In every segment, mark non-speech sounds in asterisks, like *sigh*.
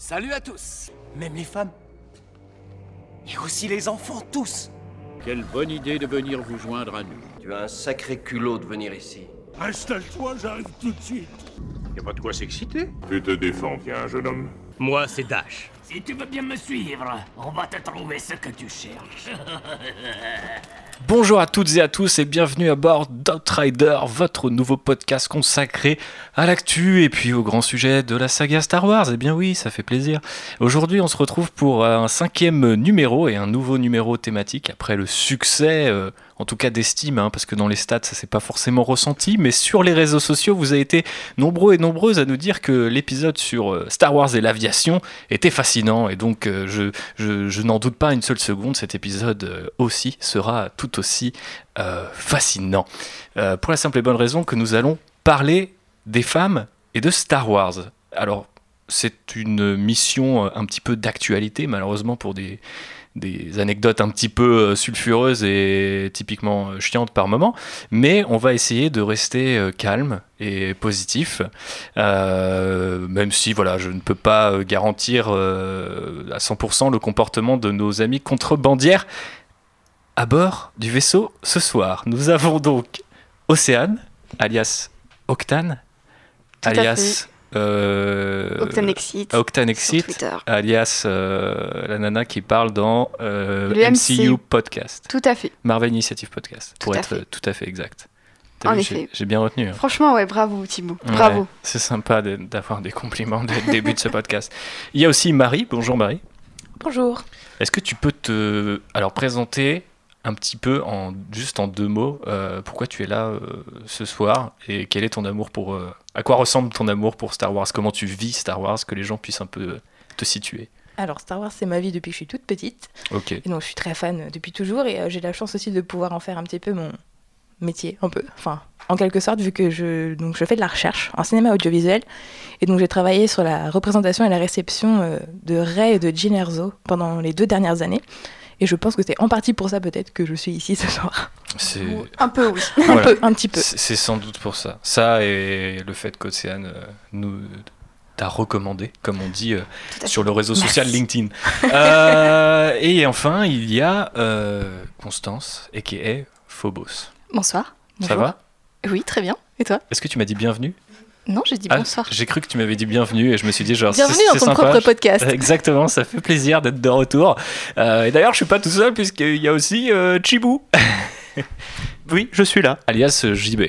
Salut à tous Même les femmes Et aussi les enfants, tous Quelle bonne idée de venir vous joindre à nous. Tu as un sacré culot de venir ici. Installe-toi, j'arrive tout de suite. Y a pas de quoi s'exciter. Tu te défends bien, jeune homme. Moi, c'est Dash. Si tu veux bien me suivre, on va te trouver ce que tu cherches. *laughs* Bonjour à toutes et à tous et bienvenue à bord d'Outrider, votre nouveau podcast consacré à l'actu et puis au grand sujet de la saga Star Wars. Eh bien oui, ça fait plaisir. Aujourd'hui, on se retrouve pour un cinquième numéro et un nouveau numéro thématique après le succès, euh, en tout cas d'estime, hein, parce que dans les stats, ça s'est pas forcément ressenti, mais sur les réseaux sociaux, vous avez été nombreux et nombreuses à nous dire que l'épisode sur euh, Star Wars et l'aviation était fascinant et donc euh, je, n'en doute pas une seule seconde, cet épisode euh, aussi sera tout aussi fascinant. Pour la simple et bonne raison que nous allons parler des femmes et de Star Wars. Alors, c'est une mission un petit peu d'actualité, malheureusement pour des, des anecdotes un petit peu euh, sulfureuses et typiquement euh, chiantes par moment, mais on va essayer de rester euh, calme et positif, euh, même si voilà, je ne peux pas garantir euh, à 100% le comportement de nos amis contrebandières à bord du vaisseau ce soir. Nous avons donc Océane, alias Octane, alias euh, Octanexit. Alias euh, la nana qui parle dans euh, Le MCU, MCU. Podcast, Tout à fait. Marvel Initiative Podcast, pour Tout être fait. tout à fait exact. En vu, effet. J'ai bien retenu. hein. Franchement, ouais, bravo Thibaut. Ouais, Bravo. c'est sympa d'avoir des compliments dès le début de ce podcast. Il y a aussi Marie. Bonjour Marie. Bonjour. Est-ce que tu peux te alors présenter un petit peu en juste en deux mots euh, pourquoi tu es là euh, ce soir et quel est ton amour pour euh, à quoi ressemble ton amour pour Star Wars? Comment tu vis Star Wars? Que les gens puissent un peu te situer. Alors Star Wars c'est ma vie depuis que je suis toute petite. Ok. et donc je suis très fan depuis toujours et j'ai la chance aussi de pouvoir en faire un petit peu mon métier un peu. Enfin en quelque sorte vu que je donc je fais de la recherche en cinéma audiovisuel et donc j'ai travaillé sur la représentation et la réception de Rey et de Jyn Erso pendant les deux dernières années et je pense que c'est en partie pour ça peut-être que je suis ici ce soir C'est Un peu, oui. *laughs* un peu un petit peu C'est sans doute pour ça. Ça et le fait qu'Océane euh, nous t'a recommandé, comme on dit euh, sur le réseau social Merci. LinkedIn. *laughs* Euh, et enfin, il y a euh, Constance, et qui est Phobos. Bonsoir. Ça Bonjour. va? Oui, très bien. Et toi? Est-ce que tu m'as dit bienvenue? Non, j'ai dit Ah, bonsoir. J'ai cru que tu m'avais dit bienvenue et je me suis dit genre c'est- bienvenue dans ton sympa. propre podcast *laughs* Exactement, ça fait plaisir d'être de retour. Euh, et d'ailleurs, je suis pas tout seul puisqu'il y a aussi euh, Chibou. *laughs* Oui, je suis là. Alias euh, JB.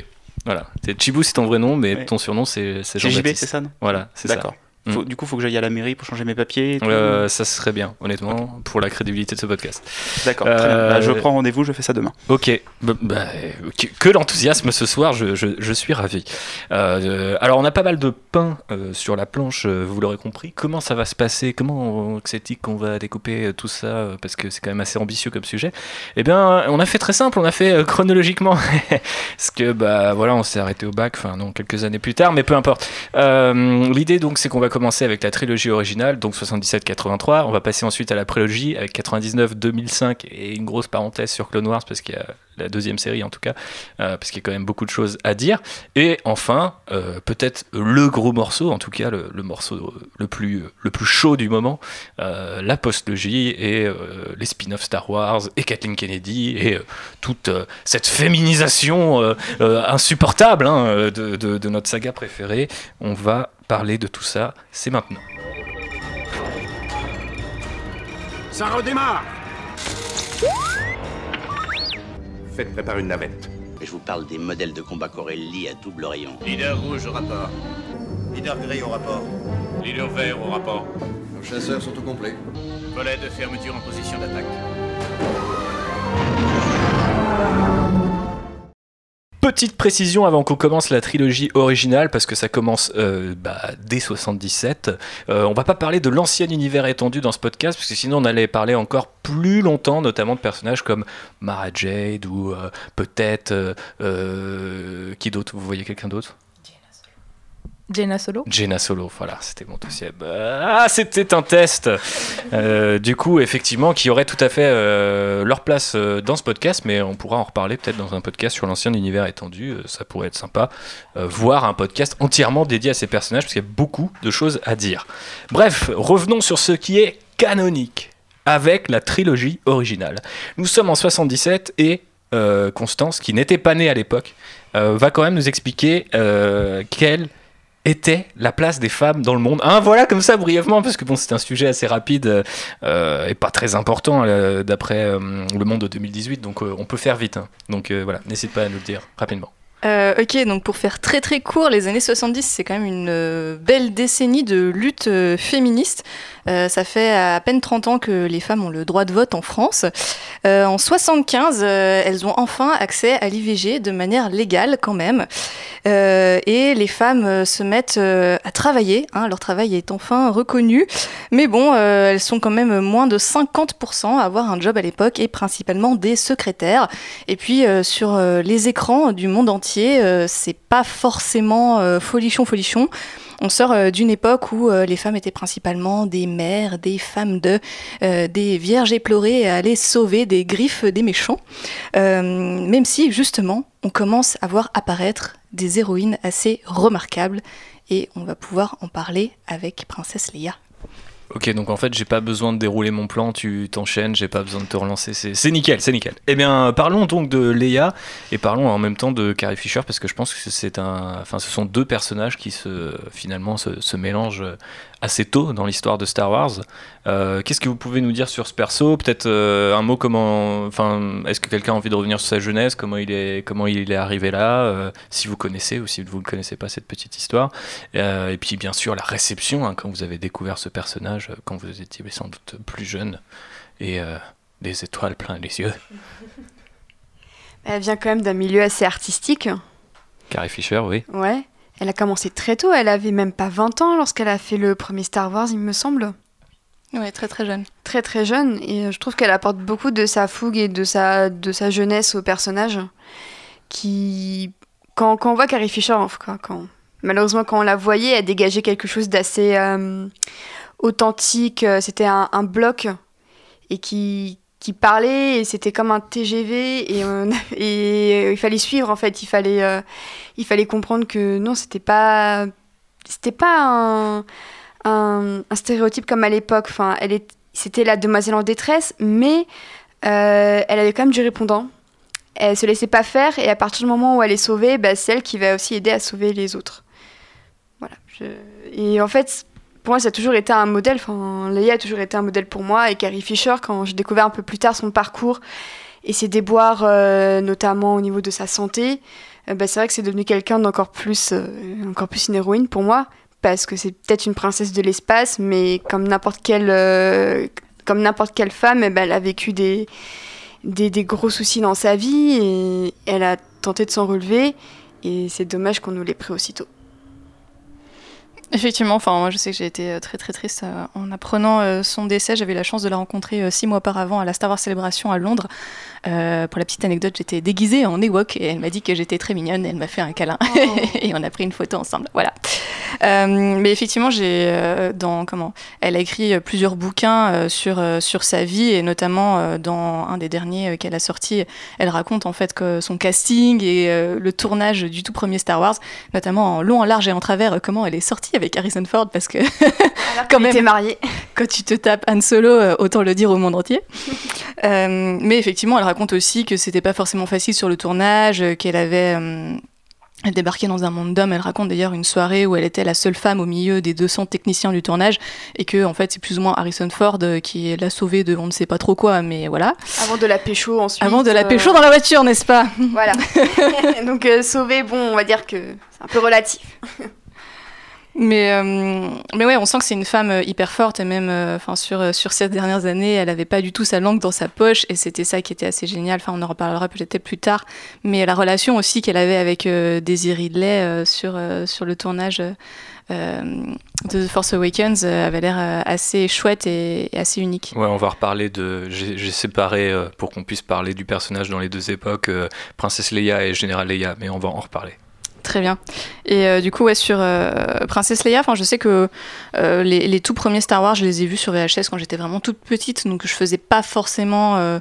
Voilà. C'est Chibou, c'est ton vrai nom, mais ton surnom c'est c'est C'est JB, Jean-Baptiste. c'est ça, non? Voilà, c'est ça. D'accord. Mm. Du coup, faut que j'aille à la mairie pour changer mes papiers. Euh, ça serait bien, honnêtement, pour la crédibilité de ce podcast. D'accord, bien. euh, Bah, je prends rendez-vous, je fais ça demain. Ok, bah, bah, que, que l'enthousiasme ce soir, je, je- je suis ravi. Euh, alors, on a pas mal de pain euh, sur la planche, vous l'aurez compris. Comment ça va se passer? Comment on- c'est qu'on va découper tout ça Parce que c'est quand même assez ambitieux comme sujet? Eh bien, on a fait très simple, on a fait chronologiquement. *laughs* Parce que, bah voilà, on s'est arrêté au bac, enfin non, quelques années plus tard, mais peu importe. L'idée donc, c'est qu'on va commencer avec la trilogie originale, donc 77-83. On va passer ensuite à la prélogie avec 99-2005 et une grosse parenthèse sur Clone Wars parce qu'il y a la deuxième série en tout cas, euh, parce qu'il y a quand même beaucoup de choses à dire. Et enfin, euh, peut-être le gros morceau, en tout cas le, morceau le plus, le plus chaud du moment, euh, la postlogie et euh, les spin-offs Star Wars et Kathleen Kennedy et toute cette féminisation insupportable hein, de- de notre saga préférée. On va parler de tout ça, c'est maintenant. Ça redémarre Faites préparer une navette. Je vous parle des modèles de combat Corelli à double rayon. Leader rouge au rapport. Leader gris au rapport. Leader vert au rapport. Nos chasseurs sont au complet. Volet de fermeture en position d'attaque. Petite précision avant qu'on commence la trilogie originale, parce que ça commence euh, bah, dès 77. Euh, on va pas parler de l'ancien univers étendu dans ce podcast, parce que sinon on allait parler encore plus longtemps, notamment de personnages comme Mara Jade ou euh, peut-être euh, euh, qui d'autre? Vous voyez quelqu'un d'autre? Jaina Solo. Jaina Solo, voilà, c'était mon dossier. Ah, c'était un test Euh, Du coup, effectivement, qui aurait tout à fait euh, leur place euh, dans ce podcast, mais on pourra en reparler peut-être dans un podcast sur l'ancien univers étendu. ça pourrait être sympa. voir un podcast entièrement dédié à ces personnages, parce qu'il y a beaucoup de choses à dire. Bref, revenons sur ce qui est canonique avec la trilogie originale. Nous sommes en 77 et Constance, qui n'était pas née à l'époque, va quand même nous expliquer quelle était la place des femmes dans le monde. Hein, voilà, comme ça, brièvement, parce que bon, c'est un sujet assez rapide euh, et pas très important euh, d'après euh, le monde de 2018, donc on peut faire vite. hein. Donc voilà, n'hésite pas à nous le dire rapidement. Ok, donc pour faire très très court, les années 70, c'est quand même une belle décennie de lutte féministe. Euh, ça fait à peine 30 ans que les femmes ont le droit de vote en France. Euh, en 75, euh, elles ont enfin accès à l'IVG de manière légale quand même. Et les femmes se mettent à travailler. hein, leur travail est enfin reconnu. Mais bon, elles sont quand même moins de 50% à avoir un job à l'époque et principalement des secrétaires. Et puis sur les écrans du monde entier, c'est pas forcément folichon folichon. On sort euh, d'une époque où euh, les femmes étaient principalement des mères, des femmes de, euh, des vierges éplorées à aller sauver des griffes des méchants. Même si justement, on commence à voir apparaître des héroïnes assez remarquables et on va pouvoir en parler avec Princesse Leia. Ok, donc en fait, j'ai pas besoin de dérouler mon plan, tu t'enchaînes, j'ai pas besoin de te relancer, c'est nickel, c'est nickel. Eh bien, parlons donc de Leia et parlons en même temps de Carrie Fisher parce que je pense que c'est un, enfin, ce sont deux personnages qui se finalement se mélangent assez tôt dans l'histoire de Star Wars. Euh, Qu'est-ce que vous pouvez nous dire sur ce perso? Peut-être euh, un mot comment, enfin, est-ce que quelqu'un a envie de revenir sur sa jeunesse? Comment il est, comment il est arrivé là? Euh, Si vous connaissez ou si vous ne connaissez pas cette petite histoire. Et puis bien sûr la réception hein, quand vous avez découvert ce personnage quand vous étiez sans doute plus jeune et des étoiles plein les yeux. *laughs* Elle vient quand même d'un milieu assez artistique. Carrie Fisher, oui. Ouais. Elle a commencé très tôt. Elle avait même pas 20 ans lorsqu'elle a fait le premier Star Wars, il me semble. Ouais, très très jeune. Très très jeune. Et euh, je trouve qu'elle apporte beaucoup de sa fougue et de sa, de sa jeunesse au personnage. Qui. Quand, quand on voit Carrie Fisher, quand, malheureusement, quand on la voyait, elle dégageait quelque chose d'assez euh, authentique. Euh, C'était un, un bloc et qui, qui parlait et c'était comme un TGV et, *laughs* et il fallait suivre en fait. Il fallait euh, il fallait comprendre que non c'était pas c'était pas un, un, stéréotype comme à l'époque. Enfin elle est c'était la demoiselle en détresse mais euh, elle avait quand même du répondant. Elle se laissait pas faire et à partir du moment où elle est sauvée bah, c'est elle qui va aussi aider à sauver les autres. Voilà et en fait pour moi, ça a toujours été un modèle. Enfin, Leia a toujours été un modèle pour moi. Et Carrie Fisher, quand j'ai découvert un peu plus tard son parcours et ses déboires, euh, notamment au niveau de sa santé, euh, bah, c'est vrai que c'est devenu quelqu'un d'encore plus, euh, encore plus une héroïne pour moi. Parce que c'est peut-être une princesse de l'espace, mais comme n'importe quelle, euh, comme n'importe quelle femme, eh ben, elle a vécu des, des, des gros soucis dans sa vie et elle a tenté de s'en relever. Et c'est dommage qu'on nous l'ait pris aussitôt. Effectivement, enfin moi je sais que j'ai été euh, très très triste euh, en apprenant euh, son décès. J'avais la chance de la rencontrer six mois auparavant à la Star Wars Celebration à Londres. Euh, pour la petite anecdote, j'étais déguisée en Ewok et elle m'a dit que j'étais très mignonne. Et elle m'a fait un câlin *laughs* et on a pris une photo ensemble. Voilà. Euh, mais effectivement, j'ai euh, dans comment Elle a écrit euh, plusieurs bouquins sur sur sa vie et notamment dans un des derniers qu'elle a sorti, elle raconte en fait que son casting et le tournage du tout premier Star Wars, notamment en long, en large et en travers, comment elle est sortie avec Harrison Ford parce que *laughs* quand même mariée. quand tu te tapes Han Solo, autant le dire au monde entier. *laughs* Euh, mais effectivement, elle raconte aussi que c'était pas forcément facile sur le tournage, qu'elle avait euh, elle débarquait dans un monde d'hommes. Elle raconte d'ailleurs une soirée où elle était la seule femme au milieu des 200 techniciens du tournage et que en fait c'est plus ou moins Harrison Ford euh, qui l'a sauvée de on ne sait pas trop quoi, mais voilà. Avant de la pécho ensuite. Avant de la euh, pécho dans la voiture, n'est-ce pas? Voilà. *laughs* *laughs* Donc euh, sauver, bon, on va dire que c'est un peu relatif. *laughs* Mais, euh, mais ouais, on sent que c'est une femme euh, hyper forte et même euh, sur, euh, sur ces dernières années, elle avait pas du tout sa langue dans sa poche et c'était ça qui était assez génial. Enfin, on en reparlera peut-être plus tard. Mais la relation aussi qu'elle avait avec Daisy Ridley sur, sur le tournage de The Force Awakens avait l'air assez chouette et, et assez unique. Ouais, on va reparler de. J'ai séparé pour qu'on puisse parler du personnage dans les deux époques, Princesse Leia et Général Leia, mais on va en reparler. Très bien. Et euh, du coup, ouais, sur euh, Princesse Leia, je sais que euh, les, les tout premiers Star Wars, je les ai vus sur VHS quand j'étais vraiment toute petite, donc je faisais pas forcément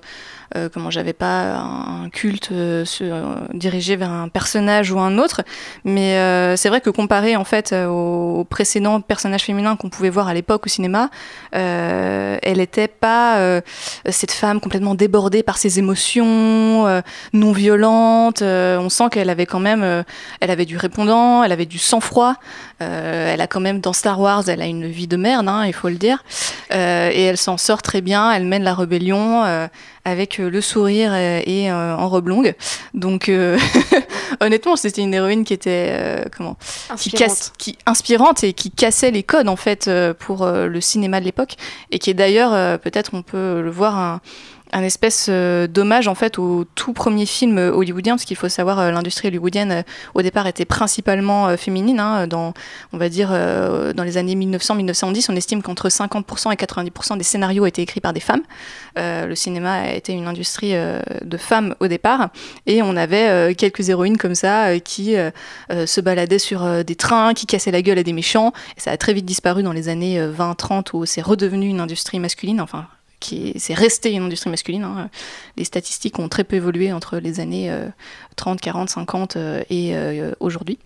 euh, comment j'avais pas un culte euh, euh, dirigé vers un personnage ou un autre, mais euh, c'est vrai que comparé en fait euh, aux précédents personnages féminins qu'on pouvait voir à l'époque au cinéma, elle n'était pas cette femme complètement débordée par ses émotions, non violente. on sent qu'elle avait quand même, elle avait du répondant, elle avait du sang-froid. Euh, elle a quand même dans Star Wars, elle a une vie de merde, hein, il faut le dire, Euh, et elle s'en sort très bien. Elle mène la rébellion. euh, avec le sourire et, et, en robe longue. Donc, *laughs* honnêtement, c'était une héroïne qui était comment qui Inspirante. casse, qui inspirante et qui cassait les codes en fait pour le cinéma de l'époque et qui est d'ailleurs peut-être on peut le voir un, un espèce euh, d'hommage en fait au tout premier film euh, hollywoodien parce qu'il faut savoir euh, l'industrie hollywoodienne au départ était principalement féminine hein, dans on va dire dans les années 1900-1910 on estime qu'entre 50% et 90% des scénarios étaient écrits par des femmes. Le cinéma a été une industrie de femmes au départ et on avait quelques héroïnes comme ça qui se baladaient sur des trains qui cassaient la gueule à des méchants et ça a très vite disparu dans les années euh, 20-30 où c'est redevenu une industrie masculine enfin qui est- c'est resté une industrie masculine. hein. Les statistiques ont très peu évolué entre les années euh, 30, 40, 50 euh, et euh, aujourd'hui.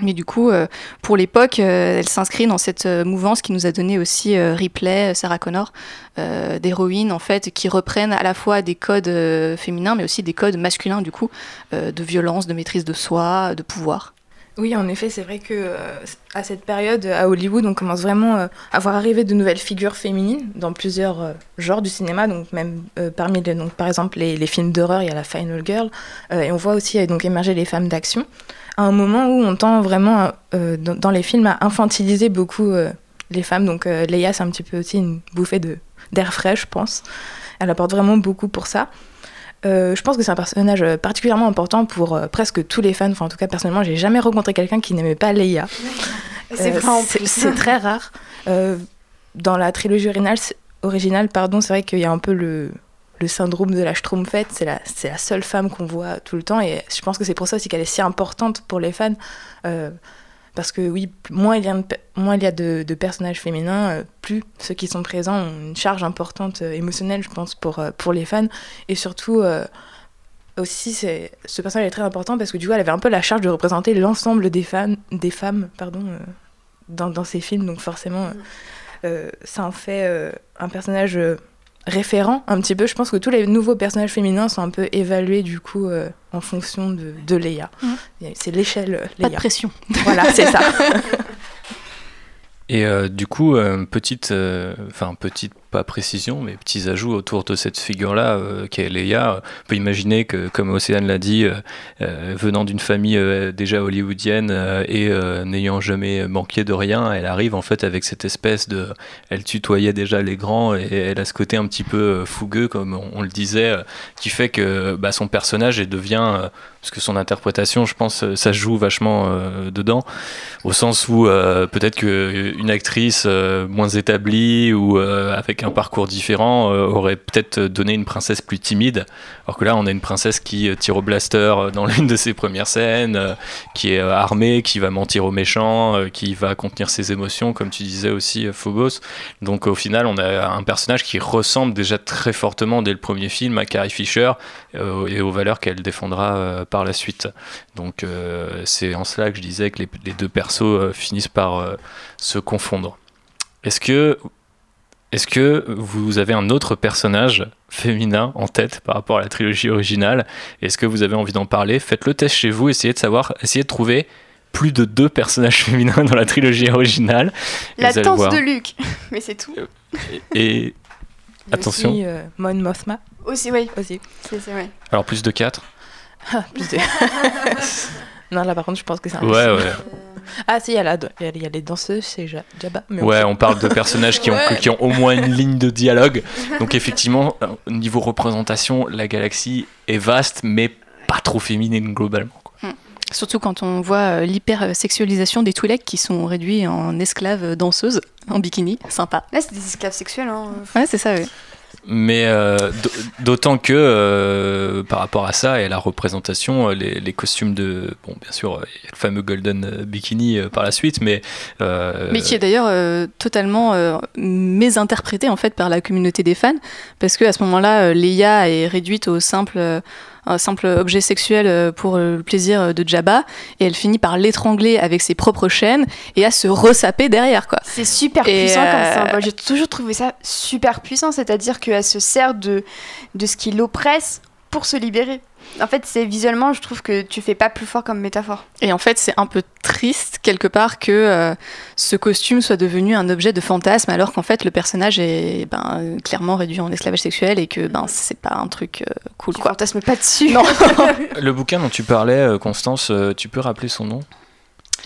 Mais du coup, euh, pour l'époque, euh, elle s'inscrit dans cette mouvance qui nous a donné aussi Ripley, Sarah Connor, euh, d'héroïnes en fait qui reprennent à la fois des codes féminins, mais aussi des codes masculins du coup, de violence, de maîtrise de soi, de pouvoir. Oui, en effet, c'est vrai que euh, à cette période, à Hollywood, on commence vraiment euh, à voir arriver de nouvelles figures féminines dans plusieurs euh, genres du cinéma. Donc même euh, parmi les, donc par exemple les, films d'horreur, il y a la Final Girl, euh, et on voit aussi euh, donc émerger les femmes d'action. À un moment où on tend vraiment euh, dans, dans les films à infantiliser beaucoup euh, les femmes. Donc euh, Leia, c'est un petit peu aussi une bouffée de d'air frais, je pense. Elle apporte vraiment beaucoup pour ça. Euh, je pense que c'est un personnage euh, particulièrement important pour euh, presque tous les fans. Enfin, en tout cas, personnellement, j'ai jamais rencontré quelqu'un qui n'aimait pas Leia. *laughs* C'est Euh, très rare. Dans la trilogie originale, pardon, c'est vrai qu'il y a un peu le, le syndrome de la Schtroumpfette. C'est la, c'est la seule femme qu'on voit tout le temps. Et je pense que c'est pour ça aussi qu'elle est si importante pour les fans. Parce que oui, moins il y a de, pe- moins il y a de, de personnages féminins, euh, plus ceux qui sont présents ont une charge importante euh, émotionnelle, je pense, pour, euh, pour les fans. Et surtout, aussi, c'est, ce personnage est très important parce que du coup, elle avait un peu la charge de représenter l'ensemble des, fans, des femmes pardon, euh, dans, dans ces films. Donc forcément, euh, euh, ça en fait euh, un personnage référent un petit peu. Je pense que tous les nouveaux personnages féminins sont un peu évalués du coup euh, en fonction de, de Leia. Mhm. C'est l'échelle euh, Pas de pression. Voilà, c'est ça. *laughs* Et euh, du coup, euh, petite, euh, enfin petite, pas précision, mais petits ajouts autour de cette figure-là, euh, qui est Leia. On peut imaginer que, comme Océane l'a dit, euh, euh, venant d'une famille euh, déjà hollywoodienne et n'ayant jamais manqué de rien, elle arrive en fait avec cette espèce de, elle tutoyait déjà les grands et elle a ce côté un petit peu fougueux, comme on, le disait, qui fait que bah, son personnage elle devient, parce que son interprétation, je pense, ça joue vachement dedans, au sens où peut-être qu'une actrice moins établie ou euh, un parcours différent euh, aurait peut-être donné une princesse plus timide, alors que là on a une princesse qui euh, tire au blaster euh, dans *laughs* l'une de ses premières scènes, qui est armée, qui va mentir aux méchants, qui va contenir ses émotions, comme tu disais aussi Phobos. Donc au final on a un personnage qui ressemble déjà très fortement dès le premier film à Carrie Fisher et aux valeurs qu'elle défendra par la suite. Donc c'est en cela que je disais que les, les deux persos finissent par se confondre. Est-ce que, est que vous avez un autre personnage féminin en tête par rapport à la trilogie originale? Est-ce que vous avez envie d'en parler? Faites le test chez vous, essayez de savoir, essayez de trouver plus de deux personnages *laughs* féminins dans la trilogie originale. La tante de Luc, *laughs* mais c'est tout. Et Il y a attention, Aussi, euh, Mon Mothma. Aussi, oui. Aussi. Alors plus de 4 Ah, plus de... *laughs* non, là par contre, je pense que c'est un. Ouais, ouais. *laughs* Ah, si, il y, a la- il y a- il y a les danseuses, c'est Ja- Jabba. mais Ouais, on parle de personnages qui ont, Ouais. qui ont au moins une ligne de dialogue. *laughs* Donc effectivement, euh, au niveau représentation, la galaxie est vaste, mais pas trop féminine globalement. quoi. Surtout quand on voit euh, l'hypersexualisation des Twi'lek qui sont réduits en esclaves danseuses en bikini. Sympa. Là, c'est des esclaves sexuels. Hein. Ouais, c'est ça, oui. Mais euh, d'autant que euh, par rapport à ça et la représentation, euh, les, costumes de. Bon, bien sûr, il y a le fameux Golden Bikini par la suite, mais. Mais qui est d'ailleurs totalement mésinterprété en fait par la communauté des fans, parce que à ce moment-là, Leia est réduite au simple, un simple objet sexuel euh, pour euh, le plaisir de Jabba, et elle finit par l'étrangler avec ses propres chaînes et à se ressaper derrière quoi. C'est super Et, puissant euh, comme symbole. J'ai toujours trouvé ça super puissant, c'est-à-dire qu'elle se sert de, de ce qui l'oppresse pour se libérer. En fait, c'est visuellement, je trouve que tu fais pas plus fort comme métaphore. Et en fait, c'est un peu triste quelque part que euh, ce costume soit devenu un objet de fantasme, alors qu'en fait, le personnage est ben, clairement réduit en esclavage sexuel et que ben c'est pas un truc euh, cool. Tu quoi. fantasmes pas dessus. Non. *laughs* Le bouquin dont tu parlais, euh, Constance, tu peux rappeler son nom?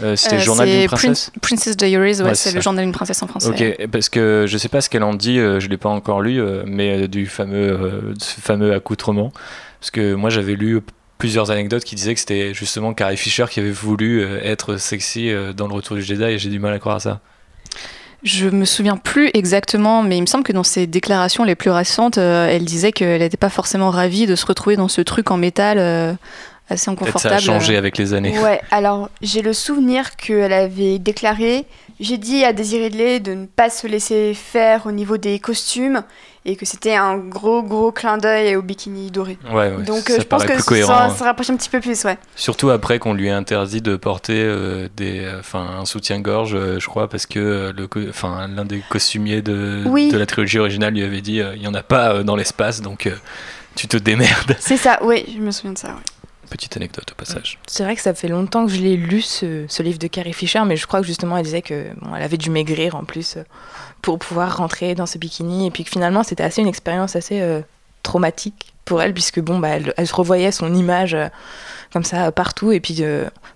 Euh, C'était Euh, Journal d'une princesse? Prin- Princess Diaries, ouais, Ouais, c'est le journal d'une princesse en français. Ok, parce que je sais pas ce qu'elle en dit, euh, je l'ai pas encore lu, mais du fameux, euh, fameux accoutrement. Parce que moi j'avais lu plusieurs anecdotes qui disaient que c'était justement Carrie Fisher qui avait voulu euh, être sexy euh, dans le Retour du Jedi et j'ai du mal à croire à ça. Je me souviens plus exactement, mais il me semble que dans ses déclarations les plus récentes, euh, elle disait qu'elle n'était pas forcément ravie de se retrouver dans ce truc en métal euh, assez Peut-être inconfortable. ça a changé avec les années. Ouais, alors j'ai le souvenir qu'elle avait déclaré J'ai dit à Ridley de ne pas se laisser faire au niveau des costumes et que c'était un gros gros clin d'œil au bikini doré. Ouais, ouais, Donc ça euh, je pense que ça, cohérent. ça rapproche un petit peu plus, ouais. Surtout après qu'on lui ait interdit de porter euh, des, enfin, un soutien-gorge, euh, je crois, parce que euh, le, enfin, l'un des costumiers de, Oui. de la trilogie originale lui avait dit euh, il n'y en a pas euh, dans l'espace, donc euh, tu te démerdes. C'est ça, oui, je me souviens de ça, ouais. Petite anecdote au passage. C'est vrai que ça fait longtemps que je l'ai lu, ce, livre de Carrie Fisher, mais je crois que justement, elle disait que bon, elle avait dû maigrir en plus euh, pour pouvoir rentrer dans ce bikini, et puis que finalement, c'était assez une expérience assez euh, traumatique pour elle, puisque bon, bah, elle, se revoyait son image euh, comme ça partout, et puis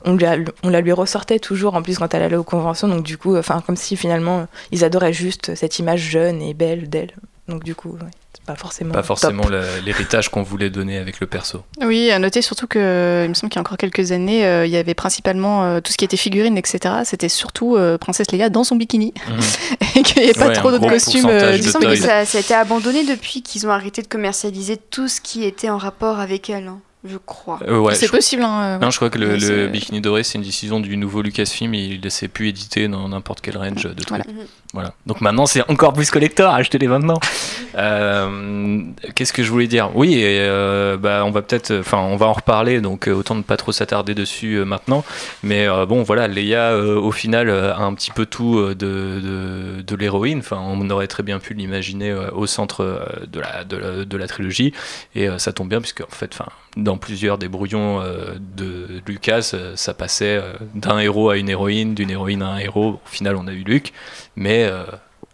on, la lui ressortait toujours en plus quand elle allait aux conventions, donc du coup, enfin, comme si finalement, ils adoraient juste cette image jeune et belle d'elle. Donc du coup, pas forcément. Pas forcément l'héritage qu'on voulait donner avec le perso. Oui, à noter surtout que, il me semble qu'il y a encore quelques années, euh, il y avait principalement euh, tout ce qui était figurines, etc. C'était surtout euh, Princesse Leia dans son bikini. *laughs* et qu'il n'y avait pas Ouais, trop d'autres costumes. euh, Il me semble que ça a été abandonné depuis qu'ils ont arrêté de commercialiser tout ce qui était en rapport avec elle, hein, je crois. Euh, ouais, c'est possible. Hein, Non, je crois que le, Bikini Doré, c'est une décision du nouveau Lucasfilm. Il ne laissait plus éditer dans n'importe quel range de trucs. Voilà. Voilà. Donc maintenant, c'est encore plus collector. Achetez-les maintenant. *laughs* Euh, Qu'est-ce que je voulais dire? Oui, et, euh, bah, on va peut-être, enfin, on va en reparler. Donc euh, autant ne pas trop s'attarder dessus euh, maintenant. Mais euh, bon, voilà, Leia, euh, au final, euh, a un petit peu tout euh, de, de, de l'héroïne. Enfin, on aurait très bien pu l'imaginer euh, au centre euh, de la, de la, de la trilogie. Et euh, ça tombe bien, puisque en fait, enfin, dans plusieurs des brouillons euh, de Lucas, euh, ça passait euh, d'un héros à une héroïne, d'une héroïne à un héros. Au final, on a eu Luke, mais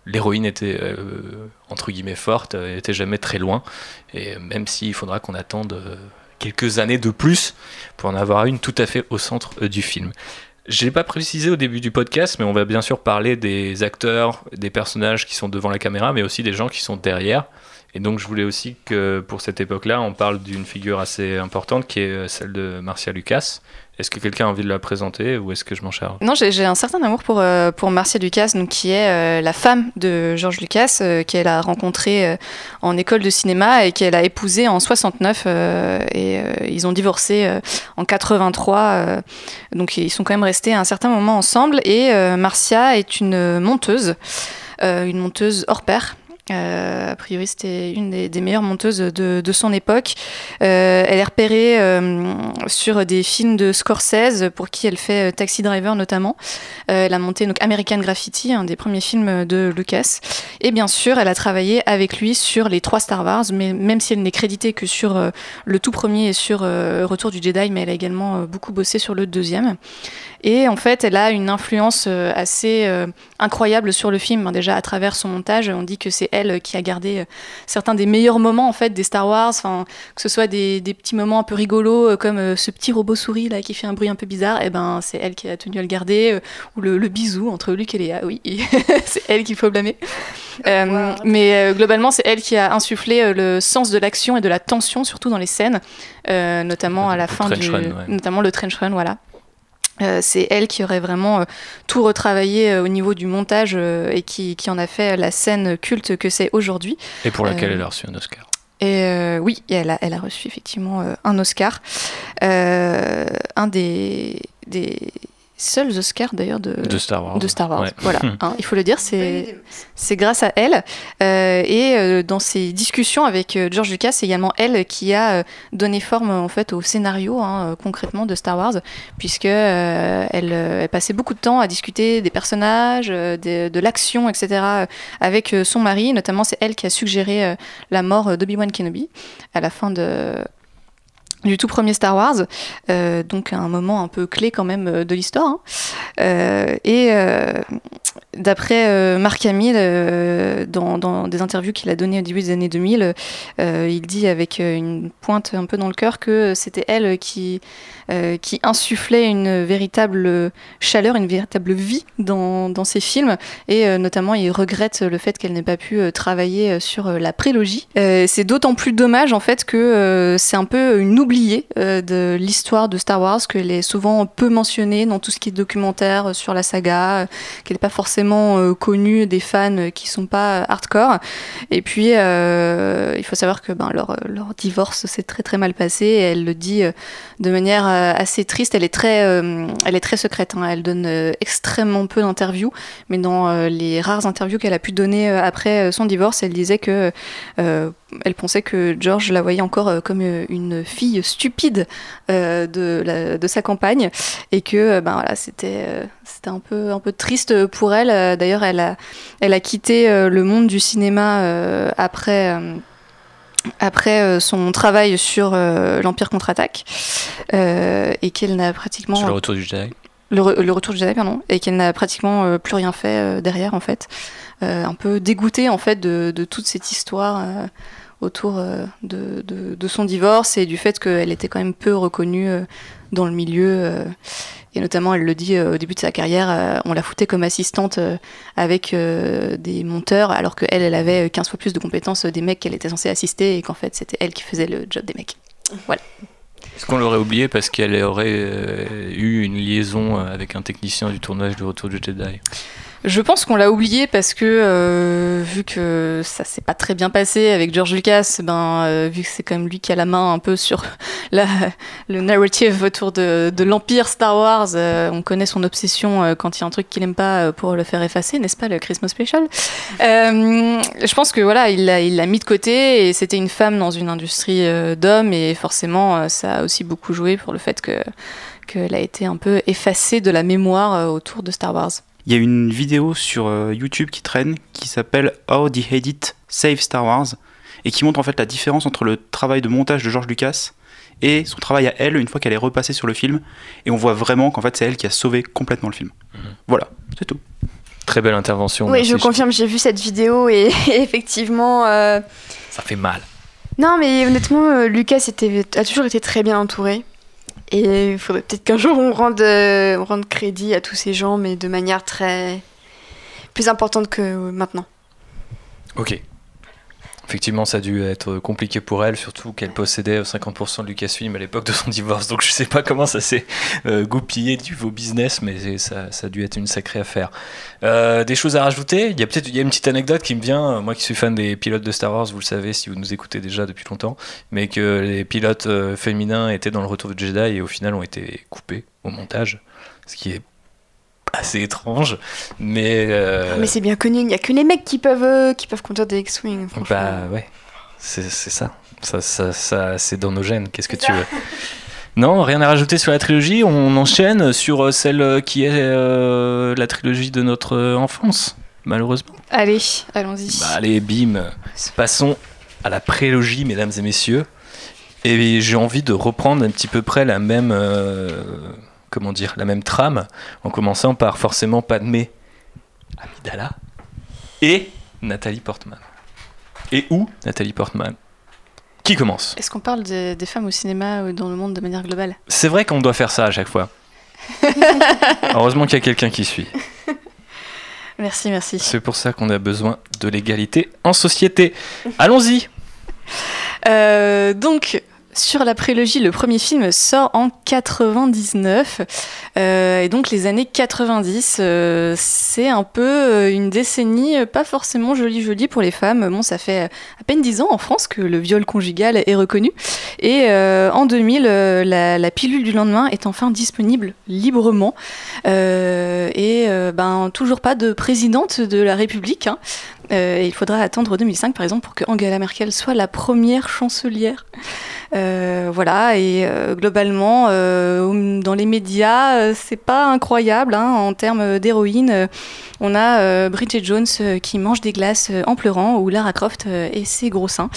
l'héroïne était entre guillemets forte, euh, était jamais très loin. Et même s'il faudra qu'on attende quelques années de plus pour en avoir une tout à fait au centre du film. Je l'ai pas précisé au début du podcast, mais on va bien sûr parler des acteurs, des personnages qui sont devant la caméra, mais aussi des gens qui sont derrière. Et donc je voulais aussi que pour cette époque-là, on parle d'une figure assez importante qui est euh, celle de Marcia Lucas. Est-ce que quelqu'un a envie de la présenter ou est-ce que je m'en charge? Non, j'ai un certain amour pour, euh, pour Marcia Lucas, donc, qui est euh, la femme de George Lucas, qu'elle a rencontrée en école de cinéma et qu'elle a épousée en 69. euh, et ils ont divorcé en 83. euh, donc ils sont quand même restés un certain moment ensemble. Et Marcia est une monteuse, une monteuse hors pair. Euh, a priori, c'était une des, meilleures monteuses de, son époque. Euh, elle est repérée euh, sur des films de Scorsese, pour qui elle fait Taxi Driver notamment. Elle a monté donc American Graffiti, un des premiers films de Lucas. Et bien sûr, elle a travaillé avec lui sur les trois Star Wars, mais même si elle n'est créditée que sur le tout premier et sur Retour du Jedi, mais elle a également beaucoup bossé sur le deuxième. Et en fait, elle a une influence assez incroyable sur le film. Déjà à travers son montage, on dit que c'est elle qui a gardé euh, certains des meilleurs moments en fait des Star Wars. Enfin, que ce soit des, des petits moments un peu rigolos euh, comme euh, ce petit robot souris là qui fait un bruit un peu bizarre. Et ben, c'est elle qui a tenu à le garder. euh, ou le, le bisou entre Luke et Léa. Oui, *laughs* c'est elle qu'il faut blâmer. *laughs* Euh, Mais euh, globalement, c'est elle qui a insufflé euh, le sens de l'action et de la tension, surtout dans les scènes, euh, notamment à la fin trench du, run, ouais. notamment le trench run, voilà. Euh, c'est elle qui aurait vraiment euh, tout retravaillé euh, au niveau du montage et qui, qui en a fait la scène culte que c'est aujourd'hui. Et pour laquelle elle a reçu un Oscar. Et oui, et elle a, elle a reçu effectivement un Oscar. Un des, des seuls Oscars d'ailleurs de, De Star Wars. de Star Wars. Ouais. Voilà, *laughs* hein, il faut le dire, c'est c'est grâce à elle. Euh, et euh, dans ses discussions avec euh, George Lucas, c'est également elle qui a euh, donné forme en fait au scénario hein, concrètement de Star Wars, puisque euh, elle, euh, elle passait beaucoup de temps à discuter des personnages, euh, des- de l'action, etc. avec euh, son mari. Notamment, c'est elle qui a suggéré euh, la mort d'Obi-Wan Kenobi à la fin de du tout premier Star Wars, euh, donc un moment un peu clé quand même euh, de l'histoire. hein. Euh, et d'après Marc Hamill, dans, dans des interviews qu'il a données au début des années 2000, euh, il dit avec une pointe un peu dans le cœur que c'était elle qui, qui insufflait une véritable chaleur, une véritable vie dans, dans ses films. Et notamment, il regrette le fait qu'elle n'ait pas pu travailler sur la prélogie. C'est d'autant plus dommage en fait que c'est un peu une oubliée euh, de l'histoire de Star Wars, qu'elle est souvent peu mentionnée dans tout ce qui est documentaire euh, sur la saga, euh, qu'elle n'est pas forcément connue des fans qui sont pas hardcore. Et puis, il faut savoir que ben, leur, divorce s'est très très mal passé. Elle le dit de manière assez triste. Elle est très, elle est très secrète. hein. Elle donne extrêmement peu d'interviews, mais dans les rares interviews qu'elle a pu donner après son divorce, elle disait que euh, elle pensait que George la voyait encore euh, comme euh, une fille stupide euh, de, la- de sa campagne et que ben voilà c'était c'était un peu un peu triste pour elle. D'ailleurs, elle a elle a quitté le monde du cinéma après. après son travail sur l'Empire contre-attaque et qu'elle n'a pratiquement Sur le retour du Jedi. le, re- le retour du Jedi, pardon, et qu'elle n'a pratiquement euh, plus rien fait euh, derrière, en fait. Euh, un peu dégoûtée, en fait, de, de toute cette histoire autour euh, de, son divorce et du fait qu'elle était quand même peu reconnue euh, dans le milieu. euh, et notamment, elle le dit au début de sa carrière, on la foutait comme assistante avec des monteurs, alors qu'elle, elle avait 15 fois plus de compétences des mecs qu'elle était censée assister et qu'en fait, c'était elle qui faisait le job des mecs. Voilà. Est-ce qu'on l'aurait oublié parce qu'elle aurait eu une liaison avec un technicien du tournage du Retour du Jedi? Je pense qu'on l'a oublié parce que euh, vu que ça s'est pas très bien passé avec George Lucas, ben euh, vu que c'est quand même lui qui a la main un peu sur *laughs* le narrative autour de, l'empire Star Wars, euh, on connaît son obsession quand il y a un truc qu'il aime pas pour le faire effacer, n'est-ce pas le Christmas Special? Je pense que voilà, il l'a mis de côté et c'était une femme dans une industrie d'hommes et forcément ça a aussi beaucoup joué pour le fait que qu'elle a été un peu effacée de la mémoire autour de Star Wars. Il y a une vidéo sur euh, YouTube qui traîne qui s'appelle How the Edit Save Star Wars et qui montre en fait la différence entre le travail de montage de George Lucas et son travail à elle une fois qu'elle est repassée sur le film et on voit vraiment qu'en fait c'est elle qui a sauvé complètement le film. Voilà, c'est tout. Très belle intervention. Oui, je confirme, j'ai vu cette vidéo et *laughs* effectivement. euh, Ça fait mal. Non, mais honnêtement, euh, Lucas était, a toujours été très bien entouré. Et il faudrait peut-être qu'un jour on rende, euh, on rende crédit à tous ces gens, mais de manière très. plus importante que maintenant. Ok. Effectivement, ça a dû être compliqué pour elle, surtout qu'elle possédait 50% de Lucasfilm à l'époque de son *laughs* divorce. Donc je sais pas comment ça s'est euh, goupillé du vos business, mais ça, a dû être une sacrée affaire. Euh, des choses à rajouter? Il y a peut-être une petite anecdote qui me vient. Moi qui suis fan des pilotes de Star Wars, vous le savez si vous nous écoutez déjà depuis longtemps, mais que les pilotes euh, féminins étaient dans le Retour du Jedi et au final ont été coupés au montage, ce qui est assez étrange. Mais euh, Ah, Mais c'est bien connu, il n'y a que les mecs qui peuvent, euh, qui peuvent conduire des X-Wing. Bah ouais, c'est c'est ça. Ça, ça, ça c'est dans nos gènes. Qu'est-ce que tu veux? Non, rien à rajouter sur la trilogie. On enchaîne sur euh, celle qui est euh, la trilogie de notre enfance, malheureusement. Allez, allons-y. Bah, allez, bim. Passons à la prélogie, mesdames et messieurs. Et j'ai envie de reprendre un petit peu près la même, comment dire, la même trame, en commençant par forcément Padmé Amidala et Nathalie Portman. Et où Nathalie Portman? Qui commence? Est-ce qu'on parle des, des femmes au cinéma ou dans le monde de manière globale? C'est vrai qu'on doit faire ça à chaque fois. *laughs* Heureusement qu'il y a quelqu'un qui suit. Merci, merci. C'est pour ça qu'on a besoin de l'égalité en société. Allons-y Euh, donc, sur la prélogie, le premier film sort en 99. Euh, et donc les années 90, euh, c'est un peu euh, une décennie pas forcément jolie jolie pour les femmes. Bon, ça fait à peine 10 ans en France que le viol conjugal est reconnu. Et en 2000, euh, la, pilule du lendemain est enfin disponible librement. Et ben, toujours pas de présidente de la République. hein. Euh, il faudra attendre 2005 par exemple pour que Angela Merkel soit la première chancelière. Euh, voilà, et euh, globalement, dans les médias, c'est pas incroyable hein, en termes d'héroïne. On a Bridget Jones qui mange des glaces en pleurant, ou Lara Croft et ses gros seins.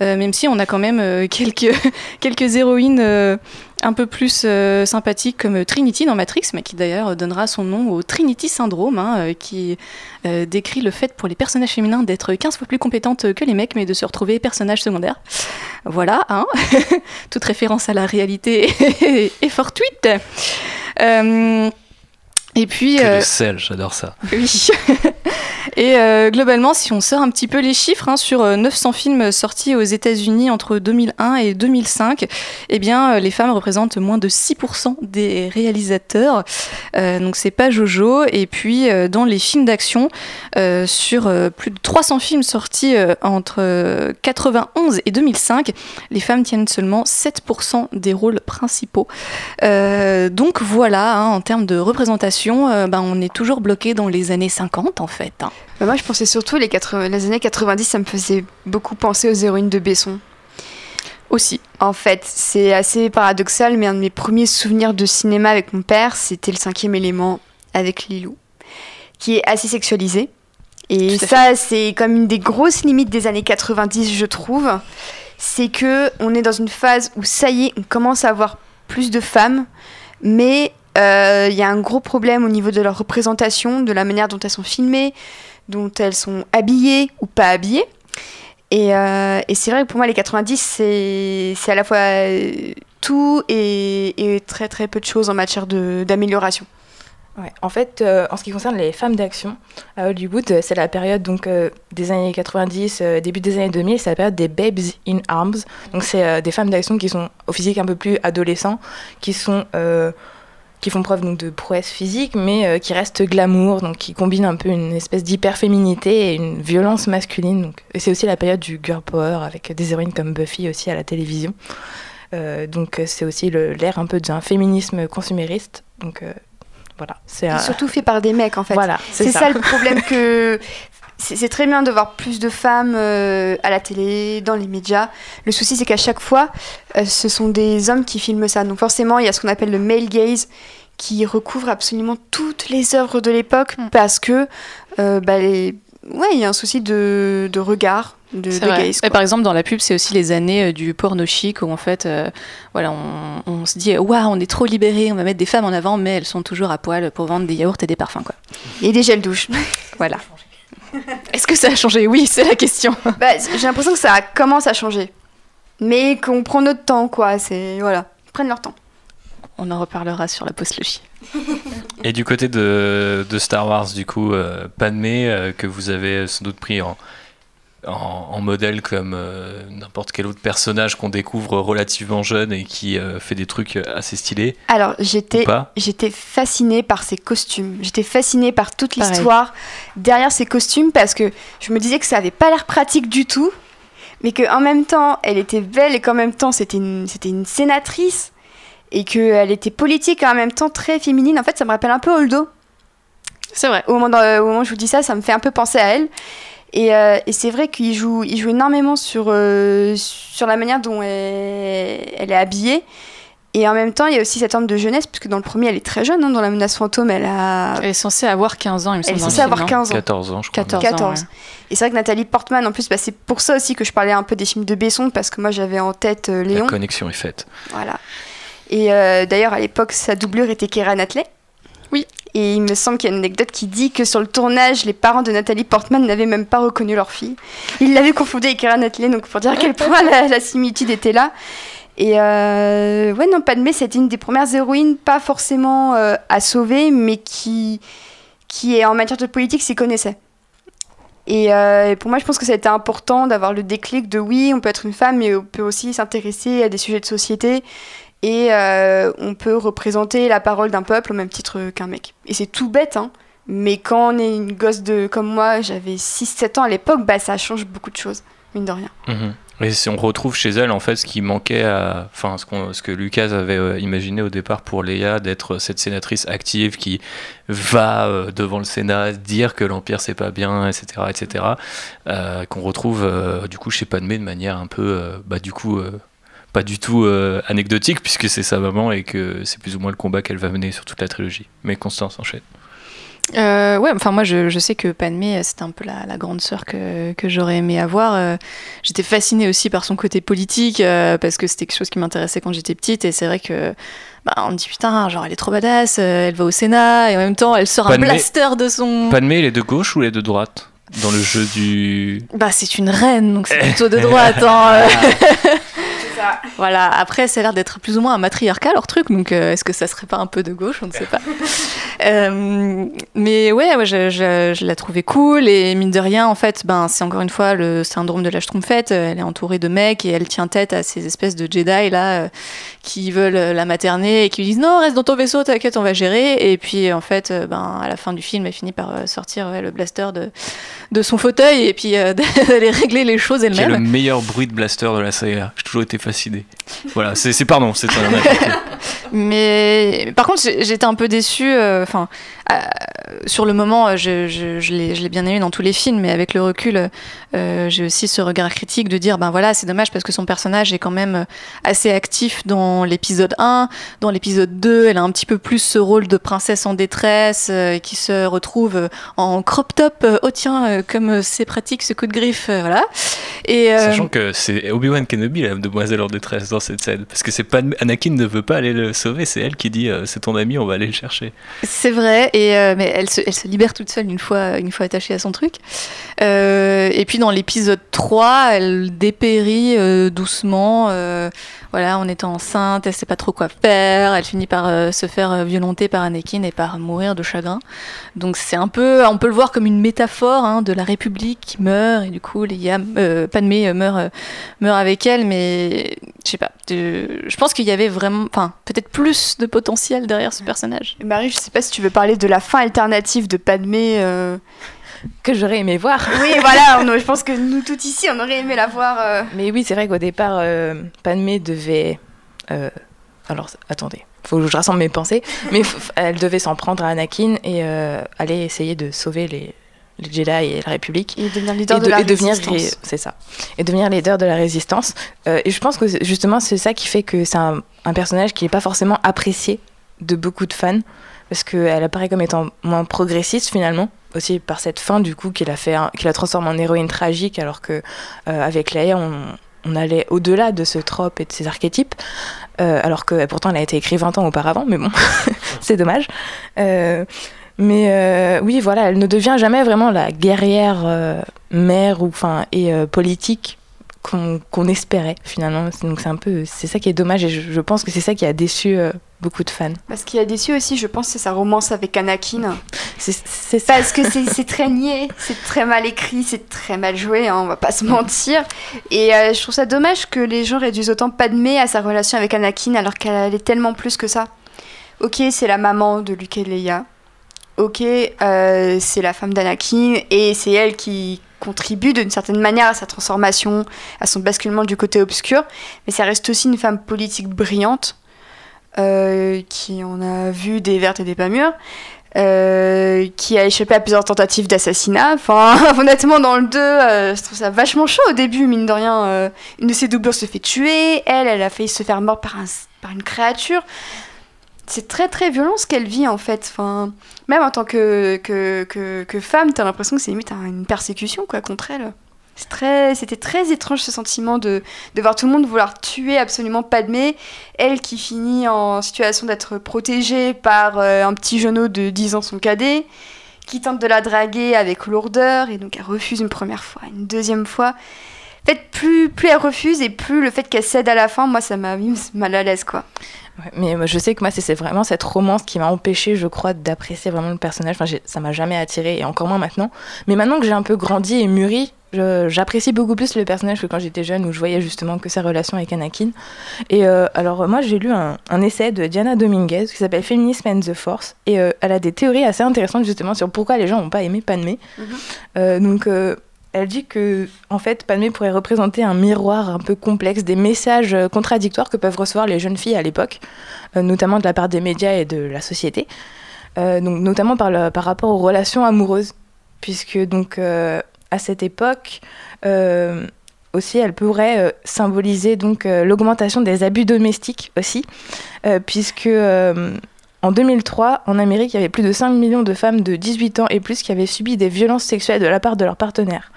Même si on a quand même *laughs* quelques, héroïnes un peu plus euh, sympathiques comme Trinity dans Matrix, mais qui d'ailleurs donnera son nom au Trinity Syndrome, hein, euh, qui euh, décrit le fait pour les personnages féminins d'être 15 fois plus compétentes que les mecs, mais de se retrouver personnages secondaires. Voilà, hein *laughs* toute référence à la réalité *laughs* est fortuite. Et puis, Que euh, le sel, j'adore ça. oui. *laughs* Et euh, globalement, si on sort un petit peu les chiffres, hein, sur euh, 900 films sortis aux États-Unis entre 2001 et 2005, eh bien, euh, les femmes représentent moins de 6% des réalisateurs. Euh, donc, c'est pas Jojo. Et puis, euh, dans les films d'action, euh, sur euh, plus de 300 films sortis euh, entre euh, 91 et 2005, les femmes tiennent seulement 7% des rôles principaux. Euh, donc voilà, hein, en termes de représentation, euh, ben, on est toujours bloqué dans les années 50 en fait. hein. Bah, moi, je pensais surtout les, 80 les années 90, ça me faisait beaucoup penser aux héroïnes de Besson. Aussi. En fait, c'est assez paradoxal, mais un de mes premiers souvenirs de cinéma avec mon père, c'était le cinquième élément avec Lilou, qui est assez sexualisé. Et ça, c'est comme une des grosses limites des années 90, je trouve. C'est que on est dans une phase où ça y est, on commence à avoir plus de femmes, mais euh, il y a un gros problème au niveau de leur représentation, de la manière dont elles sont filmées, dont elles sont habillées ou pas habillées. Et, euh, c'est vrai que pour moi, les 90, c'est à la fois euh, tout et, très très peu de choses en matière d'amélioration. Ouais, en fait, euh, en ce qui concerne les femmes d'action à Hollywood, euh, c'est la période donc euh, des années 90, euh, début des années 2000, c'est la période des babes in arms. Donc c'est euh, des femmes d'action qui sont au physique un peu plus adolescent, qui sont euh, qui font preuve donc de prouesse physique, mais euh, qui restent glamour, donc qui combinent un peu une espèce d'hyper-féminité et une violence masculine. Donc, et c'est aussi la période du girl power avec des héroïnes comme Buffy aussi à la télévision. Euh, donc euh, c'est aussi l'ère un peu d'un féminisme consumériste. Donc euh, voilà, c'est surtout fait par des mecs en fait. Voilà, c'est c'est ça. ça. le problème *laughs* que. C'est très bien de voir plus de femmes euh, à la télé, dans les médias. Le souci, c'est qu'à chaque fois, euh, ce sont des hommes qui filment ça. Donc forcément, il y a ce qu'on appelle le male gaze qui recouvre absolument toutes les œuvres de l'époque parce que euh, bah, les... ouais, il y a un souci de, de regard, de, de gaze. Par exemple, dans la pub, c'est aussi les années euh, du porno chic où en fait, euh, voilà, on, on se dit, waouh, on est trop libérés, on va mettre des femmes en avant, mais elles sont toujours à poil pour vendre des yaourts et des parfums, quoi. Et des gels douche. Voilà. *laughs* Est-ce que ça a changé? Oui, c'est la question. *laughs* Bah, J'ai l'impression que ça commence à changer. Mais qu'on prend notre temps, quoi. C'est. Voilà. Ils prennent leur temps. On en reparlera sur la postlogie. *laughs* Et du côté de, de Star Wars, du coup, euh, Padmé, euh, que vous avez sans doute pris en, en, en modèle comme euh, n'importe quel autre personnage qu'on découvre relativement jeune et qui euh, fait des trucs assez stylés. Alors, j'étais j'étais fascinée par ses costumes. J'étais fascinée par toute l'histoire derrière ses costumes parce que je me disais que ça avait pas l'air pratique du tout, mais qu'en même temps, elle était belle et qu'en même temps, c'était une, c'était une sénatrice et qu'elle était politique et en même temps très féminine. En fait, ça me rappelle un peu Holdo. C'est vrai. Au moment, dans- au moment où je vous dis ça, ça me fait un peu penser à elle. Et, euh, et c'est vrai qu'il joue, il joue énormément sur, euh, sur la manière dont elle, elle est habillée. Et en même temps, il y a aussi cette forme de jeunesse, puisque dans le premier, elle est très jeune. hein, dans La menace fantôme, elle a. Elle est censée avoir 15 ans, il me semble. Elle est censée film, avoir non 15 ans. 14 ans, je crois. 14 14. ans, ouais. Et c'est vrai que Nathalie Portman, en plus, bah, c'est pour ça aussi que je parlais un peu des films de Besson, parce que moi, j'avais en tête euh, La Léon. connexion est faite. Voilà. Et euh, d'ailleurs, à l'époque, sa doublure était Keira Knightley. Et il me semble qu'il y a une anecdote qui dit que sur le tournage, les parents de Nathalie Portman n'avaient même pas reconnu leur fille. Ils l'avaient confondue avec Keira Knightley, donc pour dire à quel point la, similitude était là. Et euh, ouais, non, Padmé, c'était une des premières héroïnes, pas forcément euh, à sauver, mais qui, qui en matière de politique s'y connaissait. Euh, et pour moi, je pense que ça a été important d'avoir le déclic de oui, on peut être une femme, mais on peut aussi s'intéresser à des sujets de société. Et euh, on peut représenter la parole d'un peuple au même titre qu'un mec. Et c'est tout bête, hein. Mais quand on est une gosse de comme moi, j'avais 6-7 ans à l'époque, bah ça change beaucoup de choses, mine de rien. Mhm. Et si on retrouve chez elle en fait ce qui manquait à, enfin ce, qu'on- ce que Lucas avait euh, imaginé au départ pour Léa d'être cette sénatrice active qui va euh, devant le Sénat dire que l'empire c'est pas bien, etc., etc. qu'on retrouve du coup chez Padmé de manière un peu, bah du coup pas du tout euh, anecdotique puisque c'est sa maman et que c'est plus ou moins le combat qu'elle va mener sur toute la trilogie. Mais Constance enchaîne. Euh, ouais, enfin moi je, je sais que Padmé euh, c'était un peu la, la grande sœur que, que j'aurais aimé avoir. Euh, j'étais fascinée aussi par son côté politique euh, parce que c'était quelque chose qui m'intéressait quand j'étais petite et c'est vrai que bah, on me dit putain genre elle est trop badass, elle va au Sénat et en même temps elle sort un Padmé- blaster de son. Padmé, elle est de gauche ou elle est de droite dans le jeu du Bah c'est une reine donc c'est plutôt de *laughs* droite. hein, *laughs* euh. Voilà, après, ça a l'air d'être plus ou moins un matriarcat leur truc, donc euh, est-ce que ça serait pas un peu de gauche On ne sait pas. *laughs* Euh, mais ouais, ouais, je, je- je la trouvais cool et mine de rien, en fait, ben, c'est encore une fois le syndrome de la schtroumpfette. Elle est entourée de mecs et elle tient tête à ces espèces de Jedi là euh, qui veulent euh, la materner et qui lui disent non, reste dans ton vaisseau, t'inquiète, on va gérer. Et puis en fait, euh, ben, à la fin du film, elle finit par euh, sortir ouais, le blaster de, de son fauteuil et puis euh, *laughs* d'aller régler les choses qui est le elle-même. meilleur bruit de blaster de la saga. J'ai toujours été fasciné. Voilà, c'est pardon, c'est un. *laughs* Mais par contre, j'étais un peu déçue. euh, Enfin, euh, sur le moment, euh, je, je, je l'ai bien aimé dans tous les films, mais avec le recul, euh, j'ai aussi ce regard critique de dire, ben voilà, c'est dommage parce que son personnage est quand même assez actif dans l'épisode 1. Dans l'épisode 2, elle a un petit peu plus ce rôle de princesse en détresse qui se retrouve en crop top. oh tiens, comme c'est pratique ce coup de griffe, voilà. Et, Sachant que c'est Obi-Wan Kenobi, la demoiselle en détresse dans cette scène. Parce que c'est pas Anakin ne veut pas aller le sauver, c'est elle qui dit euh, c'est ton ami, on va aller le chercher. C'est vrai, et, euh, mais elle se, elle se libère toute seule une fois, une fois attachée à son truc. Euh, et puis dans l'épisode 3, elle dépérit doucement, voilà, en étant enceinte, elle sait pas trop quoi faire, elle finit par se faire violenter par Anakin et par mourir de chagrin. Donc c'est un peu, on peut le voir comme une métaphore hein, de la République qui meurt, et du coup, Leia, euh, Padmé meurt, meurt avec elle, mais je sais pas, de- je pense qu'il y avait vraiment, enfin, peut-être plus de potentiel derrière ce personnage. Marie, je sais pas si tu veux parler de la fin alternative de Padmé. euh. Que j'aurais aimé voir. Oui, voilà, on- je pense que nous toutes ici, on aurait aimé la voir. euh. Mais oui, c'est vrai qu'au départ, euh, Padmé devait. euh, alors, attendez, faut que je rassemble mes pensées. Mais elle devait s'en prendre à Anakin et euh, aller essayer de sauver les, les Jedi et la République. Et devenir leader Et de la devenir résistance. ré- C'est ça. Et devenir leader de la résistance. Euh, et je pense que justement, c'est ça qui fait que c'est un, un personnage qui n'est pas forcément apprécié de beaucoup de fans. Parce qu'elle apparaît comme étant moins progressiste finalement. Aussi par cette fin du coup qu'il a fait, qu'il la transforme en héroïne tragique alors que euh, avec Leia on, on allait au-delà de ce trope et de ces archétypes. Euh, alors que pourtant elle a été écrite 20 ans auparavant, mais bon, *laughs* c'est dommage. Euh, mais euh, oui, voilà, elle ne devient jamais vraiment la guerrière euh, mère ou enfin et euh, politique qu'on espérait finalement. Donc c'est un peu, c'est ça qui est dommage et je, je pense que c'est ça qui a déçu beaucoup de fans. Parce qu'il a déçu aussi, je pense, c'est sa romance avec Anakin. C'est Parce que c'est c'est très niais, c'est très mal écrit, c'est très mal joué, hein, on va pas se mentir. Et euh, je trouve ça dommage que les gens réduisent autant Padmé à sa relation avec Anakin alors qu'elle est tellement plus que ça. Ok, c'est la maman de Luke et Leia. Ok, euh, c'est la femme d'Anakin et c'est elle qui contribue d'une certaine manière à sa transformation, à son basculement du côté obscur. Mais ça reste aussi une femme politique brillante euh, qui en a vu des vertes et des pas mûres. euh, qui a échappé à plusieurs tentatives d'assassinat. Enfin, *laughs* honnêtement, dans le 2, euh, je trouve ça vachement chaud au début, mine de rien. une de ses doublures se fait tuer, elle, elle a failli se faire mordre par, un, par une créature. C'est très très violent ce qu'elle vit en fait. Même en tant que, que, que, femme, t'as l'impression que c'est limite un- une persécution quoi, contre elle. C'est très- C'était très étrange ce sentiment de, de voir tout le monde vouloir tuer absolument Padmé. Elle qui finit en situation d'être protégée par euh, un petit genou de 10 ans, son cadet, qui tente de la draguer avec lourdeur et donc elle refuse une première fois, une deuxième fois. En fait, plus, plus elle refuse et plus le fait qu'elle cède à la fin, moi, ça m'a mis mal à l'aise, quoi. Ouais, mais moi, je sais que moi, c'est vraiment cette romance qui m'a empêché, je crois, d'apprécier vraiment le personnage. Enfin, ça m'a jamais attiré, et encore moins maintenant. Mais maintenant que j'ai un peu grandi et mûri, j'apprécie beaucoup plus le personnage que quand j'étais jeune, où je voyais justement que sa relation avec Anakin. Et euh, alors, moi, j'ai lu un, un essai de Diana Dominguez qui s'appelle Feminism and the Force. Et euh, elle a des théories assez intéressantes justement sur pourquoi les gens n'ont pas aimé Padmé. Euh, donc, euh, elle dit que, en fait, Padmé pourrait représenter un miroir un peu complexe des messages euh, contradictoires que peuvent recevoir les jeunes filles à l'époque, euh, notamment de la part des médias et de la société, Euh, donc notamment par, par rapport aux relations amoureuses, puisque donc à cette époque aussi, elle pourrait symboliser donc l'augmentation des abus domestiques aussi, puisque en 2003, en Amérique, il y avait plus de 5 millions de femmes de 18 ans et plus qui avaient subi des violences sexuelles de la part de leur partenaire.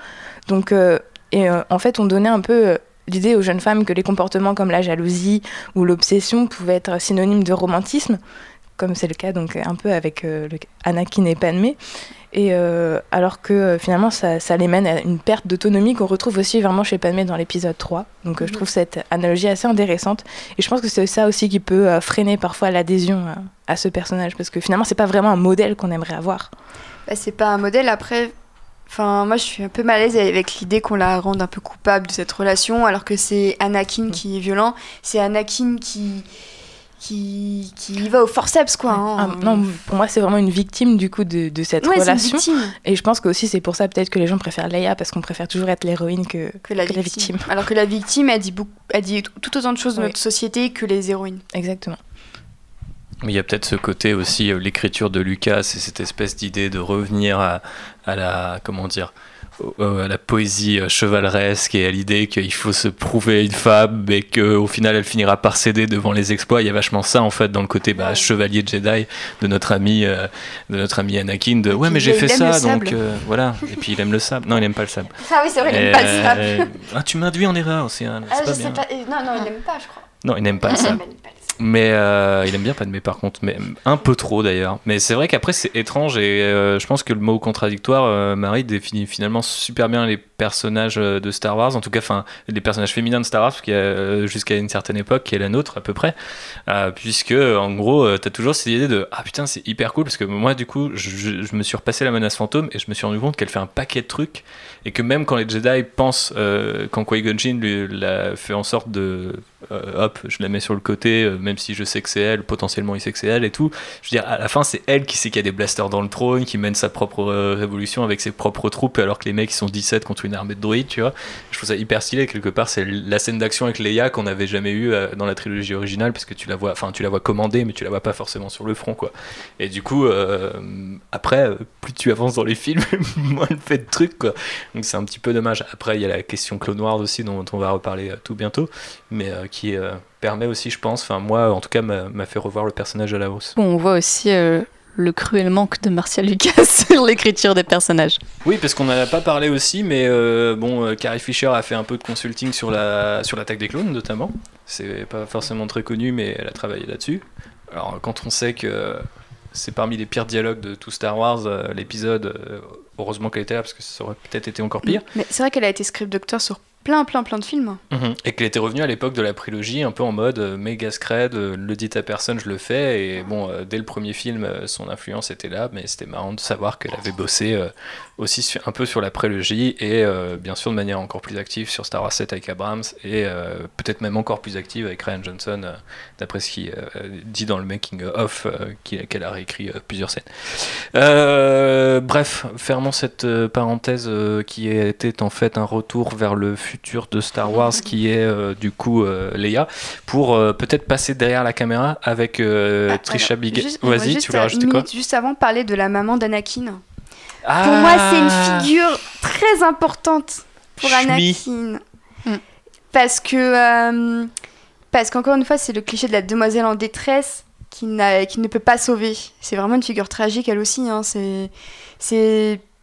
Donc, euh, et euh, en fait, on donnait un peu euh, l'idée aux jeunes femmes que les comportements comme la jalousie ou l'obsession pouvaient être synonymes de romantisme, comme c'est le cas donc un peu avec le- Anakin et. Et euh, alors que euh, finalement, ça, ça les mène à une perte d'autonomie qu'on retrouve aussi vraiment chez Padmé dans l'épisode 3. Donc euh, je trouve cette analogie assez intéressante. Et je pense que c'est ça aussi qui peut freiner parfois l'adhésion à ce personnage, parce que finalement, c'est pas vraiment un modèle qu'on aimerait avoir. Bah, c'est pas un modèle. Après, enfin, moi, je suis un peu mal à l'aise avec l'idée qu'on la rende un peu coupable de cette relation, alors que c'est Anakin qui est violent. C'est Anakin qui qui qui y va au forceps, quoi. hein. Ah, non, pour moi, c'est vraiment une victime du coup de, de cette Ouais, c'est une relation. Et je pense que aussi c'est pour ça peut-être que les gens préfèrent Leia parce qu'on préfère toujours être l'héroïne que, que la victime. Alors que la victime, elle dit, beaucoup, elle dit tout autant de choses de Oui. notre société que les héroïnes. Exactement. Mais il y a peut-être ce côté aussi, euh, l'écriture de Lucas, et cette espèce d'idée de revenir à, à la, comment dire, à la poésie euh, chevaleresque et à l'idée qu'il faut se prouver une femme, mais qu'au final elle finira par céder devant les exploits. Il y a vachement ça en fait dans le côté bah, chevalier Jedi de notre ami, euh, de notre ami Anakin. De ouais, mais j'ai fait ça, donc euh, voilà. Et puis il aime le sable. Non, il aime pas le sable. Ah oui, c'est vrai, il aime Et, pas le sable. euh, *laughs* ah, tu m'induis en erreur aussi. Ah, c'est je pas sais bien. pas. et- Non, non, il aime pas, je crois. Non, il n'aime pas le sable. Mais euh, il aime bien Padmé par contre, mais un peu trop d'ailleurs. Mais c'est vrai qu'après c'est étrange et euh, je pense que le mot contradictoire, euh, Marie définit finalement super bien les personnages euh, de Star Wars, en tout cas enfin les personnages féminins de Star Wars, euh, jusqu'à une certaine époque qui est la nôtre à peu près, Euh, puisque en gros euh, t'as toujours cette idée de ah putain c'est hyper cool parce que moi du coup je, me suis repassé la menace fantôme et je me suis rendu compte qu'elle fait un paquet de trucs et que même quand les Jedi pensent euh, quand Qui-Gon lui l'a fait en sorte de hop je la mets sur le côté même si je sais que c'est elle potentiellement il sait que c'est elle et tout je veux dire à la fin c'est elle qui sait qu'il y a des blasters dans le trône qui mène sa propre révolution avec ses propres troupes alors que les mecs ils sont 17 contre une armée de droïdes tu vois. Je trouve ça hyper stylé quelque part c'est la scène d'action avec Leia qu'on n'avait jamais eu euh, dans la trilogie originale parce que tu la vois enfin tu la vois commander mais tu la vois pas forcément sur le front quoi. Et du coup euh, après euh, plus tu avances dans les films *laughs* moins elle fait de trucs quoi. Donc c'est un petit peu dommage. Après il y a la question Clone Wars aussi dont on va reparler tout bientôt mais qui permet aussi je pense enfin moi en tout cas m'a fait revoir le personnage à la hausse Bon, on voit aussi le cruel manque de Martial Lucas *laughs* sur l'écriture des personnages. Oui, parce qu'on n'en a pas parlé aussi, mais euh, bon, euh, Carrie Fisher a fait un peu de consulting sur la sur l'attaque des clones notamment. C'est pas forcément très connu, mais elle a travaillé là-dessus. Alors quand on sait que c'est parmi les pires dialogues de tout Star Wars, euh, l'épisode, euh, heureusement qu'elle était là parce que ça aurait peut-être été encore pire. Mais c'est vrai qu'elle a été script doctor sur plein, plein, plein de films. Mhm. Et qu'elle était revenue à l'époque de la prélogie un peu en mode euh, méga scred, euh, le dit à personne, je le fais. Et bon, euh, dès le premier film, euh, son influence était là, mais c'était marrant de savoir qu'elle avait bossé aussi un peu sur la prélogie et bien sûr de manière encore plus active sur Star Wars 7 avec Abrams et peut-être même encore plus active avec Ryan Johnson, d'après ce qu'il dit dans le making of, qu'il- qu'elle a réécrit plusieurs scènes. Bref, fermons cette parenthèse qui était en fait un retour vers le futur de Star Wars qui est euh, du coup euh, Leia pour euh, peut-être passer derrière la caméra avec euh, Trisha Biget. Juste- j'aimerais Vas-y, tu voulais rajouter quoi juste avant parler de la maman d'Anakin. Ah Pour moi, c'est une figure très importante pour Shmi. Anakin. Parce que. euh, parce qu'encore une fois, c'est le cliché de la demoiselle en détresse qui ne peut pas sauver. C'est vraiment une figure tragique, elle aussi. hein. C'est.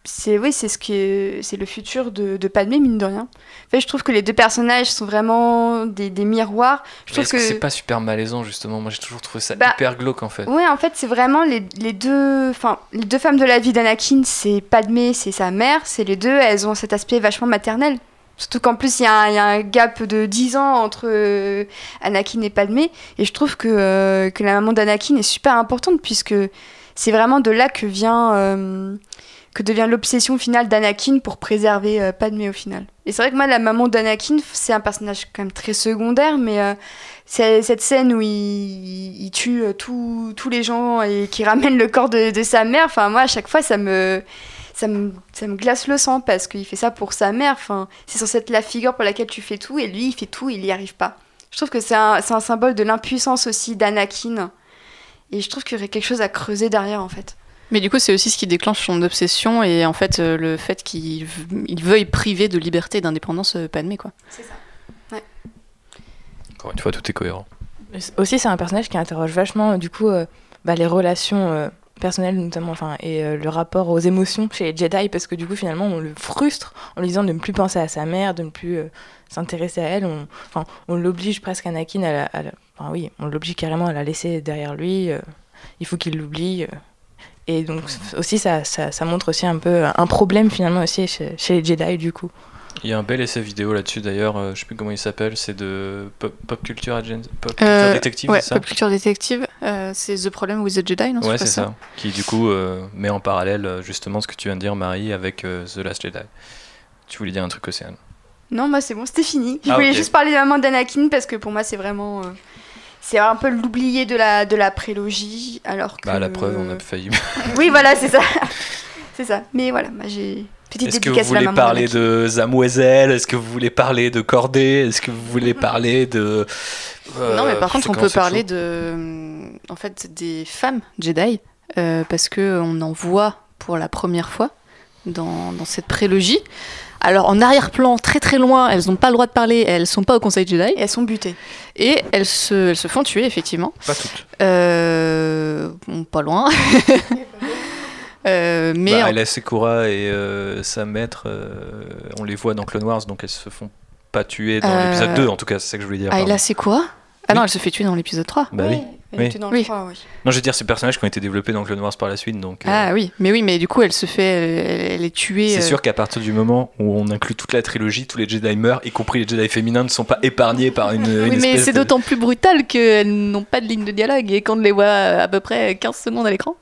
C'est. Oui, c'est ce que c'est le futur de, de Padmé mine de rien. En fait, je trouve que les deux personnages sont vraiment des, des miroirs. Je trouve que, c'est pas super malaisant justement? Moi j'ai toujours trouvé ça Bah, hyper glauque en fait. Ouais, en fait, c'est vraiment les, les deux, enfin, les deux femmes de la vie d'Anakin, c'est Padmé, c'est sa mère, c'est les deux, elles ont cet aspect vachement maternel. Surtout qu'en plus, il y, a un- il y a un gap de 10 ans entre euh, Anakin et Padmé. Et je trouve que, euh, que la maman d'Anakin est super importante, puisque c'est vraiment de là que vient. euh, que devient l'obsession finale d'Anakin pour préserver euh, Padmé au final. Et c'est vrai que moi, la maman d'Anakin, c'est un personnage quand même très secondaire, mais euh, c'est cette scène où il, tue euh, tous les gens et qui *laughs* ramène le corps de, sa mère, enfin moi, à chaque fois, ça me, ça me, ça me glace le sang parce qu'il fait ça pour sa mère. Enfin, c'est censé être la figure pour laquelle tu fais tout, et lui, il fait tout, il n'y arrive pas. Je trouve que c'est un, c'est un symbole de l'impuissance aussi d'Anakin. Et je trouve qu'il y aurait quelque chose à creuser derrière, en fait. Mais du coup, c'est aussi ce qui déclenche son obsession et en fait euh, le fait qu'il veuille priver de liberté et d'indépendance euh, Padmé, quoi. C'est ça. Ouais. Encore une fois, tout est cohérent. Aussi, c'est un personnage qui interroge vachement, du coup, euh, bah, les relations euh, personnelles, notamment, enfin, et euh, le rapport aux émotions chez les Jedi, parce que du coup, finalement, on le frustre en lui disant de ne plus penser à sa mère, de ne plus euh, s'intéresser à elle. On, enfin, on l'oblige presque Anakin à la, à la- enfin, oui, on l'oblige carrément à la laisser derrière lui. euh, il faut qu'il l'oublie. Et donc, aussi, ça, ça, ça montre aussi un peu un problème, finalement, aussi chez, chez les Jedi, du coup. Il y a un bel essai vidéo là-dessus d'ailleurs, euh, je sais plus comment il s'appelle, c'est de Pop, Pop Culture Agent, Pop Culture Euh, Detective, ouais, c'est ça Pop Culture Detective, euh, c'est The Problem with the Jedi, non Ouais, c'est ça. Qui du coup euh, met en parallèle justement ce que tu viens de dire, Marie, avec euh, The Last Jedi. Tu voulais dire un truc, Océane Non, moi c'est bon, c'était fini. Je Ah, voulais juste parler de la maman d'Anakin parce que pour moi c'est vraiment. C'est un peu l'oublié de la, de la prélogie. Alors que. Bah, la preuve, on a failli. *laughs* Oui, voilà, c'est ça. *laughs* c'est ça. Mais voilà, moi j'ai. Petite Est-ce que vous voulez parler de Zamoiselle? Est-ce que vous voulez parler de Cordée? Est-ce que vous voulez *laughs* parler de. euh, non, mais par contre, on peut parler de, en fait, des femmes Jedi, euh, parce que on en voit pour la première fois dans, dans cette prélogie. Alors, en arrière-plan, très très loin, elles n'ont pas le droit de parler, elles sont pas au Conseil Jedi. Et elles sont butées. Et elles se, elles se font tuer, effectivement. Pas toutes. Euh, bon, pas loin. *laughs* Euh, mais Bah, en- Ayla Sekura et euh, sa maître, euh, on les voit dans Clone Wars, donc elles se font pas tuer dans Euh, l'épisode 2, en tout cas, c'est ça que je voulais dire. Ayla pardon. Sekura Ah non, elle se fait tuer dans l'épisode 3. Bah oui. Elle Oui. était dans Oui. le 3, oui. Non, je veux dire, ces personnages qui ont été développés dans Clone Wars par la suite, donc. euh, Ah oui, mais oui, mais du coup, elle se fait, elle, elle est tuée. C'est euh, sûr qu'à partir du moment où on inclut toute la trilogie, tous les Jedi meurent, y compris les Jedi féminins, ne sont pas épargnés par une. *laughs* une Oui, mais c'est de- d'autant plus brutal qu'elles n'ont pas de ligne de dialogue et qu'on les voit à peu près 15 secondes à l'écran.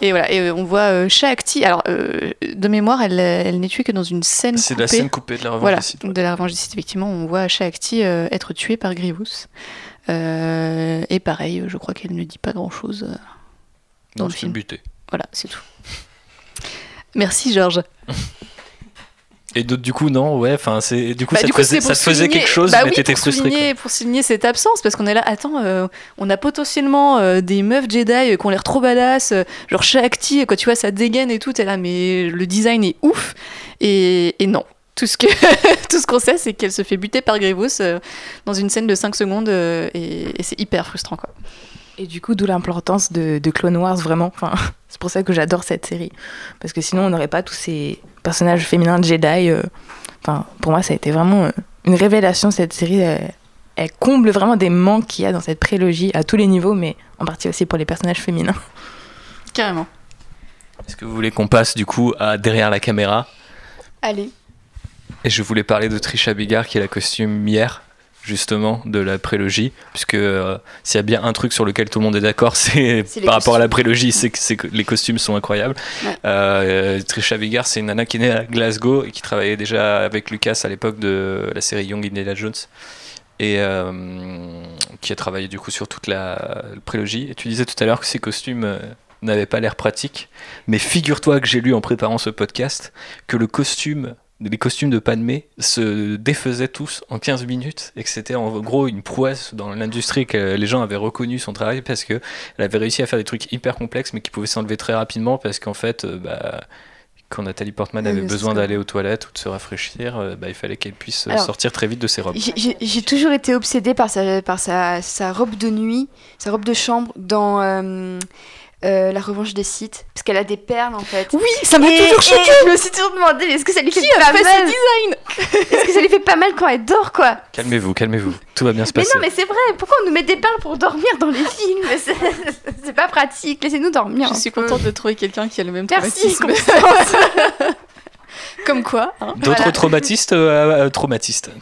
Et voilà, et euh, on voit euh, Shakti. Alors, euh, de mémoire, elle, elle n'est tuée que dans une scène C'est coupée. la scène coupée de la revanche Voilà, des Sith, ouais. de la revanche des Sith, effectivement, on voit Shakti euh, être tuée par Grievous. Euh, et pareil, je crois qu'elle ne dit pas grand-chose euh, dans Non, le film. buté. Voilà, c'est tout. Merci, Georges. Et d'autres, du coup, non, ouais, enfin, c'est. Du coup, Bah, ça du te coup, faisait, ça te quelque chose, bah mais oui, t'étais pour frustré. souligner, pour souligner cette absence, parce qu'on est là, attends, euh, on a potentiellement euh, des meufs Jedi euh, qui ont l'air trop badass, genre Shakti, quand tu vois, ça dégaine et tout, t'es là, mais le design est ouf, et, et non. Tout ce que *laughs* tout ce qu'on sait, c'est qu'elle se fait buter par Grievous euh, dans une scène de 5 secondes, euh, et, et c'est hyper frustrant, quoi. Et du coup, d'où l'importance de, de Clone Wars, vraiment. Enfin, *laughs* c'est pour ça que j'adore cette série. Parce que sinon, on n'aurait pas tous ces personnages féminins de Jedi. euh. Enfin, pour moi, ça a été vraiment une révélation, cette série. Elle, elle comble vraiment des manques qu'il y a dans cette prélogie à tous les niveaux, mais en partie aussi pour les personnages féminins. Carrément. Est-ce que vous voulez qu'on passe, du coup, à derrière la caméra? Allez. Et je voulais parler de Trisha Bigard, qui est la costume hier, justement, de la prélogie. Puisque euh, s'il y a bien un truc sur lequel tout le monde est d'accord, *laughs* c'est par rapport à la costumes. prélogie, c'est que, les costumes sont incroyables. Ouais. Euh, Trisha Bigard, c'est une nana qui est née à Glasgow et qui travaillait déjà avec Lucas à l'époque de la série Young Indiana Jones. Et euh, qui a travaillé du coup sur toute la prélogie. Et tu disais tout à l'heure que ces costumes n'avaient pas l'air pratiques. Mais figure-toi que j'ai lu en préparant ce podcast que le costume les costumes de Padmé se défaisaient tous en 15 minutes et que c'était en gros une prouesse dans l'industrie que les gens avaient reconnu son travail parce que elle avait réussi à faire des trucs hyper complexes mais qui pouvaient s'enlever très rapidement parce qu'en fait euh, bah, quand Nathalie Portman avait besoin d'aller aux toilettes ou de se rafraîchir euh, bah, il fallait qu'elle puisse Alors, sortir très vite de ses robes. J'ai- toujours été obsédée par sa, par sa, sa robe de nuit, sa robe de chambre dans euh, euh, La Revanche des Sith, parce qu'elle a des perles en fait. Oui, ça m'a toujours choqué. Je me suis toujours demandé, est-ce que ça lui fait Qui a pas ce mal design *laughs* Est-ce que ça lui fait pas mal quand elle dort quoi calmez-vous calmez-vous tout va bien se Mais passer non, mais c'est vrai, pourquoi on nous met des perles pour dormir dans les films *laughs* C'est- pas pratique, laissez-nous dormir. Je suis peu. contente de trouver quelqu'un qui a le même Merci, traumatisme. *laughs* *laughs* Comme quoi. hein. D'autres Voilà. traumatistes euh, euh, Traumatistes. *laughs*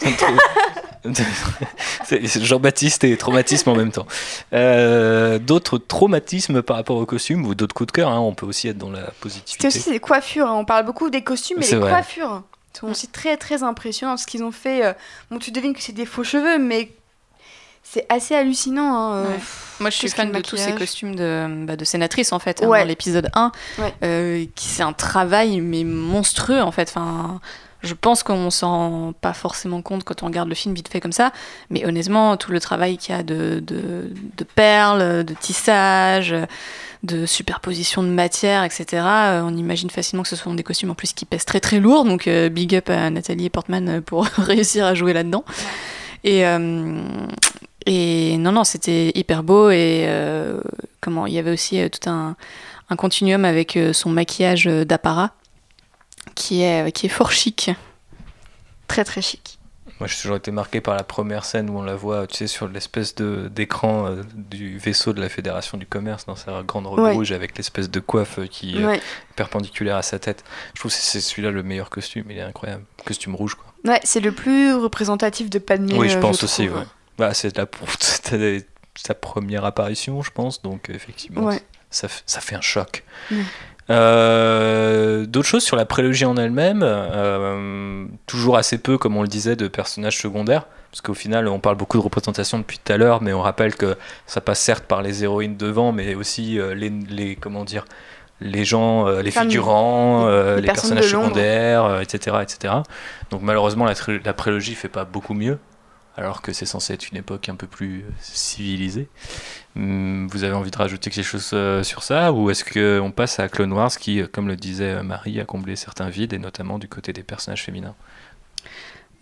C'est Jean-Baptiste et traumatisme en même temps. Euh, d'autres traumatismes par rapport au costume ou d'autres coups de cœur, hein, on peut aussi être dans la positivité. aussi des coiffures. hein. On parle beaucoup des costumes, mais C'est les vrai. coiffures sont aussi très très impressionnantes. Ce qu'ils ont fait. euh, Bon, tu devines que c'est des faux cheveux, mais c'est assez hallucinant. hein, euh. Moi, je suis fan de tous ces costumes de, bah, de sénatrice, en fait, hein, Ouais. dans l'épisode 1, Ouais. euh, qui c'est un travail, mais monstrueux, en fait. Enfin, je pense qu'on s'en rend pas forcément compte quand on regarde le film vite fait comme ça, mais honnêtement, tout le travail qu'il y a de, de, de perles, de tissage, de superposition de matière, etc., euh, on imagine facilement que ce sont des costumes en plus qui pèsent très très lourd, donc big up à Nathalie Portman pour *laughs* réussir à jouer là-dedans. Et, euh, et non, non, c'était hyper beau et euh, comment il y avait aussi euh, tout un, un continuum avec euh, son maquillage d'apparat qui est, qui est fort chic. Très très chic. Moi, j'ai toujours été marqué par la première scène où on la voit, tu sais, sur l'espèce de d'écran euh, du vaisseau de la Fédération du commerce dans sa grande robe Ouais. rouge avec l'espèce de coiffe qui est Ouais. perpendiculaire à sa tête. Je trouve que c'est celui-là le meilleur costume. Il est incroyable. Costume rouge, quoi. Ouais, c'est le plus représentatif de Padmé. oui, je pense aussi. Ouais. Bah, c'est la *laughs* c'était sa première apparition, je pense. Donc, effectivement, Ouais. ça, ça fait un choc. Euh, D'autres choses sur la prélogie en elle-même, euh, toujours assez peu, comme on le disait, de personnages secondaires, parce qu'au final, on parle beaucoup de représentation depuis tout à l'heure, mais on rappelle que ça passe certes par les héroïnes devant, mais aussi euh, les, les- comment dire, les gens, les figurants, les personnages secondaires, etc., etc. Donc malheureusement, la, la prélogie fait pas beaucoup mieux, alors que c'est censé être une époque un peu plus euh, civilisée. Hum, Vous avez envie de rajouter quelque chose euh, sur ça ou est-ce qu'on passe à Clone Wars qui, euh, comme le disait Marie, a comblé certains vides et notamment du côté des personnages féminins?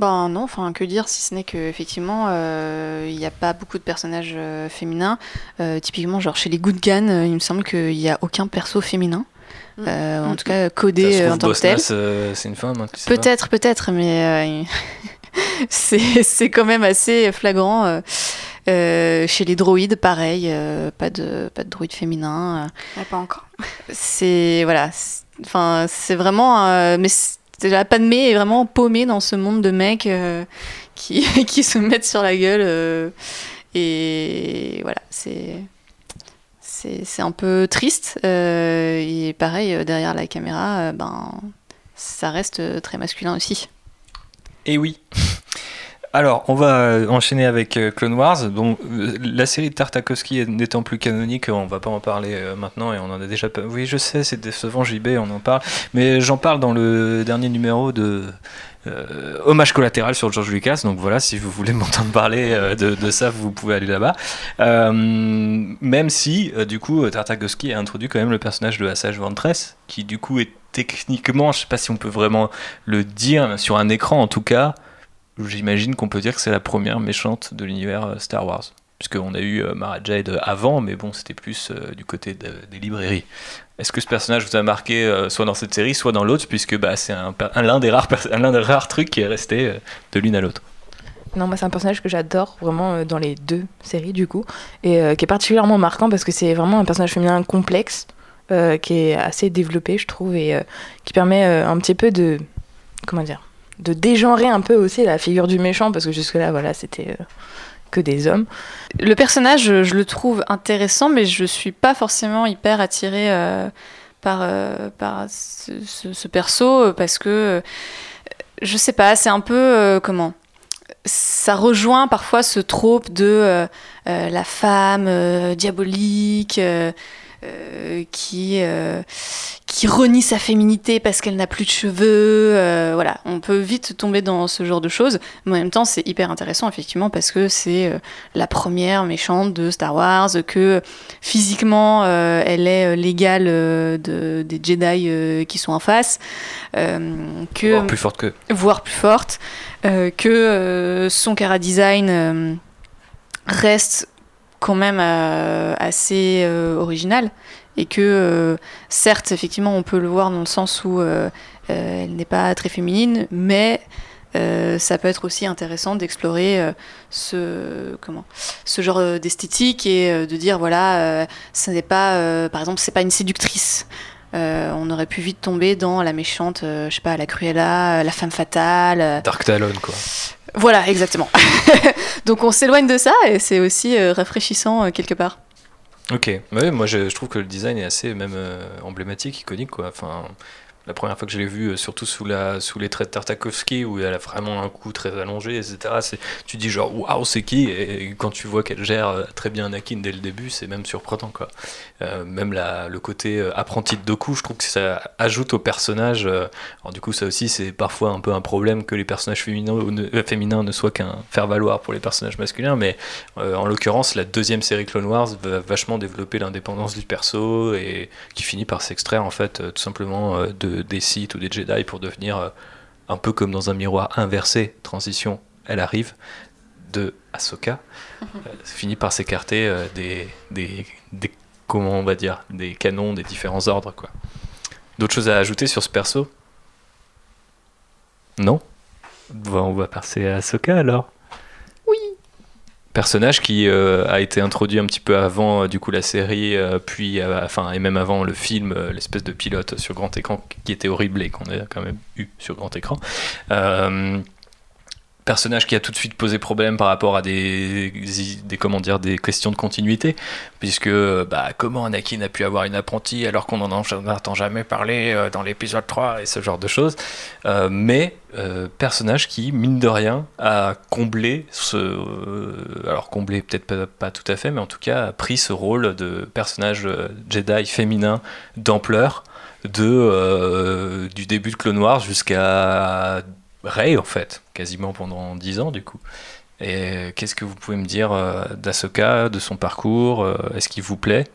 Ben non, enfin que dire si ce n'est qu'effectivement euh, il n'y a pas beaucoup de personnages euh, féminins. Euh, typiquement, genre chez les Good Gun, euh, il me semble qu'il n'y a aucun perso féminin. Mm. Euh, en Mm. tout cas, Ça codé se trouve, en tant que tel. Euh, c'est une femme, hein, Peut-être, peut-être, mais euh, *laughs* *laughs* c'est quand même assez flagrant. euh. Euh, chez les droïdes, pareil, euh, pas de pas de droïde féminin. euh. Ouais, pas encore. C'est voilà, enfin c'est vraiment, mais la Padmé est vraiment paumée dans ce monde de mecs qui *laughs* qui se mettent sur la gueule et voilà, c'est c'est un peu triste et pareil derrière la caméra, ben ça reste très masculin aussi. Et oui. Alors, on va euh, enchaîner avec euh, Clone Wars. Euh, la série de Tartakovsky n'étant plus canonique, on va pas en parler maintenant et on en a déjà pas. Oui, je sais, c'est décevant, JB, on en parle. Mais j'en parle dans le dernier numéro de euh, Hommage collatéral sur George Lucas. Donc voilà, si vous voulez *laughs* m'entendre parler euh, de, ça, vous pouvez aller là-bas. Euh, même si, du coup, Tartakovsky a introduit quand même le personnage de Assage Ventress, qui du coup est techniquement, je sais pas si on peut vraiment le dire, sur un écran en tout cas, j'imagine qu'on peut dire que c'est la première méchante de l'univers Star Wars. Puisqu'on a eu euh, Mara Jade avant, mais bon, c'était plus euh, du côté de- des librairies. Est-ce que ce personnage vous a marqué euh, soit dans cette série, soit dans l'autre, puisque bah, c'est un, l'un des, rares trucs qui est resté euh, de l'une à l'autre? Non, moi c'est un personnage que j'adore vraiment euh, dans les deux séries du coup, et euh, qui est particulièrement marquant parce que c'est vraiment un personnage féminin complexe, euh, qui est assez développé je trouve, et euh, qui permet euh, un petit peu de, comment dire, de dégenrer un peu aussi la figure du méchant, parce que jusque-là voilà c'était euh, que des hommes. Le personnage, je, le trouve intéressant, mais je suis pas forcément hyper attirée euh, par, euh, par ce, perso euh, parce que je sais pas, c'est un peu comment ça rejoint parfois ce trope de la femme diabolique euh, qui euh, qui renie sa féminité parce qu'elle n'a plus de cheveux. euh, voilà, on peut vite tomber dans ce genre de choses. Mais en même temps, c'est hyper intéressant effectivement parce que c'est la première méchante de Star Wars, que physiquement elle est l'égale de, des Jedi qui sont en face, que Voire plus forte que. voire plus forte, que son cara design reste quand même euh, assez euh, original et que euh, certes effectivement on peut le voir dans le sens où elle n'est pas très féminine mais ça peut être aussi intéressant d'explorer ce genre d'esthétique et de dire voilà ce n'est pas par exemple c'est pas une séductrice on aurait pu vite tomber dans la méchante, je sais pas, la Cruella, la femme fatale. Dark Talon, quoi. Voilà, exactement. *laughs* Donc on s'éloigne de ça et c'est aussi euh, rafraîchissant euh, quelque part. Ok, moi je, trouve que le design est assez même euh, emblématique, iconique. Enfin, la première fois que je l'ai vu, surtout sous, les traits de Tartakovsky, où elle a vraiment un cou très allongé, etc. Tu dis genre waouh, c'est qui? Et quand tu vois qu'elle gère très bien Anakin dès le début, c'est même surprenant quoi. Euh, même la, le côté euh, apprenti de Doku, je trouve que ça ajoute au personnage. euh, alors du coup, ça aussi, c'est parfois un peu un problème que les personnages féminins, ou ne, féminins ne soient qu'un faire-valoir pour les personnages masculins, mais en l'occurrence, la deuxième série Clone Wars va vachement développer l'indépendance du perso et qui finit par s'extraire en fait tout simplement de, des Sith ou des Jedi pour devenir un peu comme dans un miroir inversé. Transition, elle arrive de Ahsoka, euh, finit par s'écarter euh, des, des, des comment on va dire des canons des différents ordres quoi. D'autres choses à ajouter sur ce perso? Non? On va passer à Ahsoka alors. Personnage qui euh, a été introduit un petit peu avant euh, du coup la série euh, puis enfin et même avant le film l'espèce de pilote sur grand écran qui était horrible et qu'on a quand même eu sur grand écran. Euh, personnage qui a tout de suite posé problème par rapport à des, comment dire des questions de continuité puisque bah comment Anakin a pu avoir une apprentie alors qu'on en entend jamais parler euh, dans l'épisode 3 et ce genre de choses. Euh, mais euh, personnage qui mine de rien a comblé ce alors comblé peut-être pas, pas tout à fait mais en tout cas a pris ce rôle de personnage Jedi féminin d'ampleur de du début de Clone Wars jusqu'à Rey en fait, quasiment pendant 10 ans du coup. Et qu'est-ce que vous pouvez me dire euh, d'Ahsoka, de son parcours euh, Est-ce qu'il vous plaît?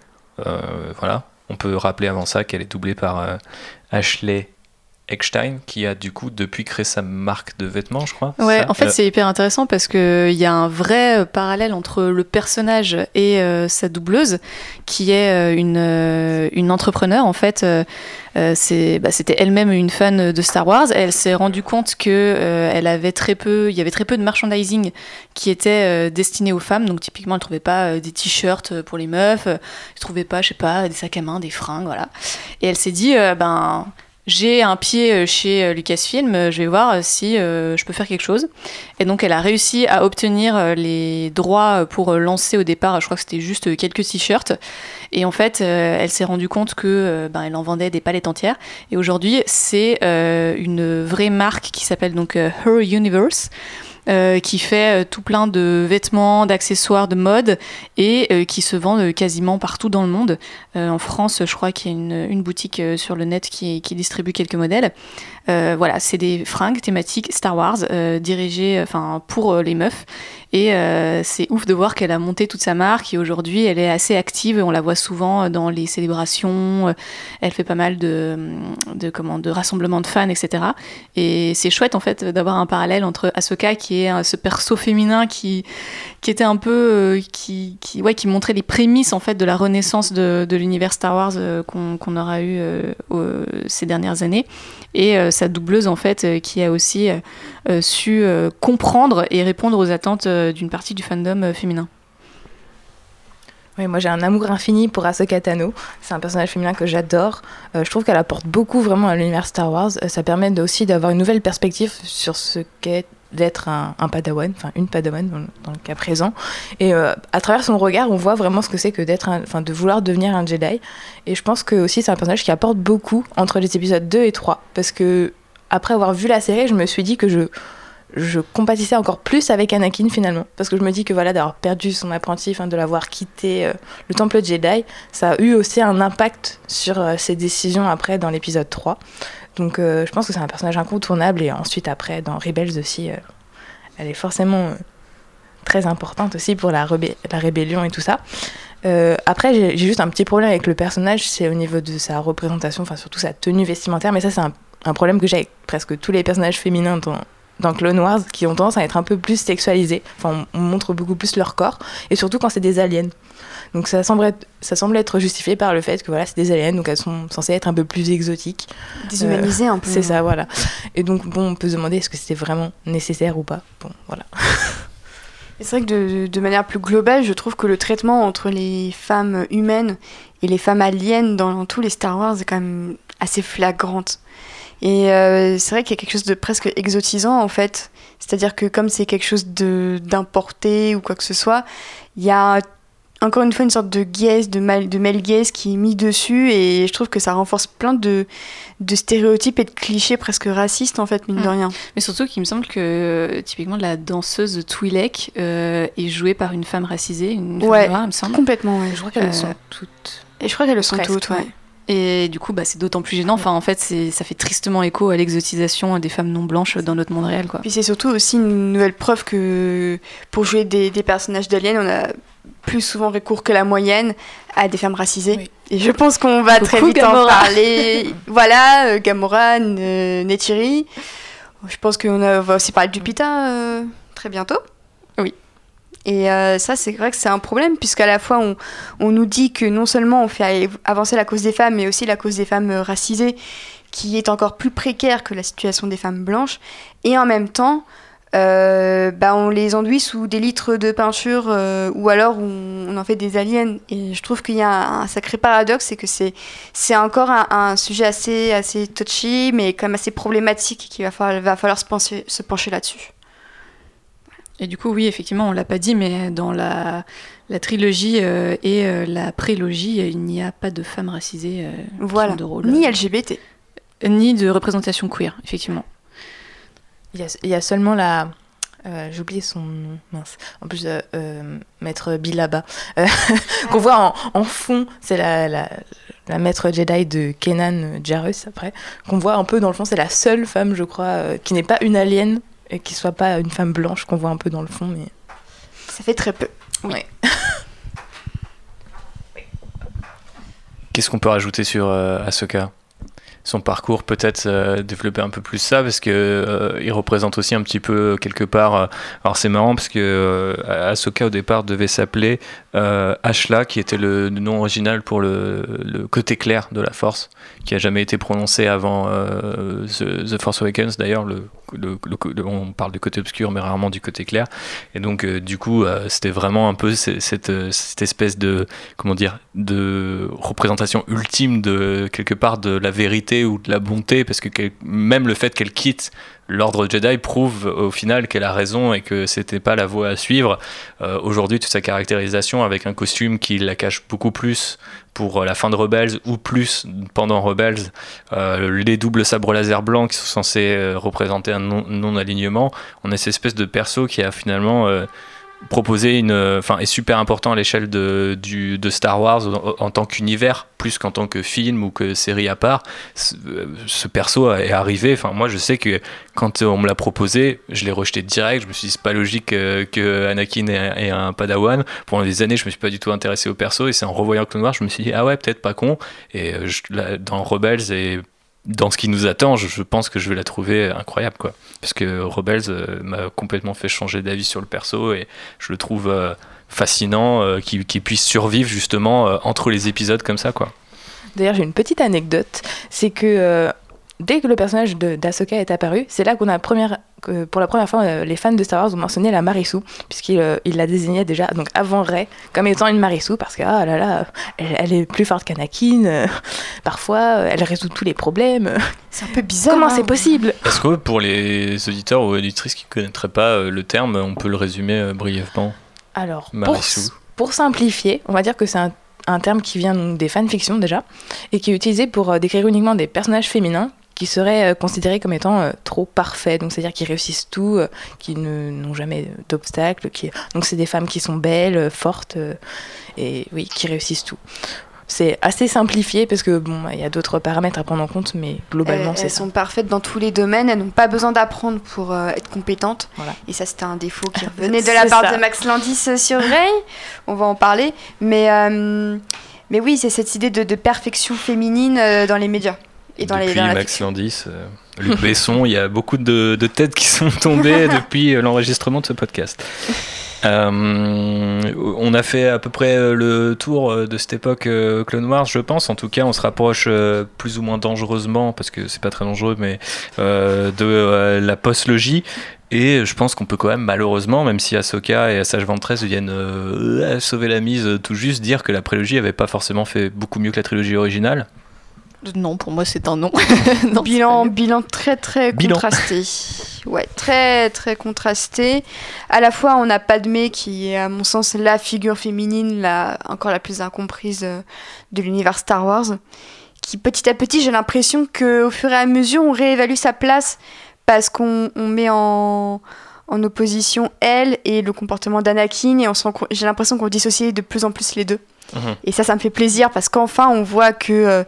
Euh, Voilà. On peut rappeler avant ça qu'elle est doublée par Ashley Eckstein, qui a du coup depuis créé sa marque de vêtements, je crois. Ouais, ça en fait, Euh, c'est hyper intéressant parce qu'il y a un vrai euh, parallèle entre le personnage et euh, sa doubleuse, qui est une, une entrepreneur. En fait, euh, c'est- bah, c'était elle-même une fan de Star Wars. Elle s'est rendue compte que elle avait très peu, il y avait très peu de merchandising qui était destiné aux femmes. Donc, typiquement, elle trouvait pas des t-shirts pour les meufs, elle trouvait pas, je sais pas, des sacs à main, des fringues, voilà. Et elle s'est dit, ben j'ai un pied euh, chez euh, Lucasfilm, euh, je vais voir si je peux faire quelque chose. Et donc elle a réussi à obtenir les droits pour lancer au départ, je crois que c'était juste quelques t-shirts. Et en fait, elle s'est rendue compte que ben, elle en vendait des palettes entières. Et aujourd'hui, c'est une vraie marque qui s'appelle donc Her Universe. Euh, qui fait euh, tout plein de vêtements, d'accessoires, de mode et euh, qui se euh, quasiment partout dans le monde. En France, je crois qu'il y a une, une boutique sur le net qui, qui distribue quelques modèles. Euh, voilà, c'est des fringues thématiques Star Wars euh, dirigées enfin, pour euh, les meufs. Et euh, c'est ouf de voir qu'elle a monté toute sa marque et aujourd'hui elle est assez active. On la voit souvent dans les célébrations. euh, Elle fait pas mal de, de, comment, de rassemblements de fans, etc. Et c'est chouette en fait d'avoir un parallèle entre Ahsoka qui est euh, ce perso féminin qui, qui était un peu euh, qui, qui, ouais, qui montrait les prémices en fait de la renaissance de, de l'univers Star Wars euh, qu'on aura eu euh, ces dernières années et euh, sa doubleuse en fait euh, qui a aussi euh, euh, su comprendre et répondre aux attentes d'une partie du fandom féminin. Oui, moi j'ai un amour infini pour Ahsoka Tano. C'est un personnage féminin que j'adore. Je trouve qu'elle apporte beaucoup vraiment à l'univers Star Wars. Ça permet aussi d'avoir une nouvelle perspective sur ce qu'est d'être un, padawan, enfin une padawan dans, le- cas présent. Et euh, à travers son regard, on voit vraiment ce que c'est que d'être, enfin de vouloir devenir un Jedi. Et je pense que aussi c'est un personnage qui apporte beaucoup entre les épisodes 2 et 3. Parce que après avoir vu la série, je me suis dit que je je compatissais encore plus avec Anakin finalement. Parce que je me dis que voilà, d'avoir perdu son apprenti, enfin, de l'avoir quitté euh, le temple Jedi, ça a eu aussi un impact sur euh, ses décisions après dans l'épisode 3. Donc euh, je pense que c'est un personnage incontournable et ensuite après dans Rebels aussi, euh, elle est forcément euh, très importante aussi pour la, rébellion et tout ça. Après, j'ai j'ai juste un petit problème avec le personnage, c'est au niveau de sa représentation, enfin surtout sa tenue vestimentaire, mais ça c'est un, un problème que j'ai avec presque tous les personnages féminins dans, dans Clone Wars qui ont tendance à être un peu plus sexualisés. Enfin, on, on montre beaucoup plus leur corps, et surtout quand c'est des aliens. Donc ça semble, être, ça semble être justifié par le fait que voilà, c'est des aliens, donc elles sont censées être un peu plus exotiques. Déshumanisées un peu. C'est ça, voilà. Et donc, bon, on peut se demander est-ce que c'était vraiment nécessaire ou pas? Bon, voilà. C'est vrai que de, de manière plus globale, je trouve que le traitement entre les femmes humaines et les femmes aliens dans tous les Star Wars est quand même assez flagrante. Et euh, c'est vrai qu'il y a quelque chose de presque exotisant en fait. C'est-à-dire que comme c'est quelque chose de d'importé ou quoi que ce soit, il y a encore une fois une sorte de gaze, de, mal, de male gaze qui est mis dessus et je trouve que ça renforce plein de, de stéréotypes et de clichés presque racistes en fait, mine de Mm. rien. Mais surtout qu'il me semble que euh, typiquement la danseuse Twi'lek euh, est jouée par une femme racisée, une femme Ouais, noire, il me semble. complètement, ouais. Je crois qu'elles le sont Euh, toutes. Et je crois qu'elles le sont toutes, ouais. ouais. Et du coup, bah, c'est d'autant plus gênant. Enfin, en fait, c'est- ça fait tristement écho à l'exotisation des femmes non blanches dans notre monde réel, quoi. Puis c'est surtout aussi une nouvelle preuve que pour jouer des, des personnages d'aliens, on a plus souvent recours que la moyenne à des femmes racisées. Et je pense qu'on va très vite en parler. *laughs* voilà, euh, Gamora, euh, Neytiri. Je pense qu'on va aussi parler de Jupiter euh, très bientôt. Et euh, ça, c'est vrai que c'est un problème, puisqu'à la fois, on, nous dit que non seulement on fait avancer la cause des femmes, mais aussi la cause des femmes euh, racisées, qui est encore plus précaire que la situation des femmes blanches. Et en même temps, euh, bah, on les enduit sous des litres de peinture, ou alors on, en fait des aliens. Et je trouve qu'il y a un, sacré paradoxe, c'est que c'est, encore un, sujet assez, assez touchy, mais quand même assez problématique, qu'il va falloir, se pencher là-dessus. Et du coup, oui, effectivement, on l'a pas dit, mais dans la, la trilogie euh, et euh, la prélogie, il n'y a pas de femmes racisées euh, Voilà. de rôle. Ni LGBT. Ni de représentation queer, effectivement. Il y a, il y a seulement la. euh, J'ai oublié son nom, mince. En plus, euh, euh, maître Bilaba, euh, *laughs* qu'on voit en, en fond, c'est la, la, la maître Jedi de Kenan Jarrus, après, qu'on voit un peu dans le fond, c'est la seule femme, je crois, euh, qui n'est pas une alien et qui soit pas une femme blanche qu'on voit un peu dans le fond, mais. Ça fait très peu. Oui. *laughs* Qu'est-ce qu'on peut rajouter sur euh, Ahsoka? Son parcours, peut-être euh, développer un peu plus ça, parce que euh, il représente aussi un petit peu quelque part. euh, alors c'est marrant parce que euh, Ahsoka au départ devait s'appeler euh, Ashla, qui était le nom original pour le, côté clair de la Force, qui a jamais été prononcé avant euh, The, Force Awakens. D'ailleurs, le, le- le- le- on parle du côté obscur, mais rarement du côté clair. Et donc, euh, du coup, c'était vraiment un peu ce- cette, espèce de, comment dire, de représentation ultime de quelque part de la vérité ou de la bonté, parce que même le fait qu'elle quitte l'ordre Jedi prouve au final qu'elle a raison et que c'était pas la voie à suivre. Euh, Aujourd'hui, toute sa caractérisation avec un costume qui la cache beaucoup plus pour la fin de Rebels ou plus pendant Rebels, euh, les doubles sabres laser blancs qui sont censés euh, représenter un non- non-alignement, on a cette espèce de perso qui a finalement euh, proposé une, enfin, est super important à l'échelle de, du, de Star Wars en, tant qu'univers, plus qu'en tant que film ou que série à part. Ce, euh, perso est arrivé. Enfin, moi, je sais que quand on me l'a proposé, je l'ai rejeté direct. Je me suis dit, c'est pas logique euh, que Anakin ait, un Padawan. Pendant des années, je me suis pas du tout intéressé au perso. Et c'est en revoyant Clone Wars, je me suis dit, ah ouais, peut-être pas con. Et euh, je- là, dans Rebels et dans ce qui nous attend, je, pense que je vais la trouver incroyable, quoi. Parce que Rebels euh, m'a complètement fait changer d'avis sur le perso et je le trouve euh, fascinant euh, qu'il puisse survivre justement entre les épisodes comme ça, quoi. D'ailleurs, j'ai une petite anecdote, c'est que dès que le personnage de- d'Ahsoka est apparu, c'est là qu'on a première, que pour la première fois, euh, les fans de Star Wars ont mentionné la Marissou, puisqu'il euh, il la désignait déjà, donc avant Rey, comme étant une Marissou, parce que, ah là là, elle, elle est plus forte qu'Anakin, euh, *laughs* parfois, euh, elle résout tous les problèmes. C'est un peu bizarre. Comment hein. c'est possible? Est-ce que pour les auditeurs ou auditrices qui ne connaîtraient pas euh, le terme, on peut le résumer euh, brièvement? Alors, pour, pour simplifier, on va dire que c'est un, un terme qui vient donc des fanfictions déjà, et qui est utilisé pour décrire uniquement des personnages féminins qui seraient euh, considérés comme étant euh, trop parfaits, donc c'est-à-dire qui réussissent tout, euh, qui n'ont jamais d'obstacles, qui... donc c'est des femmes qui sont belles, fortes, et oui, qui réussissent tout. C'est assez simplifié parce que bon, il y a d'autres paramètres à prendre en compte, mais globalement elles, c'est elles ça. sont parfaites dans tous les domaines, elles n'ont pas besoin d'apprendre pour euh, être compétentes. Voilà. Et ça, c'était un défaut qui *laughs* revenait de la part ça. de Max Landis sur Ray. On va en parler. Mais, euh, mais oui, c'est cette idée de, de perfection féminine euh, dans les médias. Et dans les, Depuis dans la Max. Landis, euh, *laughs* Luc Besson, il y a beaucoup de, de têtes qui sont tombées *laughs* depuis euh, l'enregistrement de ce podcast. Euh, on a fait à peu près euh, le tour de cette époque Clone Wars, je pense. En tout cas, on se rapproche plus ou moins dangereusement, parce que c'est pas très dangereux, mais euh, de euh, la post-logie. Et je pense qu'on peut quand même, malheureusement, même si Ahsoka et Sage Ventress viennent sauver la mise tout juste, dire que la prélogie avait pas forcément fait beaucoup mieux que la trilogie originale. Non, pour moi, c'est un *laughs* non. non bilan, bilan très très Bilan. contrasté. ouais, très très contrasté. À la fois, on a Padmé qui est, à mon sens, la figure féminine, la, encore la plus incomprise euh, de l'univers Star Wars. Qui petit à petit, j'ai l'impression qu'au fur et à mesure, on réévalue sa place parce qu'on on met en, en opposition elle et le comportement d'Anakin et on j'ai l'impression qu'on dissocie de plus en plus les deux. Mhm. Et ça, ça me fait plaisir parce qu'enfin, on voit que euh,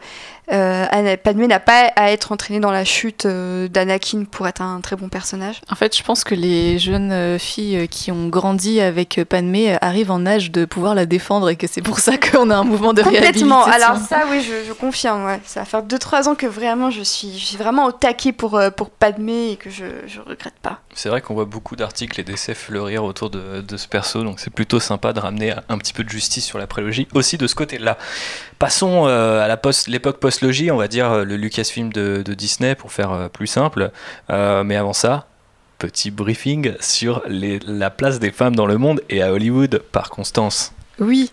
euh, Ana- Padmé n'a pas à être entraînée dans la chute euh, d'Anakin pour être un très bon personnage. En fait, je pense que les jeunes euh, filles euh, qui ont grandi avec Padmé arrivent en âge de pouvoir la défendre et que c'est pour ça *laughs* qu'on a un mouvement de Complètement. réhabilitation. Alors ça, oui, je, je confirme. Ouais. Ça va faire 2-3 ans que vraiment, je suis, je suis vraiment au taquet pour, pour Padmé et que je, je regrette pas. C'est vrai qu'on voit beaucoup d'articles et d'essais fleurir autour de, de ce perso, donc c'est plutôt sympa de ramener un petit peu de justice sur la prélogie aussi de ce côté-là. Passons euh, à la post- l'époque post-logie, on va dire euh, le Lucasfilm de, de Disney pour faire euh, plus simple. Euh, mais avant ça, petit briefing sur les- la place des femmes dans le monde et à Hollywood par Constance. Oui.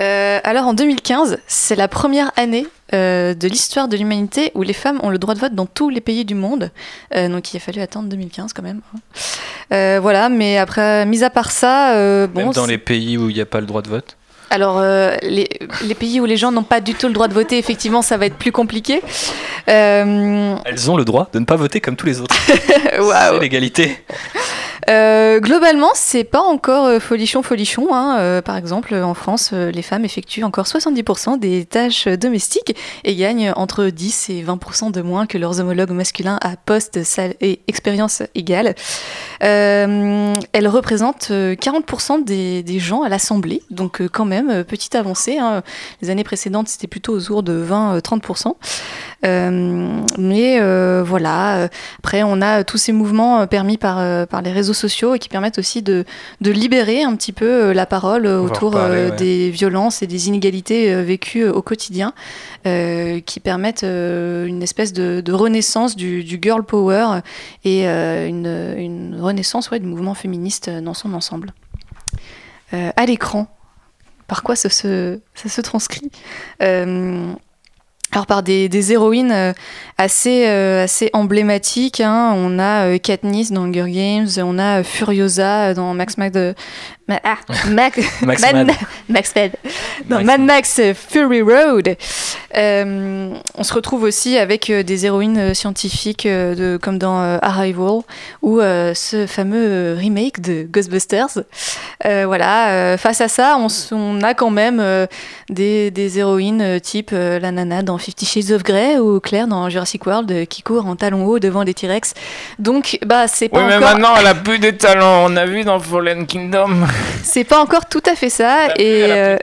Alors en 2015, c'est la première année de l'histoire de l'humanité où les femmes ont le droit de vote dans tous les pays du monde. Donc il a fallu attendre 2015 quand même. hein. Voilà, mais après, mis à part ça, bon. Même dans c'est- les pays où il n'y a pas le droit de vote? Alors, euh, les, les pays où les gens n'ont pas du tout le droit de voter, effectivement, ça va être plus compliqué. Euh, Elles ont le droit de ne pas voter comme tous les autres. *laughs* Waouh. C'est l'égalité. Euh, globalement, c'est pas encore euh, folichon folichon. hein. Euh, par exemple, en France, les femmes effectuent encore 70% des tâches domestiques et gagnent entre 10 et 20% de moins que leurs homologues masculins à poste sal- et expérience égale. Elles représentent euh, 40% des, gens à l'Assemblée, donc quand même, petite avancée. hein. Les années précédentes, c'était plutôt autour de 20-30%. Euh, mais voilà, après on a tous ces mouvements permis par, par les réseaux sociaux et qui permettent aussi de, de libérer un petit peu euh, la parole euh, autour reparler, euh, ouais. des violences et des inégalités vécues au quotidien, euh, qui permettent une espèce de, de renaissance du, du girl power et une, une renaissance ouais, du mouvement féministe dans son ensemble. Euh, à l'écran, par quoi ça se, ça se transcrit? Euh, alors par des, des héroïnes euh, assez, euh, assez emblématiques, hein. on a euh, Katniss dans Hunger Games, on a Furiosa dans Max Max. Ma- ah, *laughs* Max, Max Mad- Mad. *laughs* Max Mad. Max Mad Max Fury Road. Euh, on se retrouve aussi avec euh, des héroïnes euh, scientifiques de, comme dans Arrival ou euh, ce fameux remake de Ghostbusters. Euh, voilà, face à ça, on, a quand même des, des héroïnes type la nana dans Fifty Shades of Grey ou Claire dans Jurassic World qui court en talons hauts devant des T-Rex. Donc, bah, c'est pas Oui, mais encore. maintenant elle a plus des talents. On a vu dans Fallen Kingdom. *laughs* C'est pas encore tout à fait ça. Et euh,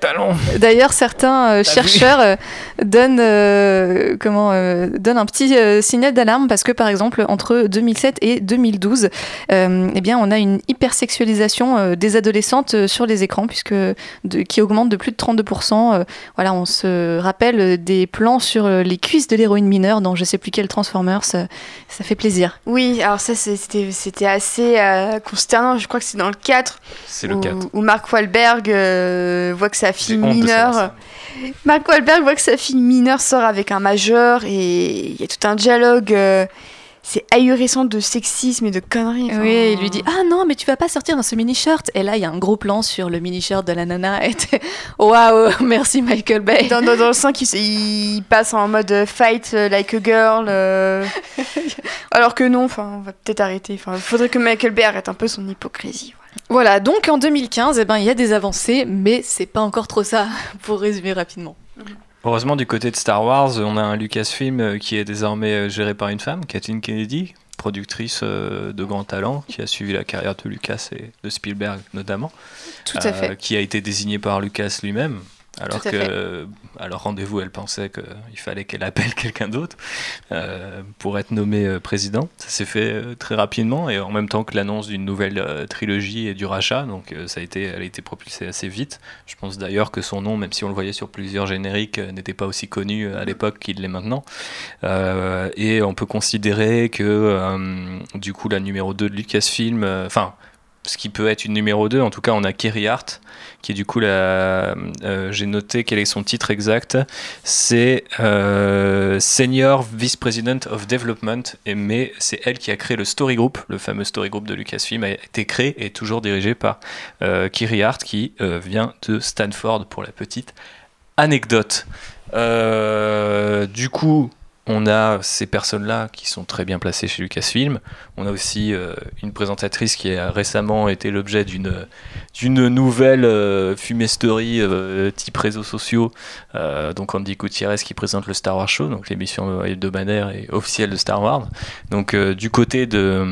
d'ailleurs, certains euh, chercheurs euh, donnent, euh, comment, euh, donnent un petit euh, signal d'alarme parce que, par exemple, entre 2007 et 2012, euh, eh bien, on a une hypersexualisation euh, des adolescentes euh, sur les écrans puisque de- qui augmente de plus de 32%. Euh, voilà, on se rappelle des plans sur les cuisses de l'héroïne mineure dans je sais plus quel Transformers. Ça, ça fait plaisir. Oui, alors ça, c'était c'était assez euh, consternant. Je crois que c'est dans le 4 C'est le où, 4. où Mark Wahlberg euh, voit que sa fille mineure. Mark Wahlberg voit que sa fille mineure sort avec un majeur et il y a tout un dialogue. euh, c'est ahurissant de sexisme et de conneries. enfin. Oui, il lui dit Ah non, mais tu vas pas sortir dans ce mini-shirt. Et là, il y a un gros plan sur le mini-shirt de la nana. *laughs* Et Waouh, merci Michael Bay. Dans, dans, dans le 5, il, il passe en mode fight euh, like a girl. euh, *laughs* Alors que non, enfin, on va peut-être arrêter. Enfin, faudrait que Michael Bay arrête un peu son hypocrisie. Voilà, donc en 2015, eh ben, il y a des avancées, mais c'est pas encore trop ça, *laughs* pour résumer rapidement. Heureusement, du côté de Star Wars, on a un Lucasfilm euh, qui est désormais euh, géré par une femme, Kathleen Kennedy, productrice euh, de grand talent, qui a suivi la carrière de Lucas et de Spielberg notamment. Tout à euh, fait. Qui a été désignée par Lucas lui-même. Alors que, à leur rendez-vous, elle pensait qu'il fallait qu'elle appelle *laughs* quelqu'un d'autre euh, pour être nommé euh, président. Ça s'est fait euh, très rapidement et en même temps que l'annonce d'une nouvelle euh, trilogie et du rachat. Donc euh, ça a été, elle a été propulsée assez vite. Je pense d'ailleurs que son nom, même si on le voyait sur plusieurs génériques, n'était pas aussi connu à l'époque qu'il l'est maintenant. Et on peut considérer que du coup la numéro 2 de Lucasfilm, enfin ce qui peut être une numéro 2, en tout cas on a Kerry Hart, qui est du coup la... euh, j'ai noté quel est son titre exact, c'est euh, Senior Vice President of Development, et, mais c'est elle qui a créé le Story Group, le fameux Story Group de Lucasfilm, a été créé et toujours dirigé par euh, Kerry Hart, qui vient de Stanford pour la petite anecdote. Du coup, on a ces personnes-là qui sont très bien placées chez Lucasfilm. On a aussi euh, une présentatrice qui a récemment été l'objet d'une nouvelle euh, fumisterie euh, type réseaux sociaux. Euh, donc Andy Gutiérrez qui présente le Star Wars Show, donc l'émission hebdomadaire et officielle de Star Wars. Donc du côté de,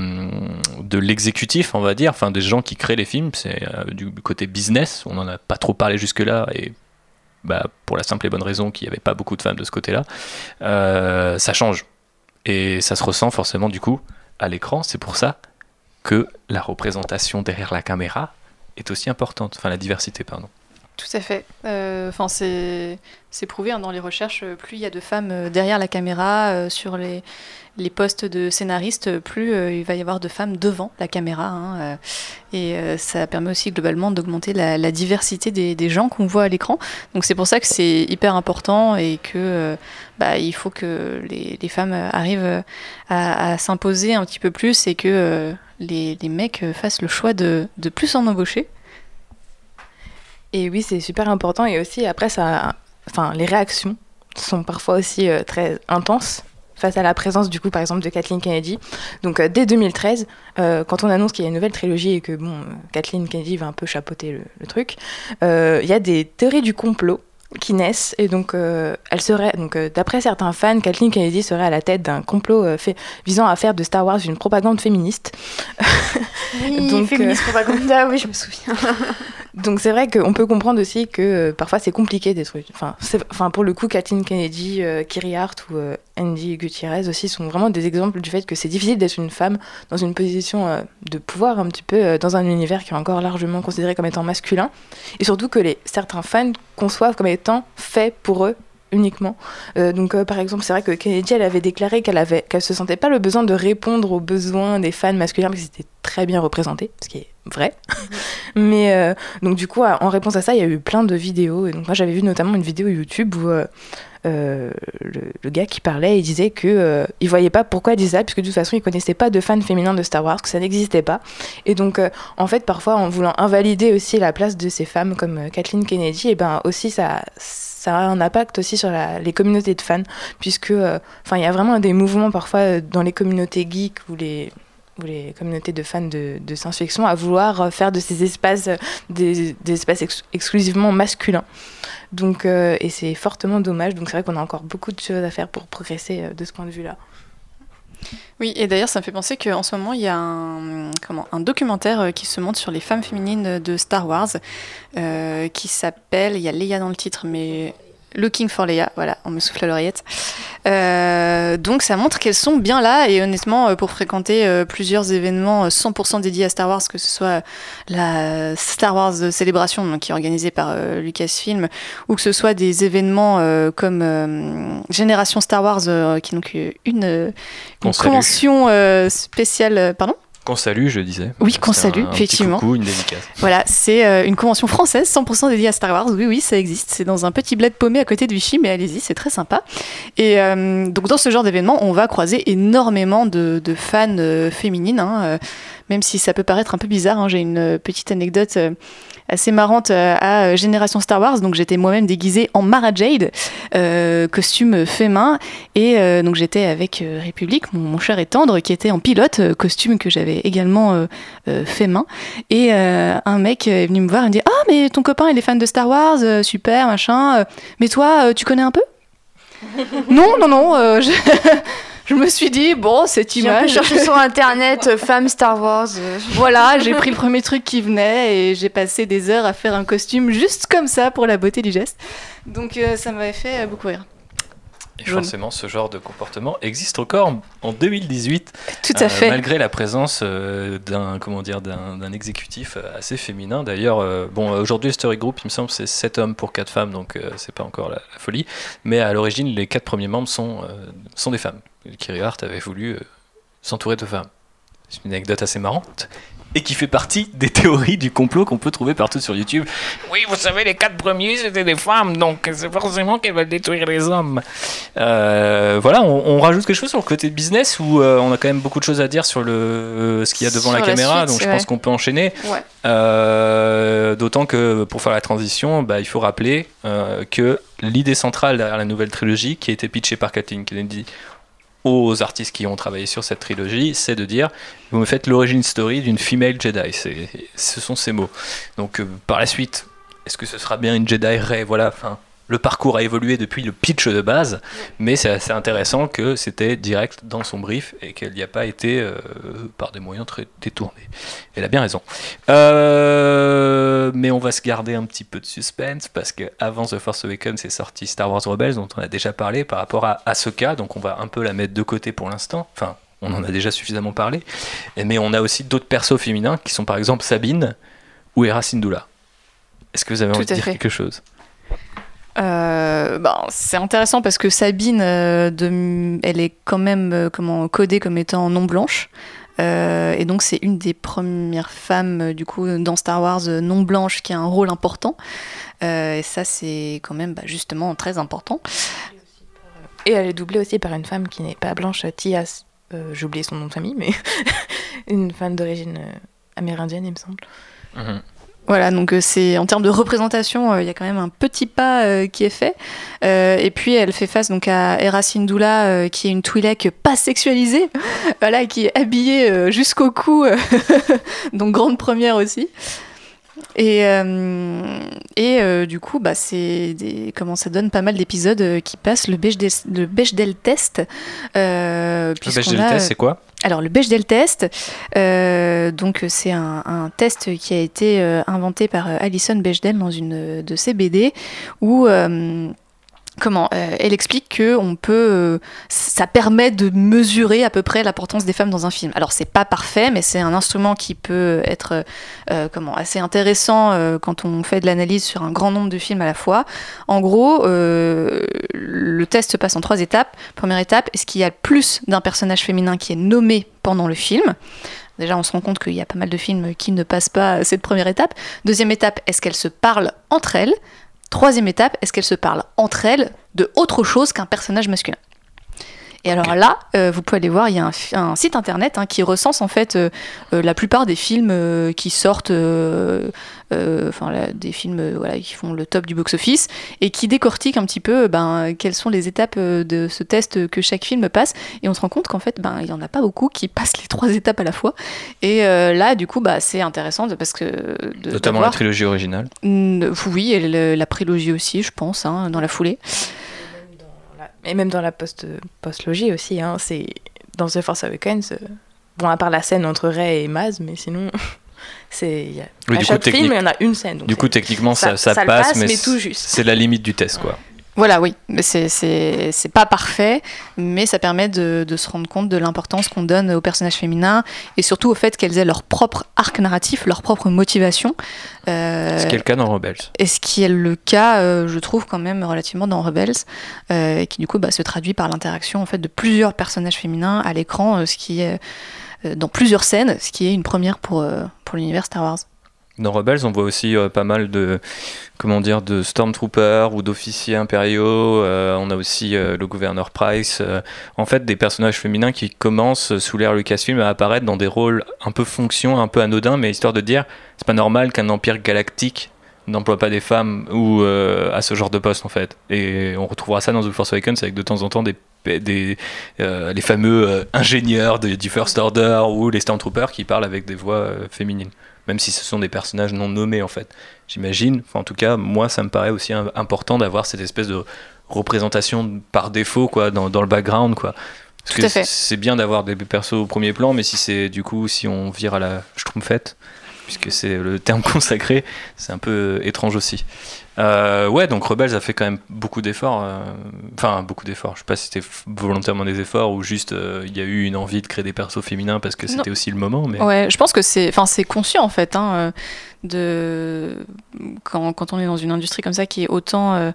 l'exécutif, on va dire, enfin des gens qui créent les films, c'est du côté business. On n'en a pas trop parlé jusque-là et bah, pour la simple et bonne raison qu'il n'y avait pas beaucoup de femmes de ce côté-là, euh, ça change. Et ça se ressent forcément du coup à l'écran. C'est pour ça que la représentation derrière la caméra est aussi importante. Enfin, la diversité, pardon. Tout à fait. Euh, Enfin, c'est prouvé hein, dans les recherches. euh, Plus il y a de femmes euh, derrière la caméra sur les postes de scénaristes, plus il va y avoir de femmes devant la caméra. hein, et ça permet aussi globalement d'augmenter la, diversité des, gens qu'on voit à l'écran. Donc c'est pour ça que c'est hyper important et que bah, il faut que les, femmes arrivent à, s'imposer un petit peu plus et que les, les mecs fassent le choix de, de plus en embaucher. Et oui, c'est super important. Et aussi, après, ça, enfin, les réactions sont parfois aussi euh, très intenses face à la présence, du coup, par exemple, de Kathleen Kennedy. Donc, euh, dès 2013, euh, quand on annonce qu'il y a une nouvelle trilogie et que, bon, Kathleen Kennedy va un peu chapeauter le, truc, il y a des théories du complot qui naissent et donc euh, elle serait donc euh, d'après certains fans Kathleen Kennedy serait à la tête d'un complot euh, fait, visant à faire de Star Wars une propagande féministe *laughs* Oui, Donc, féministe propaganda, oui, je me souviens. *laughs* donc c'est vrai qu'on peut comprendre aussi que parfois c'est compliqué des trucs. Enfin, pour le coup, Kathleen Kennedy, Kiri Hart ou Andy Gutierrez aussi sont vraiment des exemples du fait que c'est difficile d'être une femme dans une position de pouvoir un petit peu dans un univers qui est encore largement considéré comme étant masculin. Et surtout que les, certains fans conçoivent comme étant fait pour eux uniquement. Euh, donc euh, par exemple, c'est vrai que Kennedy, elle avait déclaré qu'elle avait qu'elle se sentait pas le besoin de répondre aux besoins des fans masculins parce que c'était très bien représenté, ce qui est vrai. *laughs* Mais euh, donc du coup, en réponse à ça, il y a eu plein de vidéos. Et donc moi, j'avais vu notamment une vidéo YouTube où euh, euh, le, le gars qui parlait, il disait que il voyait pas pourquoi il disait ça, puisque de toute façon, il connaissait pas de fans féminins de Star Wars, que ça n'existait pas. Et donc, en fait, parfois, en voulant invalider aussi la place de ces femmes comme Kathleen Kennedy, et ben aussi ça ça a un impact aussi sur les communautés de fans, puisque euh, il y a vraiment des mouvements parfois euh, dans les communautés geeks ou les ou les communautés de fans de, de science-fiction à vouloir euh, faire de ces espaces des, espaces ex- exclusivement masculins. Donc, et c'est fortement dommage. Donc c'est vrai qu'on a encore beaucoup de choses à faire pour progresser de ce point de vue-là. Oui, et d'ailleurs, ça me fait penser qu'en ce moment, il y a un, documentaire euh, qui se montre sur les femmes féminines de Star Wars, euh, qui s'appelle, il y a Leia dans le titre, mais Looking for Leia, voilà, on me souffle à l'oreillette. Euh, donc ça montre qu'elles sont bien là, et honnêtement, euh, pour fréquenter euh, plusieurs événements euh, 100% dédiés à Star Wars, que ce soit la Star Wars Célébration, donc, qui est organisée par euh, Lucasfilm, ou que ce soit des événements euh, comme euh, Génération Star Wars, euh, qui est donc euh, une, euh, une convention euh, spéciale. euh, Pardon Qu'on salue, je disais. Oui, qu'on un- salue, un petit effectivement. coucou, une dédicace. Voilà, c'est euh, une convention française 100% dédiée à Star Wars. Oui, oui, ça existe. C'est dans un petit bled paumé à côté de Vichy, mais allez-y, c'est très sympa. Et euh, donc, dans ce genre d'événement, on va croiser énormément de, de fans euh, féminines, hein, même si ça peut paraître un peu bizarre. hein. J'ai une petite anecdote. Assez marrante euh, à euh, Génération Star Wars. Donc j'étais moi-même déguisée en Mara Jade, euh, costume fait main. Et euh, donc j'étais avec République, mon, mon cher et tendre, qui était en pilote, costume que j'avais également fait main. Et un mec est venu me voir et me dit Ah, mais ton copain, il est fan de Star Wars, super, machin. mais toi, tu connais un peu? *laughs* Non, non, non. euh, je... je me suis dit, bon, cette J'ai image. cherché sur internet, euh, femme Star Wars. euh, Voilà, j'ai pris le premier truc qui venait et j'ai passé des heures à faire un costume juste comme ça pour la beauté du geste. Donc euh, ça m'avait fait beaucoup rire. Et Jaune. forcément, ce genre de comportement existe encore en 2018. Tout à euh, fait. Malgré la présence euh, d'un comment dire d'un exécutif euh, assez féminin. D'ailleurs, euh, bon, aujourd'hui le Story Group, il me semble, c'est 7 hommes pour 4 femmes, donc c'est pas encore la, la folie. Mais à l'origine, les 4 premiers membres sont, sont des femmes. Kiri Hart avait voulu s'entourer de femmes. C'est une anecdote assez marrante. Et qui fait partie des théories du complot qu'on peut trouver partout sur YouTube. Oui, vous savez, les quatre premiers, c'était des femmes, donc c'est forcément qu'elles veulent détruire les hommes. Euh, voilà, on, on rajoute quelque chose sur le côté business où euh, on a quand même beaucoup de choses à dire sur le, euh, ce qu'il y a devant Sur la la caméra, suite, donc je ouais. pense qu'on peut enchaîner. Ouais. Euh, D'autant que pour faire la transition, bah, il faut rappeler euh, que l'idée centrale derrière la nouvelle trilogie, qui a été pitchée par Kathleen Kennedy aux artistes qui ont travaillé sur cette trilogie, c'est de dire vous me faites l'origine story d'une female Jedi. C'est- Ce sont ces mots. Donc euh, par la suite, est-ce que ce sera bien une Jedi Rey? Voilà, enfin, le parcours a évolué depuis le pitch de base, mais c'est assez intéressant que c'était direct dans son brief et qu'elle n'y a pas été euh, par des moyens très détournés. Elle a bien raison. Euh, mais on va se garder un petit peu de suspense parce que avant The Force Awakens, c'est sorti Star Wars Rebels dont on a déjà parlé par rapport à Ahsoka, donc on va un peu la mettre de côté pour l'instant. Enfin, on en a déjà suffisamment parlé. Mais on a aussi d'autres persos féminins qui sont par exemple Sabine ou Hera Syndulla. Est-ce que vous avez Tout envie de dire fait. quelque chose? Euh, ben, c'est intéressant parce que Sabine, euh, de- elle est quand même euh, comment, codée comme étant non blanche. Euh, et donc c'est une des premières femmes du coup dans Star Wars non blanche qui a un rôle important. Euh, et ça c'est quand même bah, justement très important. Et elle est doublée aussi par une femme qui n'est pas blanche, Tia. euh, J'ai oublié son nom de famille, mais *laughs* une femme d'origine amérindienne, il me semble. Mhm. Voilà, donc euh, c'est en termes de représentation, euh, il y a quand même un petit pas euh, qui est fait. Et puis elle fait face donc à Hera Syndulla, qui est une Twi'lek pas sexualisée, *laughs* voilà, qui est habillée jusqu'au cou, *laughs* donc grande première aussi. Et, euh, et euh, du coup, bah, c'est des, comment ça donne pas mal d'épisodes qui passent le Bechdel, le Bechdel test. euh, Le Bechdel a, test, c'est quoi? Alors le Bechdel test, euh, donc c'est un, test qui a été euh, inventé par euh, Alison Bechdel dans une de ses BD où comment euh, elle explique que on peut euh, ça permet de mesurer à peu près l'importance des femmes dans un film. Alors c'est pas parfait mais c'est un instrument qui peut être euh, assez intéressant quand on fait de l'analyse sur un grand nombre de films à la fois. En gros, le test se passe en trois étapes. Première étape, est-ce qu'il y a plus d'un personnage féminin qui est nommé pendant le film? Déjà, on se rend compte qu'il y a pas mal de films qui ne passent pas cette première étape. Deuxième étape, est-ce qu'elles se parlent entre elles? Troisième étape, est-ce qu'elles se parlent entre elles de autre chose qu'un personnage masculin? Et alors là, euh, vous pouvez aller voir, il y a un, site internet hein, qui recense en fait euh, euh, la plupart des films qui sortent, enfin là, des films voilà, qui font le top du box-office et qui décortique un petit peu ben, quelles sont les étapes de ce test que chaque film passe. Et on se rend compte qu'en fait, ben, il n'y en a pas beaucoup qui passent les trois étapes à la fois. Et là, du coup, bah, c'est intéressant parce que. De, Notamment la trilogie originale. Oui, et le- la prélogie aussi, je pense, hein, dans la foulée. Et même dans la post- post-logie aussi, hein, c'est dans The Force Awakens, euh, bon, à part la scène entre Rey et Maz, mais sinon, *laughs* c'est. Oui, à du coup, chaque film, il y en a une scène. donc Du coup, techniquement, ça, ça, passe, passe, mais, mais tout c'est- juste. c'est la limite du test, quoi. Voilà, oui, mais c'est- pas parfait, mais ça permet de, de se rendre compte de l'importance qu'on donne aux personnages féminins et surtout au fait qu'elles aient leur propre arc narratif, leur propre motivation. Euh, Ce qui est le cas dans Rebels. et ce qui est le cas, euh, je trouve quand même relativement dans Rebels, euh, qui du coup bah, se traduit par l'interaction en fait de plusieurs personnages féminins à l'écran, euh, ce qui est euh, dans plusieurs scènes, ce qui est une première pour pour l'univers Star Wars. Dans Rebels, on voit aussi euh, pas mal de, comment dire, de stormtroopers ou d'officiers impériaux. euh, on a aussi euh, le gouverneur Price. en fait, des personnages féminins qui commencent sous l'ère Lucasfilm à apparaître dans des rôles un peu fonction, un peu anodins, mais histoire de dire, c'est pas normal qu'un empire galactique n'emploie pas des femmes ou à ce genre de poste en fait. Et on retrouvera ça dans The Force Awakens avec de temps en temps des les fameux ingénieurs de- du First Order ou les Stormtroopers qui parlent avec des voix féminines même si ce sont des personnages non nommés en fait. J'imagine, enfin, en tout cas, moi ça me paraît aussi im- important d'avoir cette espèce de représentation par défaut quoi, dans, dans le background. Quoi. Parce Tout que à fait. c'est bien d'avoir des persos au premier plan, mais si c'est du coup, si on vire à la schtroumpfette, puisque c'est le terme *laughs* consacré, c'est un peu étrange aussi. Euh, ouais, donc Rebels a fait quand même beaucoup d'efforts. euh, Enfin, beaucoup d'efforts. Je sais pas si c'était volontairement des efforts ou juste euh, il y a eu une envie de créer des persos féminins parce que c'était aussi le moment. Mais... Ouais, je pense que c'est, enfin, c'est conscient en fait, hein, de quand, quand on est dans une industrie comme ça qui est autant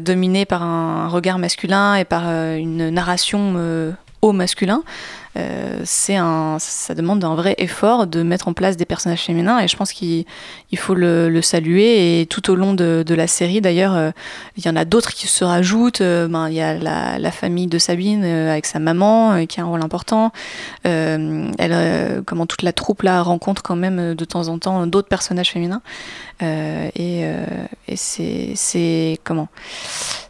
dominée par un regard masculin et par une narration au masculin, euh, c'est un, ça demande un vrai effort de mettre en place des personnages féminins et je pense qu'il il faut le, saluer. Et tout au long de, la série d'ailleurs euh, il y en a d'autres qui se rajoutent. Euh, ben, il y a la, famille de Sabine avec sa maman qui a un rôle important. Elle, comment toute la troupe là rencontre quand même de temps en temps d'autres personnages féminins. Et, c'est comment?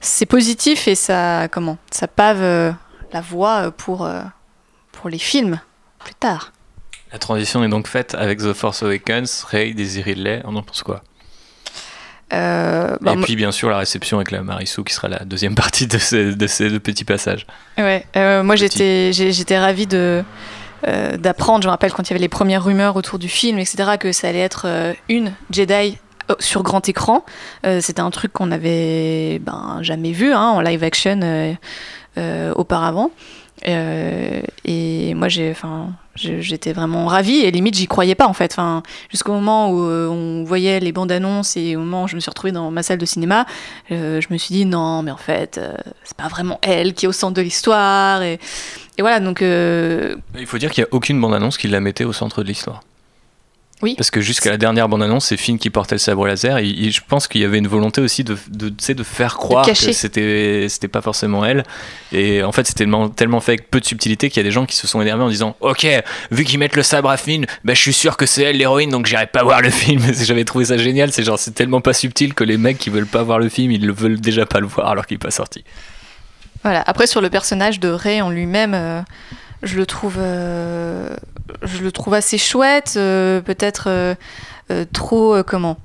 C'est positif et ça comment? Ça pave la voie pour euh, pour les films plus tard La transition est donc faite avec The Force Awakens, Rey, Daisy Ridley, on en pense quoi? Euh, bah, Et puis bien sûr la réception avec la Marissou qui sera la deuxième *laughs* partie de ces, de ces deux petits passages. Ouais, euh, moi j'étais j'étais ravie de euh, d'apprendre. Je me rappelle quand il y avait les premières rumeurs autour du film, etc., que ça allait être euh, une Jedi euh, sur grand écran. Euh, C'était un truc qu'on n'avait ben, jamais vu hein, en live action euh, euh, auparavant. Euh, et moi j'ai, enfin, j'étais vraiment ravie et limite j'y croyais pas en fait. Enfin, jusqu'au moment où euh, on voyait les bandes annonces et au moment où je me suis retrouvée dans ma salle de cinéma, euh, je me suis dit non, mais en fait, euh, c'est pas vraiment elle qui est au centre de l'histoire. Et, voilà, donc. euh, Il faut dire qu'il n'y a aucune bande-annonce qui la mettait au centre de l'histoire. Oui. Parce que jusqu'à la dernière bande-annonce, c'est Finn qui portait le sabre laser. Et, et je pense qu'il y avait une volonté aussi de, de, de faire croire que c'était c'était pas forcément elle. Et en fait, c'était tellement, tellement fait avec peu de subtilité qu'il y a des gens qui se sont énervés en disant Ok, vu qu'ils mettent le sabre à Finn, bah, je suis sûr que c'est elle l'héroïne, donc j'irai pas voir le film. *laughs* J'avais trouvé ça génial. C'est genre, c'est tellement pas subtil que les mecs qui veulent pas voir le film, ils le veulent déjà pas le voir alors qu'il est pas sorti. Voilà. Après, sur le personnage de Rey en lui-même, euh, je le trouve, euh, je le trouve assez chouette, euh, peut-être euh, trop, comment,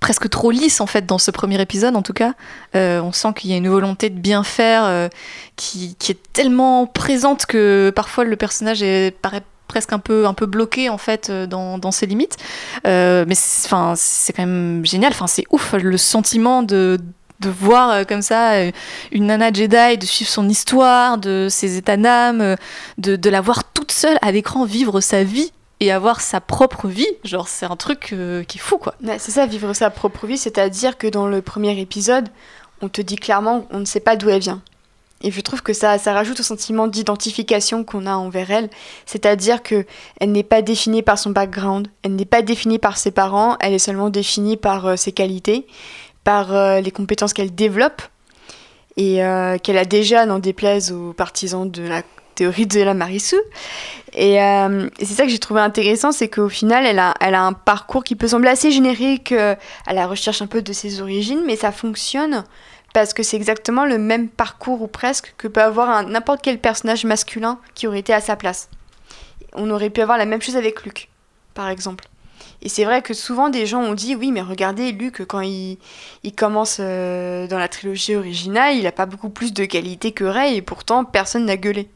presque trop lisse en fait dans ce premier épisode en tout cas. On sent qu'il y a une volonté de bien faire qui, est tellement présente que parfois le personnage paraît presque un peu un peu bloqué en fait dans, ses limites mais enfin c'est quand même génial enfin c'est ouf le sentiment de de voir euh, comme ça euh, une nana Jedi, de suivre son histoire, de ses états d'âme, euh, de, de la voir toute seule à l'écran vivre sa vie et avoir sa propre vie. Genre, c'est un truc qui est fou, quoi. C'est ça, vivre sa propre vie, c'est-à-dire que dans le premier épisode, on te dit clairement on ne sait pas d'où elle vient. Et je trouve que ça, ça rajoute au sentiment d'identification qu'on a envers elle, c'est-à-dire que elle n'est pas définie par son background, elle n'est pas définie par ses parents, elle est seulement définie par ses qualités, par euh, les compétences qu'elle développe et euh, qu'elle a déjà, n'en déplaise aux partisans de la théorie de la Marissou. Et, euh, et c'est ça que j'ai trouvé intéressant, c'est qu'au final, elle a, elle a un parcours qui peut sembler assez générique à la recherche un peu de ses origines, mais ça fonctionne parce que c'est exactement le même parcours ou presque que peut avoir n'importe quel personnage masculin qui aurait été à sa place. On aurait pu avoir la même chose avec Luke, par exemple. Et c'est vrai que souvent des gens ont dit oui, mais regardez, Luke, quand il, commence euh, dans la trilogie originale, il n'a pas beaucoup plus de qualité que Rey, et pourtant personne n'a gueulé.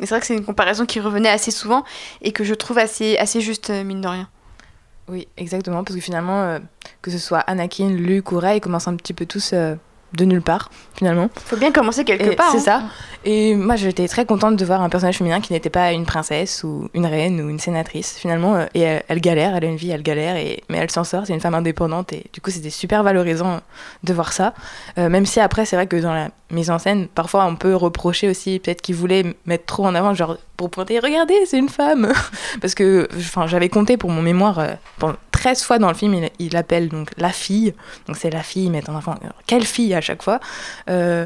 Et c'est vrai que c'est une comparaison qui revenait assez souvent et que je trouve assez, assez juste, euh, mine de rien. Oui, exactement, parce que finalement, euh, que ce soit Anakin, Luke ou Rey, ils commencent un petit peu tous de nulle part, finalement. Faut bien commencer quelque Et part. C'est hein. ça. Et moi, j'étais très contente de voir un personnage féminin qui n'était pas une princesse ou une reine ou une sénatrice, finalement. euh, Et elle, elle galère, elle a une vie, elle galère, et, mais elle s'en sort, c'est une femme indépendante. Et du coup, c'était super valorisant de voir ça. Euh, même si après, c'est vrai que dans la mise en scène, parfois, on peut reprocher aussi, peut-être qu'ils voulaient mettre trop en avant, genre pour pointer, regardez, c'est une femme. *laughs* Parce que j'avais compté pour mon mémoire, euh, pendant 13 fois dans le film, il, il appelle donc la fille. Donc c'est la fille, mais en enfant, quelle fille chaque fois Euh,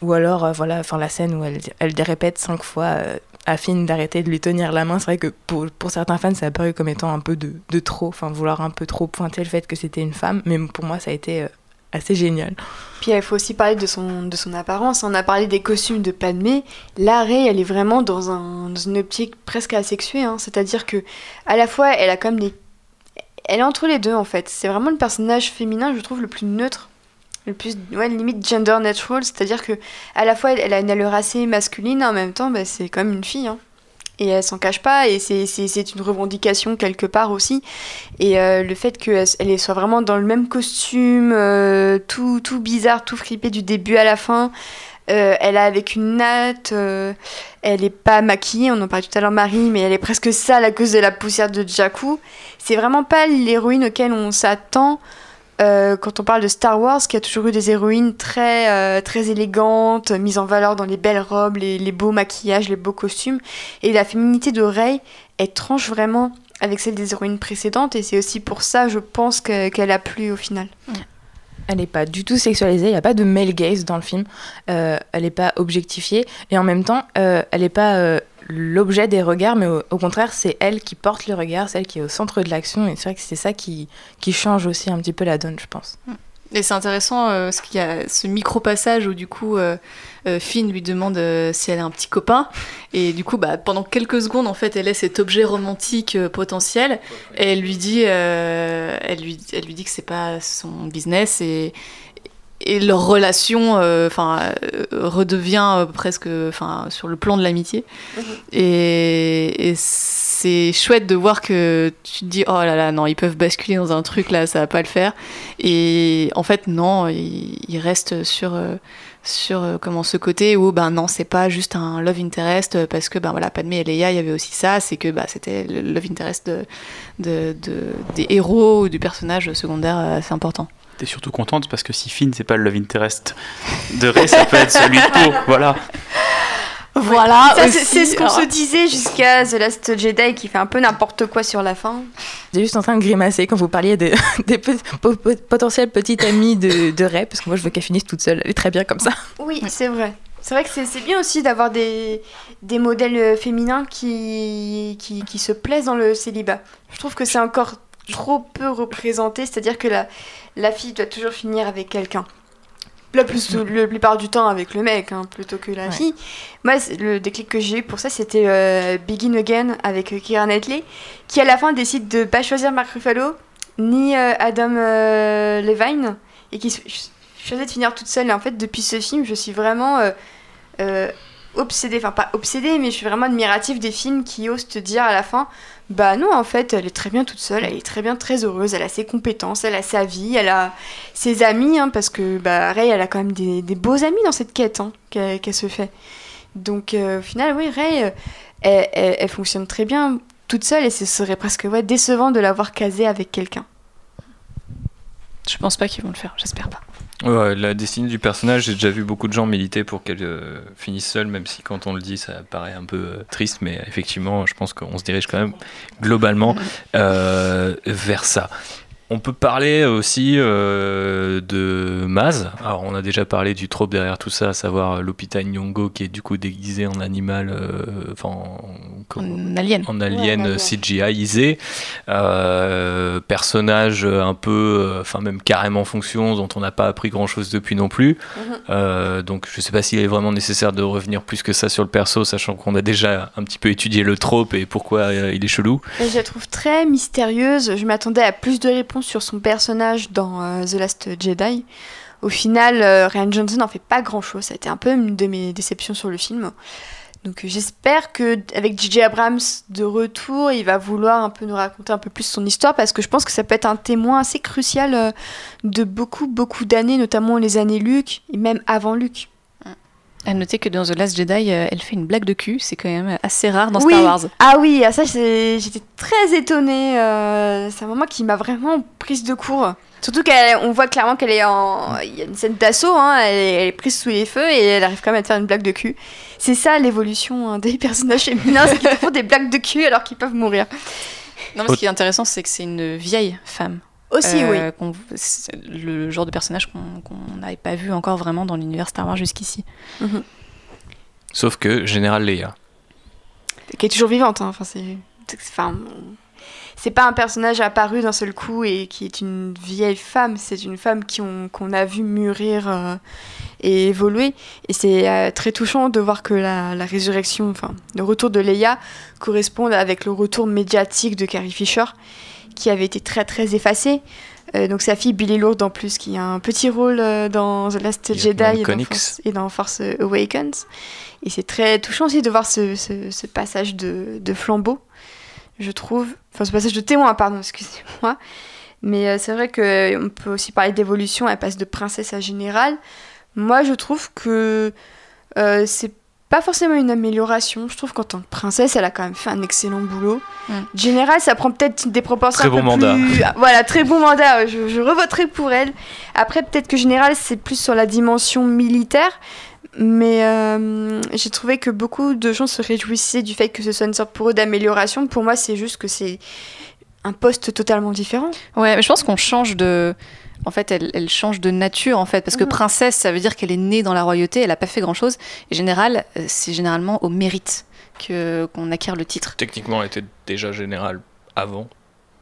ou alors, euh, voilà, enfin la scène où elle, elle répète cinq fois euh, à Finn d'arrêter de lui tenir la main. C'est vrai que pour, pour certains fans, ça a paru comme étant un peu de, de trop, enfin vouloir un peu trop pointer le fait que c'était une femme. Mais pour moi, ça a été assez génial. Puis il faut aussi parler de son, de son apparence. On a parlé des costumes de Padmé. Rey, elle est vraiment dans, un, dans une optique presque asexuée. hein. C'est-à-dire que à la fois, elle a comme des... Elle est entre les deux, en fait. C'est vraiment le personnage féminin, je trouve, le plus neutre le plus ouais, limite gender natural, c'est-à-dire que à la fois elle, a une allure assez masculine, en même temps bah, c'est quand même une fille. hein. Et elle s'en cache pas, et c'est- une revendication quelque part aussi. Et euh, le fait qu'elle elle soit vraiment dans le même costume, euh, tout, tout bizarre, tout flippé du début à la fin. Euh, elle a avec une natte, elle est pas maquillée, on en parlait tout à l'heure Marie, mais elle est presque sale à cause de la poussière de Jakku. C'est vraiment pas l'héroïne auquel on s'attend euh, quand on parle de Star Wars, qui a toujours eu des héroïnes très, euh, très élégantes, mises en valeur dans les belles robes, les, beaux maquillages, les beaux costumes. Et la féminité de Rey, elle tranche vraiment avec celle des héroïnes précédentes, et c'est aussi pour ça, je pense, que- qu'elle a plu au final. Elle n'est pas du tout sexualisée, il n'y a pas de male gaze dans le film, Euh, elle n'est pas objectifiée, et en même temps, elle n'est pas l'objet des regards, mais au, contraire, c'est elle qui porte le regard, c'est elle qui est au centre de l'action, et c'est vrai que c'est ça qui, qui change aussi un petit peu la donne, je pense. Et c'est intéressant euh, parce qu'il y a ce micro-passage où du coup euh, euh, Finn lui demande si elle a un petit copain et du coup bah, pendant quelques secondes en fait elle est cet objet romantique potentiel et elle lui dit elle lui elle lui dit que c'est pas son business et leur relation euh, enfin euh, redevient euh, presque enfin sur le plan de l'amitié. Et, et c'est chouette de voir que tu te dis oh là là non ils peuvent basculer dans un truc là ça va pas le faire. Et en fait non ils il restent sur euh, sur comment ce côté où ben non c'est pas juste un love interest parce que ben voilà Padmé et Leia il y avait aussi ça c'est que bah c'était le love interest de, de, de- des héros ou du personnage secondaire assez important T'es surtout contente parce que si Finn, c'est pas le love interest de Rey, ça peut être celui de Poe. *laughs* Voilà. voilà c'est ce qu'on se disait jusqu'à The Last Jedi qui fait un peu n'importe quoi sur la fin. J'étais juste en train de grimacer quand vous parliez des, *laughs* des pe- po- po- potentiels petits amis de, de Rey, parce que moi je veux qu'elle finisse toute seule, elle est très bien comme ça. Oui, c'est vrai. C'est vrai que c'est bien aussi d'avoir des, des modèles euh, féminins qui, qui, qui se plaisent dans le célibat. Je trouve que c'est encore trop peu représenté, c'est-à-dire que la, la fille doit toujours finir avec quelqu'un. La plus, la plupart du temps avec le mec, hein, plutôt que la Ouais. fille. Moi, le déclic que j'ai eu pour ça, c'était euh, Begin Again avec euh, Keira Knightley, qui à la fin décide de pas choisir Mark Ruffalo, ni euh, Adam euh, Levine, et qui ch- choisit de finir toute seule. Et en fait, depuis ce film, je suis vraiment obsédée, enfin pas obsédée, mais je suis vraiment admirative des films qui osent te dire à la fin, bah non, en fait, elle est très bien toute seule, elle est très bien, très heureuse, elle a ses compétences, elle a sa vie, elle a ses amis, hein, parce que bah, Ray, elle a quand même des, beaux amis dans cette quête hein, qu'elle se fait. Donc euh, au final, oui, Ray, euh, elle, elle- elle fonctionne très bien toute seule et ce serait presque ouais, décevant de l'avoir casée avec quelqu'un. je pense pas qu'ils vont le faire j'espère pas Ouais, la destinée du personnage, j'ai déjà vu beaucoup de gens militer pour qu'elle euh, finisse seule, même si quand on le dit, ça paraît un peu euh, triste, mais effectivement, je pense qu'on se dirige quand même globalement euh, vers ça. On peut parler aussi euh, de Maz. Alors, on a déjà parlé du trope derrière tout ça, à savoir Lupita Nyong'o qui est du coup déguisé en animal, euh, enfin en, en alien en alien CGI-isé, euh, personnage un peu, euh, enfin même carrément fonction dont on n'a pas appris grand-chose depuis non plus. Mhm. Euh, donc je sais pas s'il est vraiment nécessaire de revenir plus que ça sur le perso, sachant qu'on a déjà un petit peu étudié le trope et pourquoi euh, il est chelou. Je la trouve très mystérieuse. Je m'attendais à plus de réponses sur son personnage dans euh, The Last Jedi. Au final, euh, Ryan Johnson n'en fait pas grand-chose. Ça a été un peu une de mes déceptions sur le film. Donc euh, j'espère que avec J.J. Abrams de retour, il va vouloir un peu nous raconter un peu plus son histoire parce que je pense que ça peut être un témoin assez crucial de beaucoup beaucoup d'années, notamment les années Luke et même avant Luke. À noter que dans The Last Jedi euh, elle fait une blague de cul c'est quand même assez rare dans oui. Star Wars Ah oui, à ça c'est- j'étais très étonnée. euh, c'est un moment qui m'a vraiment prise de court. Surtout qu'on voit clairement qu'elle est en. Il y a une scène d'assaut, hein, elle, est, elle est prise sous les feux et elle arrive quand même à te faire une blague de cul. C'est ça l'évolution hein, des *laughs* personnages féminins, c'est qu'ils font des blagues de cul alors qu'ils peuvent mourir. non mais ce qui est intéressant c'est que c'est une vieille femme Aussi, Euh, oui. qu'on- c'est le genre de personnage qu'on n'avait pas vu encore vraiment dans l'univers Star Wars jusqu'ici Mhm. Sauf que Général Leia. Qui est toujours vivante, hein, enfin c'est. Enfin. C'est pas un personnage apparu d'un seul coup et qui est une vieille femme, c'est une femme qui on- qu'on a vu mûrir euh, et évoluer. Et c'est euh, très touchant de voir que la, la résurrection, enfin le retour de Leia corresponde avec le retour médiatique de Carrie Fisher, qui avait été très très effacée. Euh, donc sa fille Billy Lourdes en plus, qui a un petit rôle euh, dans The Last Jedi et dans. Force, et dans Force Awakens. Et c'est très touchant aussi de voir ce, ce- ce passage de, de flambeau, je trouve. Enfin, ce passage de témoin, pardon, *laughs* excusez-moi. Mais euh, c'est vrai qu'on peut aussi parler d'évolution, elle passe de princesse à générale. Moi, je trouve que euh, c'est pas forcément une amélioration. Je trouve qu'en tant que princesse, elle a quand même fait un excellent boulot. Général, ça prend peut-être des proportions Très un peu bon mandat. plus- *laughs* Voilà, très bon mandat. Je, je revoterai pour elle. Après, peut-être que Général, c'est plus sur la dimension militaire. Mais euh, j'ai trouvé que beaucoup de gens se réjouissaient du fait que ce soit une sorte pour eux d'amélioration. Pour moi, c'est juste que c'est un poste totalement différent. Ouais, mais je pense qu'on change de. En fait, elle, elle change de nature, en fait, parce que Mhm. princesse, ça veut dire qu'elle est née dans la royauté, elle n'a pas fait grand-chose. Et général, euh, c'est généralement au mérite que qu'on acquiert le titre. Techniquement, elle était déjà générale avant.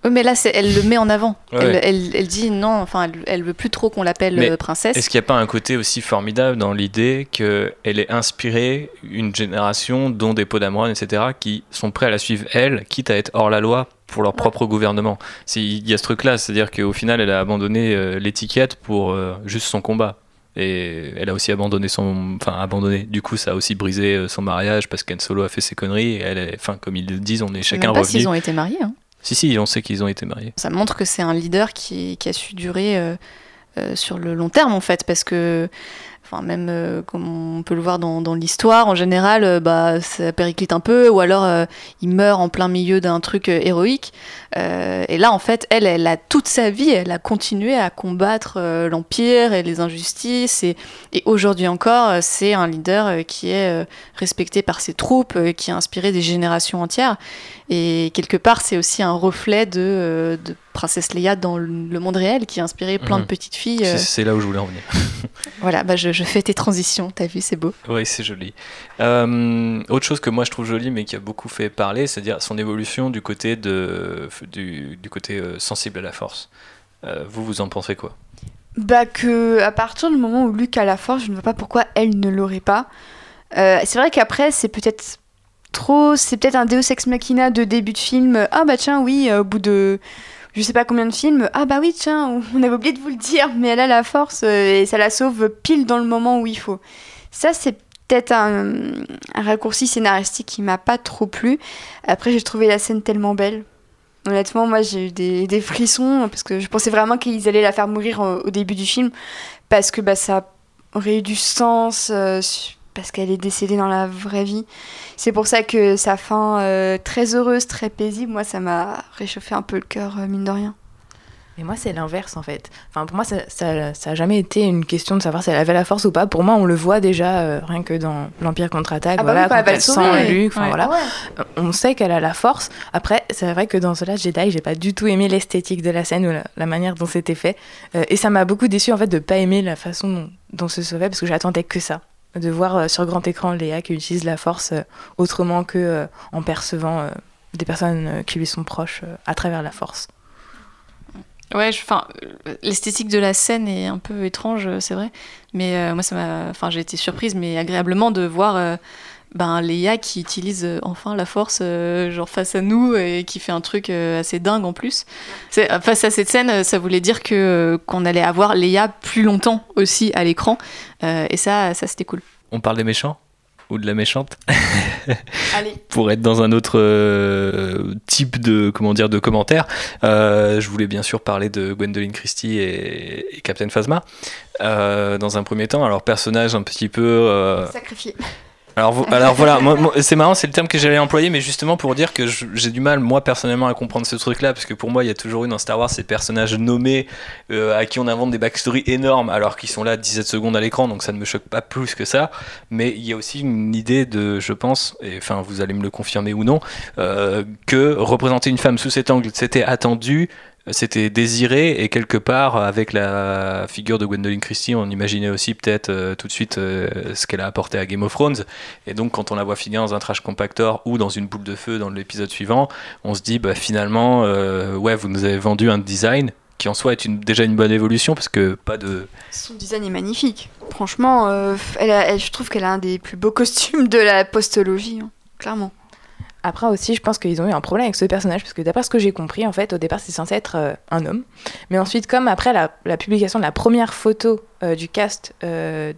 Oui, mais là, c'est- elle le met en avant. Ouais. Elle, elle- elle dit non, enfin, elle, elle veut plus trop qu'on l'appelle euh, princesse. Est-ce qu'il n'y a pas un côté aussi formidable dans l'idée qu'elle ait inspiré une génération, dont des Podamron, etc., qui sont prêts à la suivre elle, quitte à être hors la loi pour leur propre gouvernement Il y a ce truc-là, c'est-à-dire qu'au final, elle a abandonné euh, l'étiquette pour euh, juste son combat. Et elle a aussi abandonné son. Enfin, abandonné. Du coup, ça a aussi brisé euh, son mariage parce qu'Anne Solo a fait ses conneries. Et elle est... Enfin, comme ils le disent, on est chacun même pas revenu. s'ils ont été mariés. hein. Si, si, on sait qu'ils ont été mariés. Ça montre que c'est un leader qui, qui a su durer sur le long terme en fait, parce que, même euh, comme on peut le voir dans, l'histoire, en général, euh, bah ça périclite un peu, ou alors euh, il meurt en plein milieu d'un truc héroïque. Et là en fait, elle, elle a toute sa vie, elle a continué à combattre l'empire et les injustices, et, aujourd'hui encore, c'est un leader qui est respecté par ses troupes, qui a inspiré des générations entières. Et quelque part, c'est aussi un reflet de Princesse Leia dans le monde réel qui a inspiré plein de Mhm. petites filles. C'est- euh, C'est là où je voulais en venir. *laughs* Voilà, bah je, je fais tes transitions, t'as vu, c'est beau. Oui, c'est joli. Euh, autre chose que moi je trouve jolie, mais qui a beaucoup fait parler, c'est-à-dire son évolution du côté, de, du, du côté euh, sensible à la force. Euh, vous, vous en pensez quoi? Bah que à partir du moment où Luke a la force, je ne vois pas pourquoi elle ne l'aurait pas. Euh, c'est vrai qu'après c'est peut-être trop, c'est peut-être un Deus ex machina de début de film. Ah bah tiens oui, au bout de je sais pas combien de films, ah bah oui tiens, on avait oublié de vous le dire, mais elle a la force euh, et ça la sauve pile dans le moment où il faut. Ça c'est peut-être un, raccourci scénaristique qui m'a pas trop plu. Après j'ai trouvé la scène tellement belle. Honnêtement, moi j'ai eu des, frissons parce que je pensais vraiment qu'ils allaient la faire mourir au, début du film parce que bah, ça aurait eu du sens euh, parce qu'elle est décédée dans la vraie vie. C'est pour ça que sa fin euh, très heureuse, très paisible, moi ça m'a réchauffé un peu le cœur, euh, mine de rien. Mais moi, c'est l'inverse en fait. Enfin, pour moi, ça, ça, ça a jamais été une question de savoir si elle avait la force ou pas. Pour moi, on le voit déjà euh, rien que dans l'Empire contre-attaque. Ah bah voilà, oui, quand elle sent. Luke. Ouais. voilà, ouais. On sait qu'elle a la force. Après, c'est vrai que dans The Last Jedi, j'ai pas du tout aimé l'esthétique de la scène ou la, la manière dont c'était fait. Et ça m'a beaucoup déçu en fait de pas aimer la façon dont, dont se fait parce que j'attendais que ça. De voir euh, sur grand écran Léa qui utilise la force euh, autrement que euh, en percevant des personnes qui lui sont proches à travers la force. Ouais, enfin, l'esthétique de la scène est un peu étrange, c'est vrai. Mais moi, ça m'a, enfin, j'ai été surprise, mais agréablement de voir ben, Léa qui utilise euh, enfin la force, euh, genre face à nous, et qui fait un truc euh, assez dingue en plus. Face à cette scène, ça voulait dire que qu'on allait avoir Léa plus longtemps aussi à l'écran, et ça, ça c'était cool. On parle des méchants Ou de la méchante? *laughs* Allez. Pour être dans un autre euh, type de, comment dire, de commentaires, euh, je voulais bien sûr parler de Gwendoline Christie et, et Captain Phasma. Euh, dans un premier temps, alors personnage un petit peu... Sacrifié. Alors, vo- alors voilà, c'est marrant, c'est le terme que j'allais employer, mais justement pour dire que j'ai du mal, moi personnellement, à comprendre ce truc-là, parce que pour moi, il y a toujours eu dans Star Wars ces personnages nommés euh, à qui on invente des backstories énormes, alors qu'ils sont là 17 secondes à l'écran, donc ça ne me choque pas plus que ça. Mais il y a aussi une idée de, je pense, et enfin vous allez me le confirmer ou non, euh, que représenter une femme sous cet angle, c'était attendu. C'était désiré et quelque part avec la figure de Gwendoline Christie, on imaginait aussi peut-être euh, tout de suite euh, ce qu'elle a apporté à Game of Thrones. Et donc, quand on la voit finir dans un trash compactor ou dans une boule de feu dans l'épisode suivant, on se dit bah, finalement, euh, ouais, vous nous avez vendu un design qui en soi est déjà une bonne évolution parce que pas de. Son design est magnifique. Franchement, je trouve qu'elle a un des plus beaux *laughs* costumes de la postologie, hein, clairement. Après aussi, je pense qu'ils ont eu un problème avec ce personnage, parce que d'après ce que j'ai compris, en fait, au départ, c'est censé être euh, un homme. Mais ensuite, comme après la, publication de la première photo euh, du cast euh,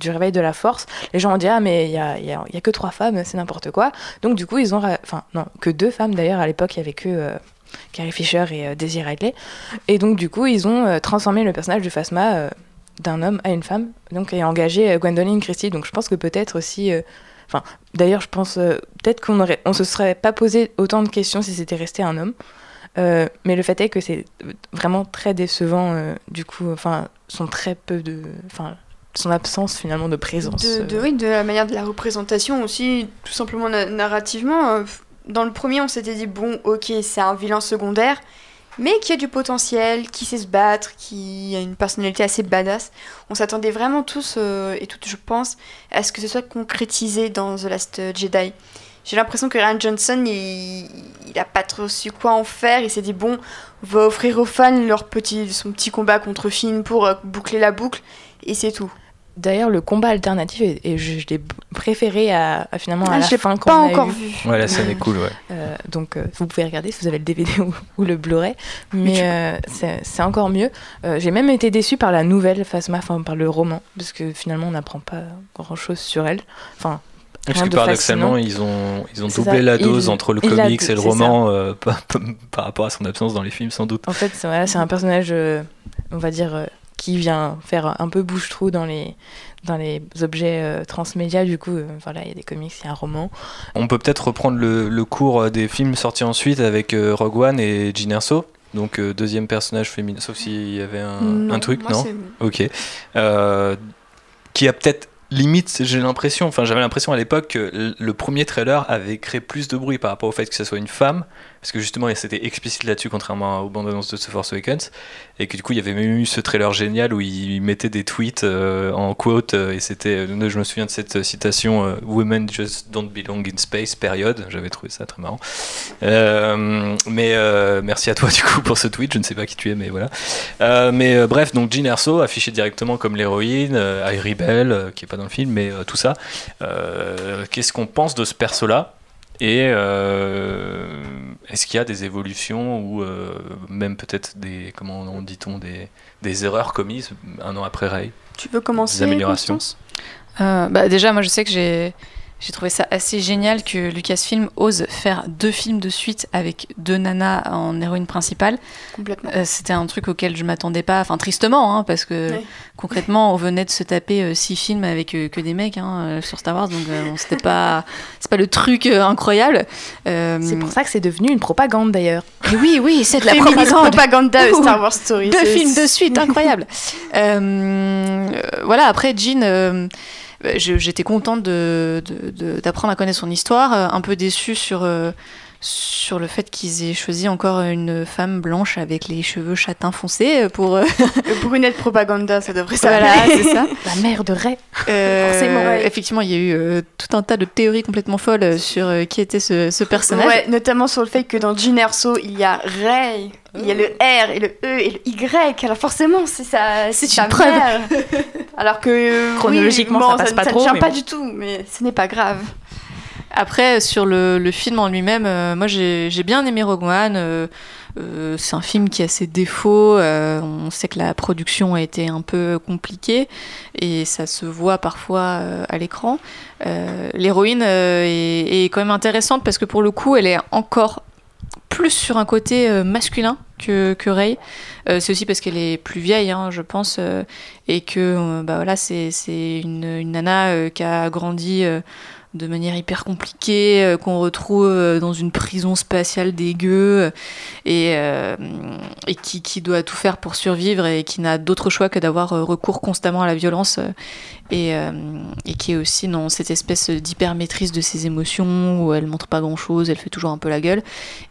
du réveil de la force, les gens ont dit Ah, mais il n'y a, y a- y a que trois femmes, c'est n'importe quoi. Donc, du coup, ils ont. Enfin, non, que deux femmes d'ailleurs, à l'époque, il y avait que. Carrie Fisher et Daisy Ridley. Et donc, du coup, ils ont transformé le personnage de Phasma d'un homme à une femme, donc et engagé Gwendoline Christie. Donc, je pense que peut-être aussi. Enfin, d'ailleurs, je pense euh, peut-être qu'on aurait, on se serait pas posé autant de questions si c'était resté un homme. Euh, mais le fait est que c'est vraiment très décevant. euh, du coup, enfin, son très peu de, enfin, son absence finalement de présence. De, de- euh. oui, de la manière de la représentation aussi, tout simplement na- narrativement. euh, Dans le premier, on s'était dit, bon, ok, c'est un vilain secondaire, mais qui a du potentiel, qui sait se battre, qui a une personnalité assez badass. On s'attendait vraiment tous, euh, et toutes, je pense, à ce que ce soit concrétisé dans The Last Jedi. J'ai l'impression que Ryan Johnson, il, il a pas trop su quoi en faire. Il s'est dit, bon, on va offrir aux fans leur petit, son petit combat contre Finn pour euh, boucler la boucle, et c'est tout. D'ailleurs, le combat alternatif, et je, je l'ai préféré à, à finalement à Ah, la je l'ai fin pas qu'on a encore eu. vu. Ouais, la scène est cool, ouais. Euh, donc euh, vous pouvez regarder si vous avez le DVD *laughs* ou, ou le Blu-ray. Mais euh, c'est encore mieux. Euh, J'ai même été déçue par la nouvelle Phasma, enfin par le roman, parce que finalement on n'apprend pas grand-chose sur elle. Enfin, Parce que paradoxalement, ils ont, ils ont doublé ça, la dose entre le la- comics et le roman euh, *laughs* par, par rapport à son absence dans les films, sans doute. En fait, c'est voilà, un personnage, euh, on va dire, euh, qui vient faire un peu bouche-trou dans les, dans les objets euh, transmédia. Du coup, euh, voilà, il y a des comics, il y a un roman. On peut peut-être reprendre le, le cours euh, des films sortis ensuite avec euh, Rogue One et Jyn Erso. Donc euh, deuxième personnage féminin, sauf s'il y avait un, Non, un truc, moi, non. Ok. Euh, qui a peut-être limite, j'ai l'impression, enfin j'avais l'impression à l'époque que le premier trailer avait créé plus de bruit par rapport au fait que ce soit une femme, parce que justement c'était explicite là-dessus contrairement aux bandes annonces de The Force Awakens, et que du coup il y avait même eu ce trailer génial où il mettait des tweets euh, en quote, euh, et c'était, euh, je me souviens de cette citation Women just don't belong in space, période, j'avais trouvé ça très marrant. Mais merci à toi du coup pour ce tweet, je ne sais pas qui tu es, mais voilà. Mais bref, donc Jean Erso affiché directement comme l'héroïne, Irie Bell, qui est pas dans le film, mais tout ça. Qu'est-ce qu'on pense de ce perso-là? Et euh, est-ce qu'il y a des évolutions ou euh, même peut-être des, comment on dit-on, des, des erreurs commises un an après Ray? Tu veux commencer Des améliorations? Euh, bah déjà, moi je sais que j'ai j'ai trouvé ça assez génial que Lucasfilm ose faire deux films de suite avec deux nanas en héroïne principale. Complètement. Euh, C'était un truc auquel je m'attendais pas, enfin tristement, hein, parce que *laughs* concrètement, on venait de se taper euh, six films avec euh, que des mecs hein, sur Star Wars, donc bon, c'était pas *laughs* c'est pas le truc incroyable. C'est pour ça que c'est devenu une propagande d'ailleurs. *laughs* oui, oui, c'est de la propagande. propaganda de Ouh, Star Wars Story. Deux films de suite, incroyable. Voilà, après Jean, je- j'étais contente de- de- de- d'apprendre à connaître son histoire, euh, un peu déçue sur, euh, sur le fait qu'ils aient choisi encore une femme blanche avec les cheveux châtains foncés pour. euh, *laughs* Le brunette propaganda, ça devrait voilà, s'appeler. c'est ça. *laughs* La mère de Ray. Euh, Forcément, ouais. Effectivement, il y a eu euh, tout un tas de théories complètement folles euh, sur euh, qui était ce, ce personnage. Ouais, notamment sur le fait que dans Jyn Erso, il y a Rey, il y a le R et le E et le Y. Alors forcément, c'est ça, c'est une preuve. Alors que euh, Chronologiquement, oui, ça bon, passe pas ça trop, ne tient mais pas bon. du tout, mais ce n'est pas grave. Après, sur le, film en lui-même, euh, moi j'ai bien aimé Rogue One. euh, euh, c'est un film qui a ses défauts. on sait que la production a été un peu compliquée et ça se voit parfois à l'écran. L'héroïne est, quand même intéressante parce que pour le coup, elle est encore plus sur un côté masculin que, que Rey. Euh, c'est aussi parce qu'elle est plus vieille, hein, je pense, et que bah, voilà, c'est une, nana qui a grandi de manière hyper compliquée, euh, qu'on retrouve euh, dans une prison spatiale dégueu, euh, et, euh, et qui, qui doit tout faire pour survivre et qui n'a d'autre choix que d'avoir recours constamment à la violence, et, euh, et qui est aussi dans cette espèce d'hyper-maîtrise de ses émotions, où elle montre pas grand-chose, elle fait toujours un peu la gueule.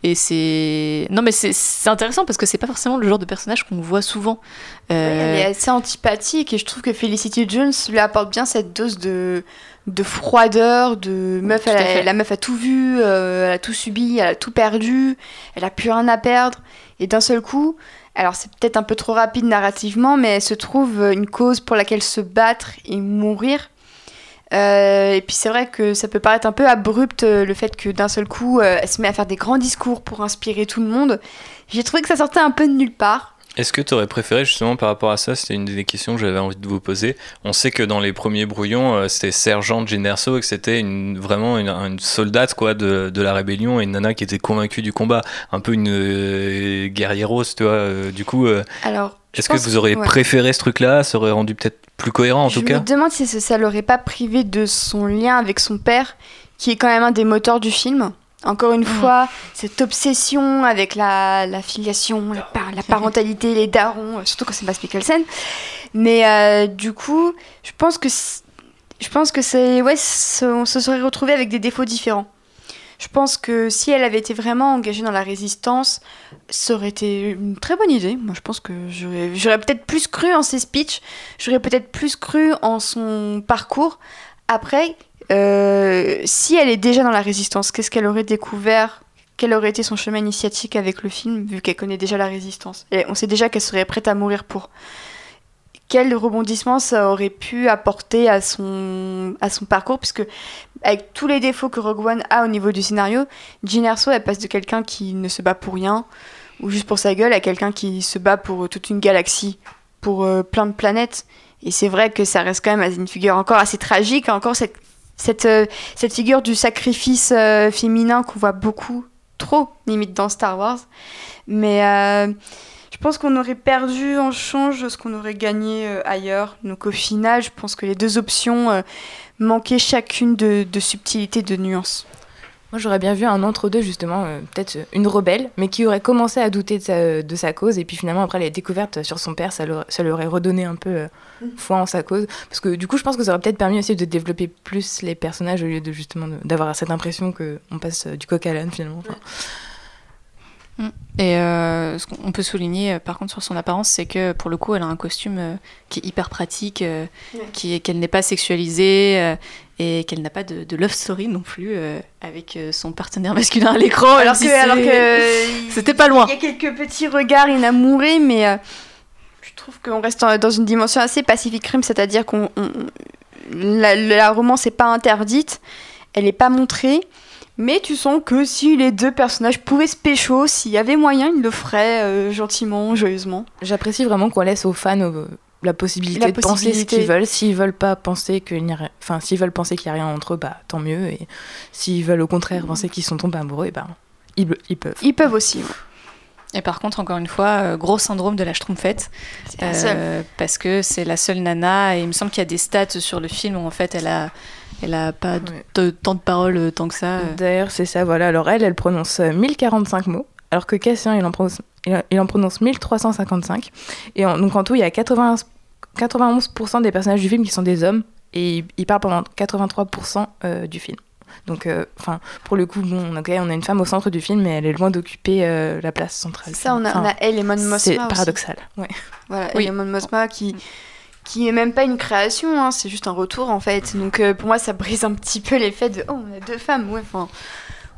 Et c'est... Non mais c'est intéressant parce que c'est pas forcément le genre de personnage qu'on voit souvent. Elle est assez antipathique et je trouve que Felicity Jones lui apporte bien cette dose de, de froideur, de meuf, elle la meuf a tout vu, euh, elle a tout subi, elle a tout perdu, elle a plus rien à perdre. Et d'un seul coup, alors c'est peut-être un peu trop rapide narrativement, mais elle se trouve une cause pour laquelle se battre et mourir. Euh, et puis c'est vrai que ça peut paraître un peu abrupt euh, le fait que d'un seul coup, euh, elle se met à faire des grands discours pour inspirer tout le monde. J'ai trouvé que ça sortait un peu de nulle part. Est-ce que tu aurais préféré justement par rapport à ça C'était une des questions que j'avais envie de vous poser. On sait que dans les premiers brouillons, euh, c'était sergent Generso et que c'était une, vraiment une, une soldate quoi de, de la rébellion et une nana qui était convaincue du combat, un peu une euh, guerrieros, tu vois. euh, du coup, euh, Alors, je est-ce que vous auriez ouais. préféré ce truc-là? Ça aurait rendu peut-être plus cohérent en Je tout cas. me demande si ça, ça l'aurait pas privé de son lien avec son père, qui est quand même un des moteurs du film. Encore une fois, cette obsession avec la, la filiation, la, par- la parentalité, les darons, euh, surtout quand c'est Mads Mikkelsen. Mais euh, du coup, je pense que je pense que c'est ouais, on se serait retrouvé avec des défauts différents. Je pense que si elle avait été vraiment engagée dans la résistance, ça aurait été une très bonne idée. Moi, je pense que j'aurais peut-être plus cru en ses speeches, j'aurais peut-être plus cru en son parcours. Après, si elle est déjà dans la résistance, qu'est-ce qu'elle aurait découvert? Quel aurait été son chemin initiatique avec le film, vu qu'elle connaît déjà la résistance? Et on sait déjà qu'elle serait prête à mourir pour. Quel rebondissement ça aurait pu apporter à son, à son parcours? Puisque, avec tous les défauts que Rogue One a au niveau du scénario, Jyn Erso, elle passe de quelqu'un qui ne se bat pour rien, ou juste pour sa gueule, à quelqu'un qui se bat pour toute une galaxie, pour euh, plein de planètes. Et c'est vrai que ça reste quand même une figure encore assez tragique, encore cette, cette, euh, cette figure du sacrifice euh, féminin qu'on voit beaucoup, trop limite dans Star Wars. Mais euh, je pense qu'on aurait perdu en change ce qu'on aurait gagné ailleurs. Donc au final, je pense que les deux options manquaient chacune de, de subtilité, de nuance. Moi, j'aurais bien vu un entre-deux, justement, euh, peut-être une rebelle, mais qui aurait commencé à douter de sa, de sa cause, et puis finalement, après les découvertes sur son père, ça, lui aurait redonné un peu euh, foi en sa cause. Parce que du coup, je pense que ça aurait peut-être permis aussi de développer plus les personnages au lieu de justement d'avoir cette impression qu'on passe euh, du coq à l'âne, finalement. Enfin, Mm. Et euh, ce qu'on peut souligner euh, par contre sur son apparence, c'est que pour le coup, elle a un costume euh, qui est hyper pratique, Ouais. qui qu'elle n'est pas sexualisée et qu'elle n'a pas de, de love story non plus avec son partenaire masculin à l'écran. alors que, alors que *laughs* c'était pas loin. Il y a quelques petits regards inamourés, mais je trouve qu'on reste dans une dimension assez pacific crime, c'est-à-dire qu'on on- la, la romance n'est pas interdite, elle n'est pas montrée. Mais tu sens que si les deux personnages pouvaient se pécho, s'il y avait moyen, ils le feraient euh, gentiment, joyeusement. J'apprécie vraiment qu'on laisse aux fans euh, la possibilité La de penser ce qu'ils veulent. S'ils veulent pas penser qu'il n'y a rien, enfin s'ils veulent penser qu'il y a rien entre eux, bah tant mieux. Et s'ils veulent au contraire penser qu'ils sont tombés amoureux, et ben ils, ils peuvent. Ils peuvent aussi. ouais. Et par contre, encore une fois, euh, gros syndrome de la schtroumpfette. C'est la seule. parce que c'est la seule nana. Et il me semble qu'il y a des stats sur le film où en fait elle a, elle a pas de- Ouais. de- tant de paroles euh, tant que ça. euh. D'ailleurs, c'est ça, voilà. Alors elle, elle prononce euh, 1045 mots, alors que Cassien, il en prononce, il en- il en prononce 1355. Et en- donc en tout, il y a 80 91% des personnages du film qui sont des hommes, et il, il parle pendant 83% euh, du film. Donc, euh, enfin, pour le coup, bon, ok, on a une femme au centre du film, mais elle est loin d'occuper euh, la place centrale. C'est ça, on a, on a elle et Mon Mothma C'est paradoxal. Ouais. Voilà, Oui. Mothma qui qui est même pas une création, hein, c'est juste un retour en fait. Donc euh, pour moi, ça brise un petit peu l'effet de oh, on a deux femmes, ouais. Enfin,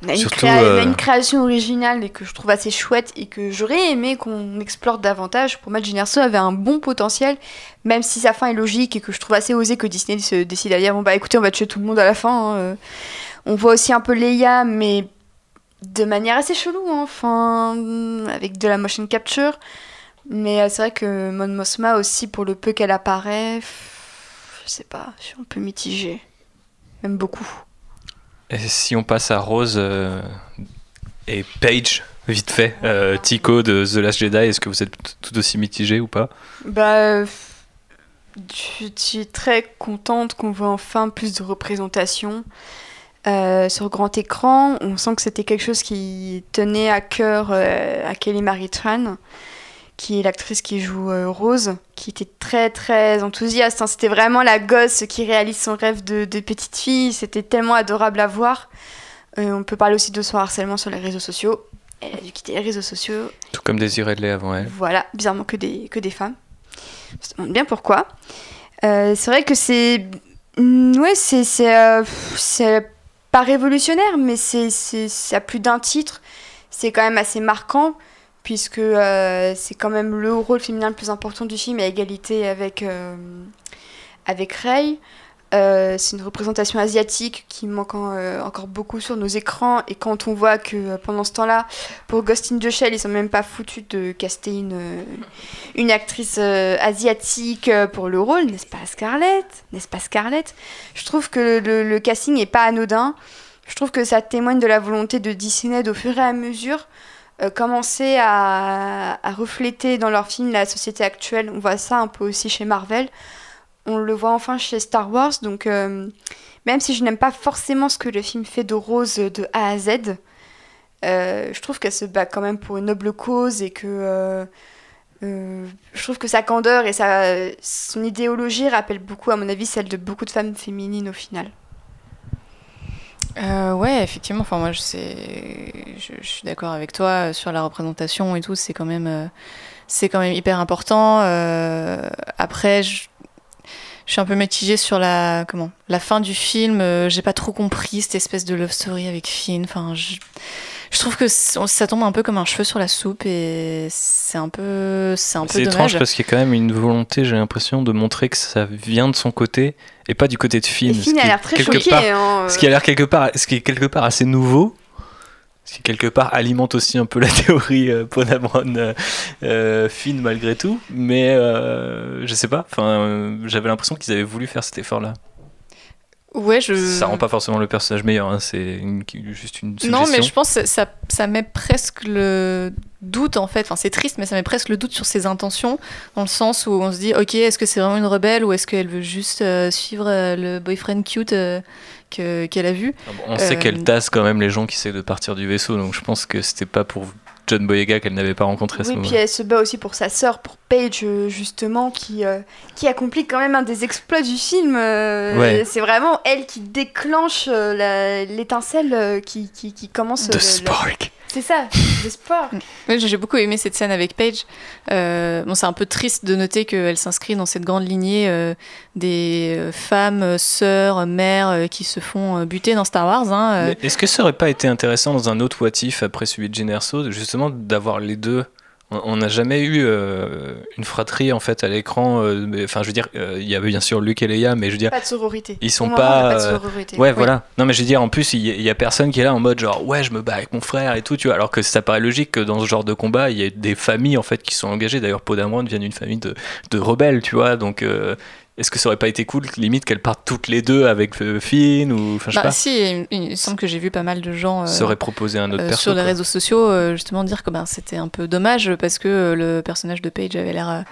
on a, une Surtout, créa- on a euh, une création originale et que je trouve assez chouette et que j'aurais aimé qu'on explore davantage. Pour moi, Jyn avait un bon potentiel, même si sa fin est logique et que je trouve assez osé que Disney se décide à dire bon bah écoutez, on va tuer tout le monde à la fin. hein, euh. On voit aussi un peu Leia, mais de manière assez chelou, hein, enfin, avec de la motion capture. Mais euh, c'est vrai que Mon Mothma aussi, pour le peu qu'elle apparaît, je sais pas, je suis un peu mitigée. Même beaucoup. Et si on passe à Rose euh, et Paige, vite fait, euh, Tico de The Last Jedi, est-ce que vous êtes tout aussi mitigé ou pas? Bah, je suis très contente qu'on voit enfin plus de représentation euh, sur grand écran. On sent que c'était quelque chose qui tenait à cœur à Kelly Marie Tran, qui est l'actrice qui joue euh, Rose, qui était très très enthousiaste. hein. C'était vraiment la gosse qui réalise son rêve de, de petite fille. C'était tellement adorable à voir. Euh, on peut parler aussi de son harcèlement sur les réseaux sociaux. Elle a dû quitter les réseaux sociaux Tout comme Désiré Dudley avant elle. voilà, bizarrement que des, que des femmes. On se demande bien pourquoi. Euh, c'est vrai que c'est. Mm, Ouais, c'est. C'est pas révolutionnaire, mais c'est a plus d'un titre. C'est quand même assez marquant, puisque euh, c'est quand même le rôle féminin le plus important du film, à égalité avec, euh, avec Rey. Euh, c'est une représentation asiatique qui manque euh, encore beaucoup sur nos écrans. Et quand on voit que pendant ce temps-là, pour Ghost in the Shell, ils sont même pas foutus de caster une, une actrice asiatique pour le rôle, n'est-ce pas Scarlett? N'est-ce pas Scarlett? Je trouve que le, le casting est pas anodin. Je trouve que ça témoigne de la volonté de Disney d'au fur et à mesure euh, commencer à, refléter dans leurs films la société actuelle. On voit ça un peu aussi chez Marvel. On le voit enfin chez Star Wars. Donc, euh, même si je n'aime pas forcément ce que le film fait de Rose de A à Z, euh, je trouve qu'elle se bat quand même pour une noble cause et que je trouve que sa candeur et sa, son idéologie rappellent beaucoup, à mon avis, celle de beaucoup de femmes féminines au final. Euh, ouais, effectivement. Enfin, moi, je, sais, je, suis d'accord avec toi euh, sur la représentation et tout. C'est quand même, euh, c'est quand même hyper important. Euh, après, je, je suis un peu mitigée sur la, comment, la fin du film. Euh, J'ai pas trop compris cette espèce de love story avec Finn. Enfin, je, je trouve que ça tombe un peu comme un cheveu sur la soupe et c'est un peu, c'est un peu dommage. étrange parce qu'il y a quand même une volonté, j'ai l'impression, de montrer que ça vient de son côté et pas du côté de Finn. Et Finn ce a qui est l'air très quelque choqué, part- hein, euh. Ce qui a l'air quelque part, ce qui est quelque part assez nouveau. Ce qui quelque part alimente aussi un peu la *laughs* théorie euh, Ponamron euh, euh, Finn malgré tout, mais euh, je sais pas. Enfin, euh, j'avais l'impression qu'ils avaient voulu faire cet effort-là. Ouais, je. Ça rend pas forcément le personnage meilleur, hein, c'est une- juste une suggestion. Non, mais je pense que ça, ça met presque le doute en fait. Enfin, c'est triste, mais ça met presque le doute sur ses intentions, dans le sens où on se dit, ok, est-ce que c'est vraiment une rebelle ou est-ce qu'elle veut juste euh, suivre euh, le boyfriend cute euh, que- qu'elle a vu On sait Euh, qu'elle tasse quand même les gens qui essaient de partir du vaisseau, donc je pense que c'était pas pour John Boyega qu'elle n'avait pas rencontré à ce Oui, puis elle se bat aussi pour sa sœur, pour Paige, euh, justement, qui, euh, qui accomplit quand même un des exploits du film. euh, Ouais. C'est vraiment elle qui déclenche euh, la- l'étincelle euh, qui, qui, qui commence. The le- spark. C'est ça, The Spark. *laughs* Oui, j'ai beaucoup aimé cette scène avec Paige. Euh, bon, c'est un peu triste de noter qu'elle s'inscrit dans cette grande lignée euh, des femmes, sœurs, mères euh, qui se font buter dans Star Wars. hein, euh. Mais Est-ce que ça aurait pas été intéressant dans un autre What If après celui de Generso, justement d'avoir les deux On- n'a jamais eu euh, une fratrie en fait à l'écran. euh, Enfin, je veux dire, euh, il y avait bien sûr Luke et Leia, mais je veux dire, Pas de sororité. ils sont pas. on a pas de sororité. Ouais, Oui. voilà. Non, mais je veux dire, en plus, il y, a- il y a personne qui est là en mode genre, ouais, je me bats avec mon frère et tout, tu vois. Alors que ça paraît logique que dans ce genre de combat, il y ait des familles en fait qui sont engagées. D'ailleurs, Podamron vient d'une famille de, de rebelles, tu vois. Donc, euh, est-ce que ça aurait pas été cool, limite, qu'elles partent toutes les deux avec euh, Finn ou, enfin, je sais Bah, pas. si, il, semble que j'ai vu pas mal de gens euh, proposé un autre euh, perso, sur les quoi. réseaux sociaux euh, justement dire que ben, c'était un peu dommage parce que euh, le personnage de Paige avait l'air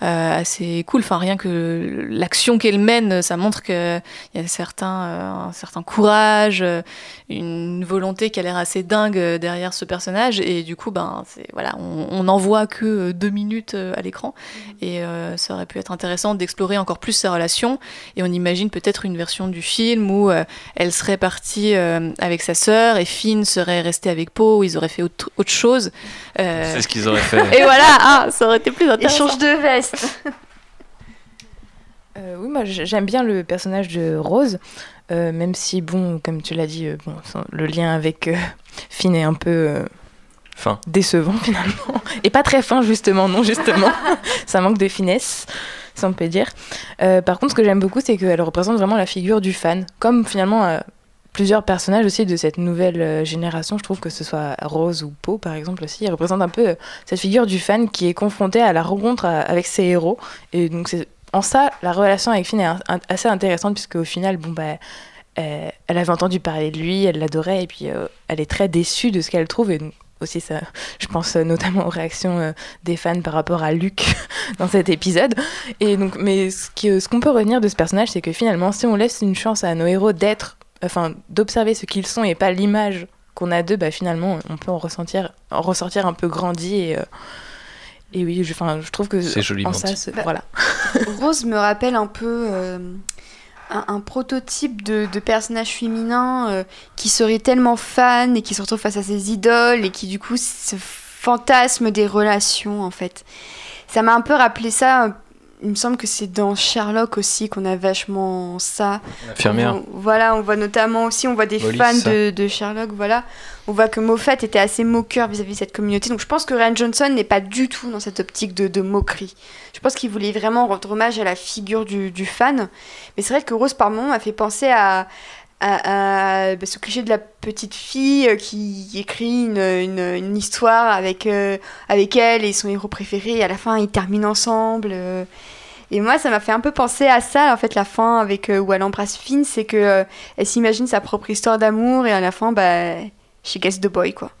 assez cool. Enfin, rien que l'action qu'elle mène, ça montre qu'il y a certains, euh, un certain courage, euh, une volonté qui a l'air assez dingue euh, derrière ce personnage. Et du coup, ben, voilà, on n'en voit que euh, deux minutes euh, à l'écran. Et euh, ça aurait pu être intéressant d'explorer encore plus sa relation. Et on imagine peut-être une version du film où euh, elle serait partie euh, avec sa sœur et Finn serait resté avec Poe, où ils auraient fait autre, autre chose. Euh, C'est ce qu'ils auraient fait. *laughs* Et voilà, ah, ça aurait été plus intéressant. Échange de veste. *laughs* Euh, oui, moi j'aime bien le personnage de Rose, euh, même si, bon, comme tu l'as dit, euh, bon, le lien avec euh, Finn est un peu euh, Fin. décevant finalement. Et pas très fin, justement, non, justement. *laughs* Ça manque de finesse, si on peut dire. Euh, par contre, ce que j'aime beaucoup, c'est qu'elle représente vraiment la figure du fan, comme finalement euh, plusieurs personnages aussi de cette nouvelle euh, génération. Je trouve que ce soit Rose ou Poe, par exemple, aussi, ils représentent un peu euh, cette figure du fan qui est confronté à la rencontre avec ses héros. Et donc, en ça, la relation avec Finn est assez intéressante, puisque au final, bon, bah, elle avait entendu parler de lui, elle l'adorait, et puis euh, elle est très déçue de ce qu'elle trouve. Et donc, aussi, ça, *laughs* je pense notamment aux réactions des fans par rapport à Luke *laughs* dans cet épisode. Et donc, mais ce qui- ce qu'on peut retenir de ce personnage, c'est que finalement, si on laisse une chance à nos héros d'être, enfin, d'observer ce qu'ils sont et pas l'image qu'on a d'eux, bah, finalement, on peut en ressentir, en ressortir un peu grandi. Et, euh, et oui, je, enfin, je trouve que C'est en ça, c'est- Bah, voilà. *laughs* Rose me rappelle un peu euh, un, un prototype de, de personnage féminin euh, qui serait tellement fan et qui se retrouve face à ses idoles et qui du coup se fantasme des relations en fait. Ça m'a un peu rappelé ça, euh, il me semble que c'est dans Sherlock aussi qu'on a vachement ça. Infirmière. On- voilà, on voit notamment aussi, on voit des fans de, de Sherlock, voilà. On voit que Moffat était assez moqueur vis-à-vis de cette communauté. Donc je pense que Ryan Johnson n'est pas du tout dans cette optique de, de moquerie. Je pense qu'il voulait vraiment rendre hommage à la figure du, du fan. Mais c'est vrai que Rose par moment m'a fait penser à, à, à, bah, de la petite fille euh, qui écrit une, une, histoire avec, euh, avec elle et son héros préféré. Et à la fin, ils terminent ensemble. euh. Et moi, ça m'a fait un peu penser à ça, en fait, la fin avec où elle embrasse Finn, c'est que elle s'imagine sa propre histoire d'amour et à la fin, bah, she gets the boy, quoi.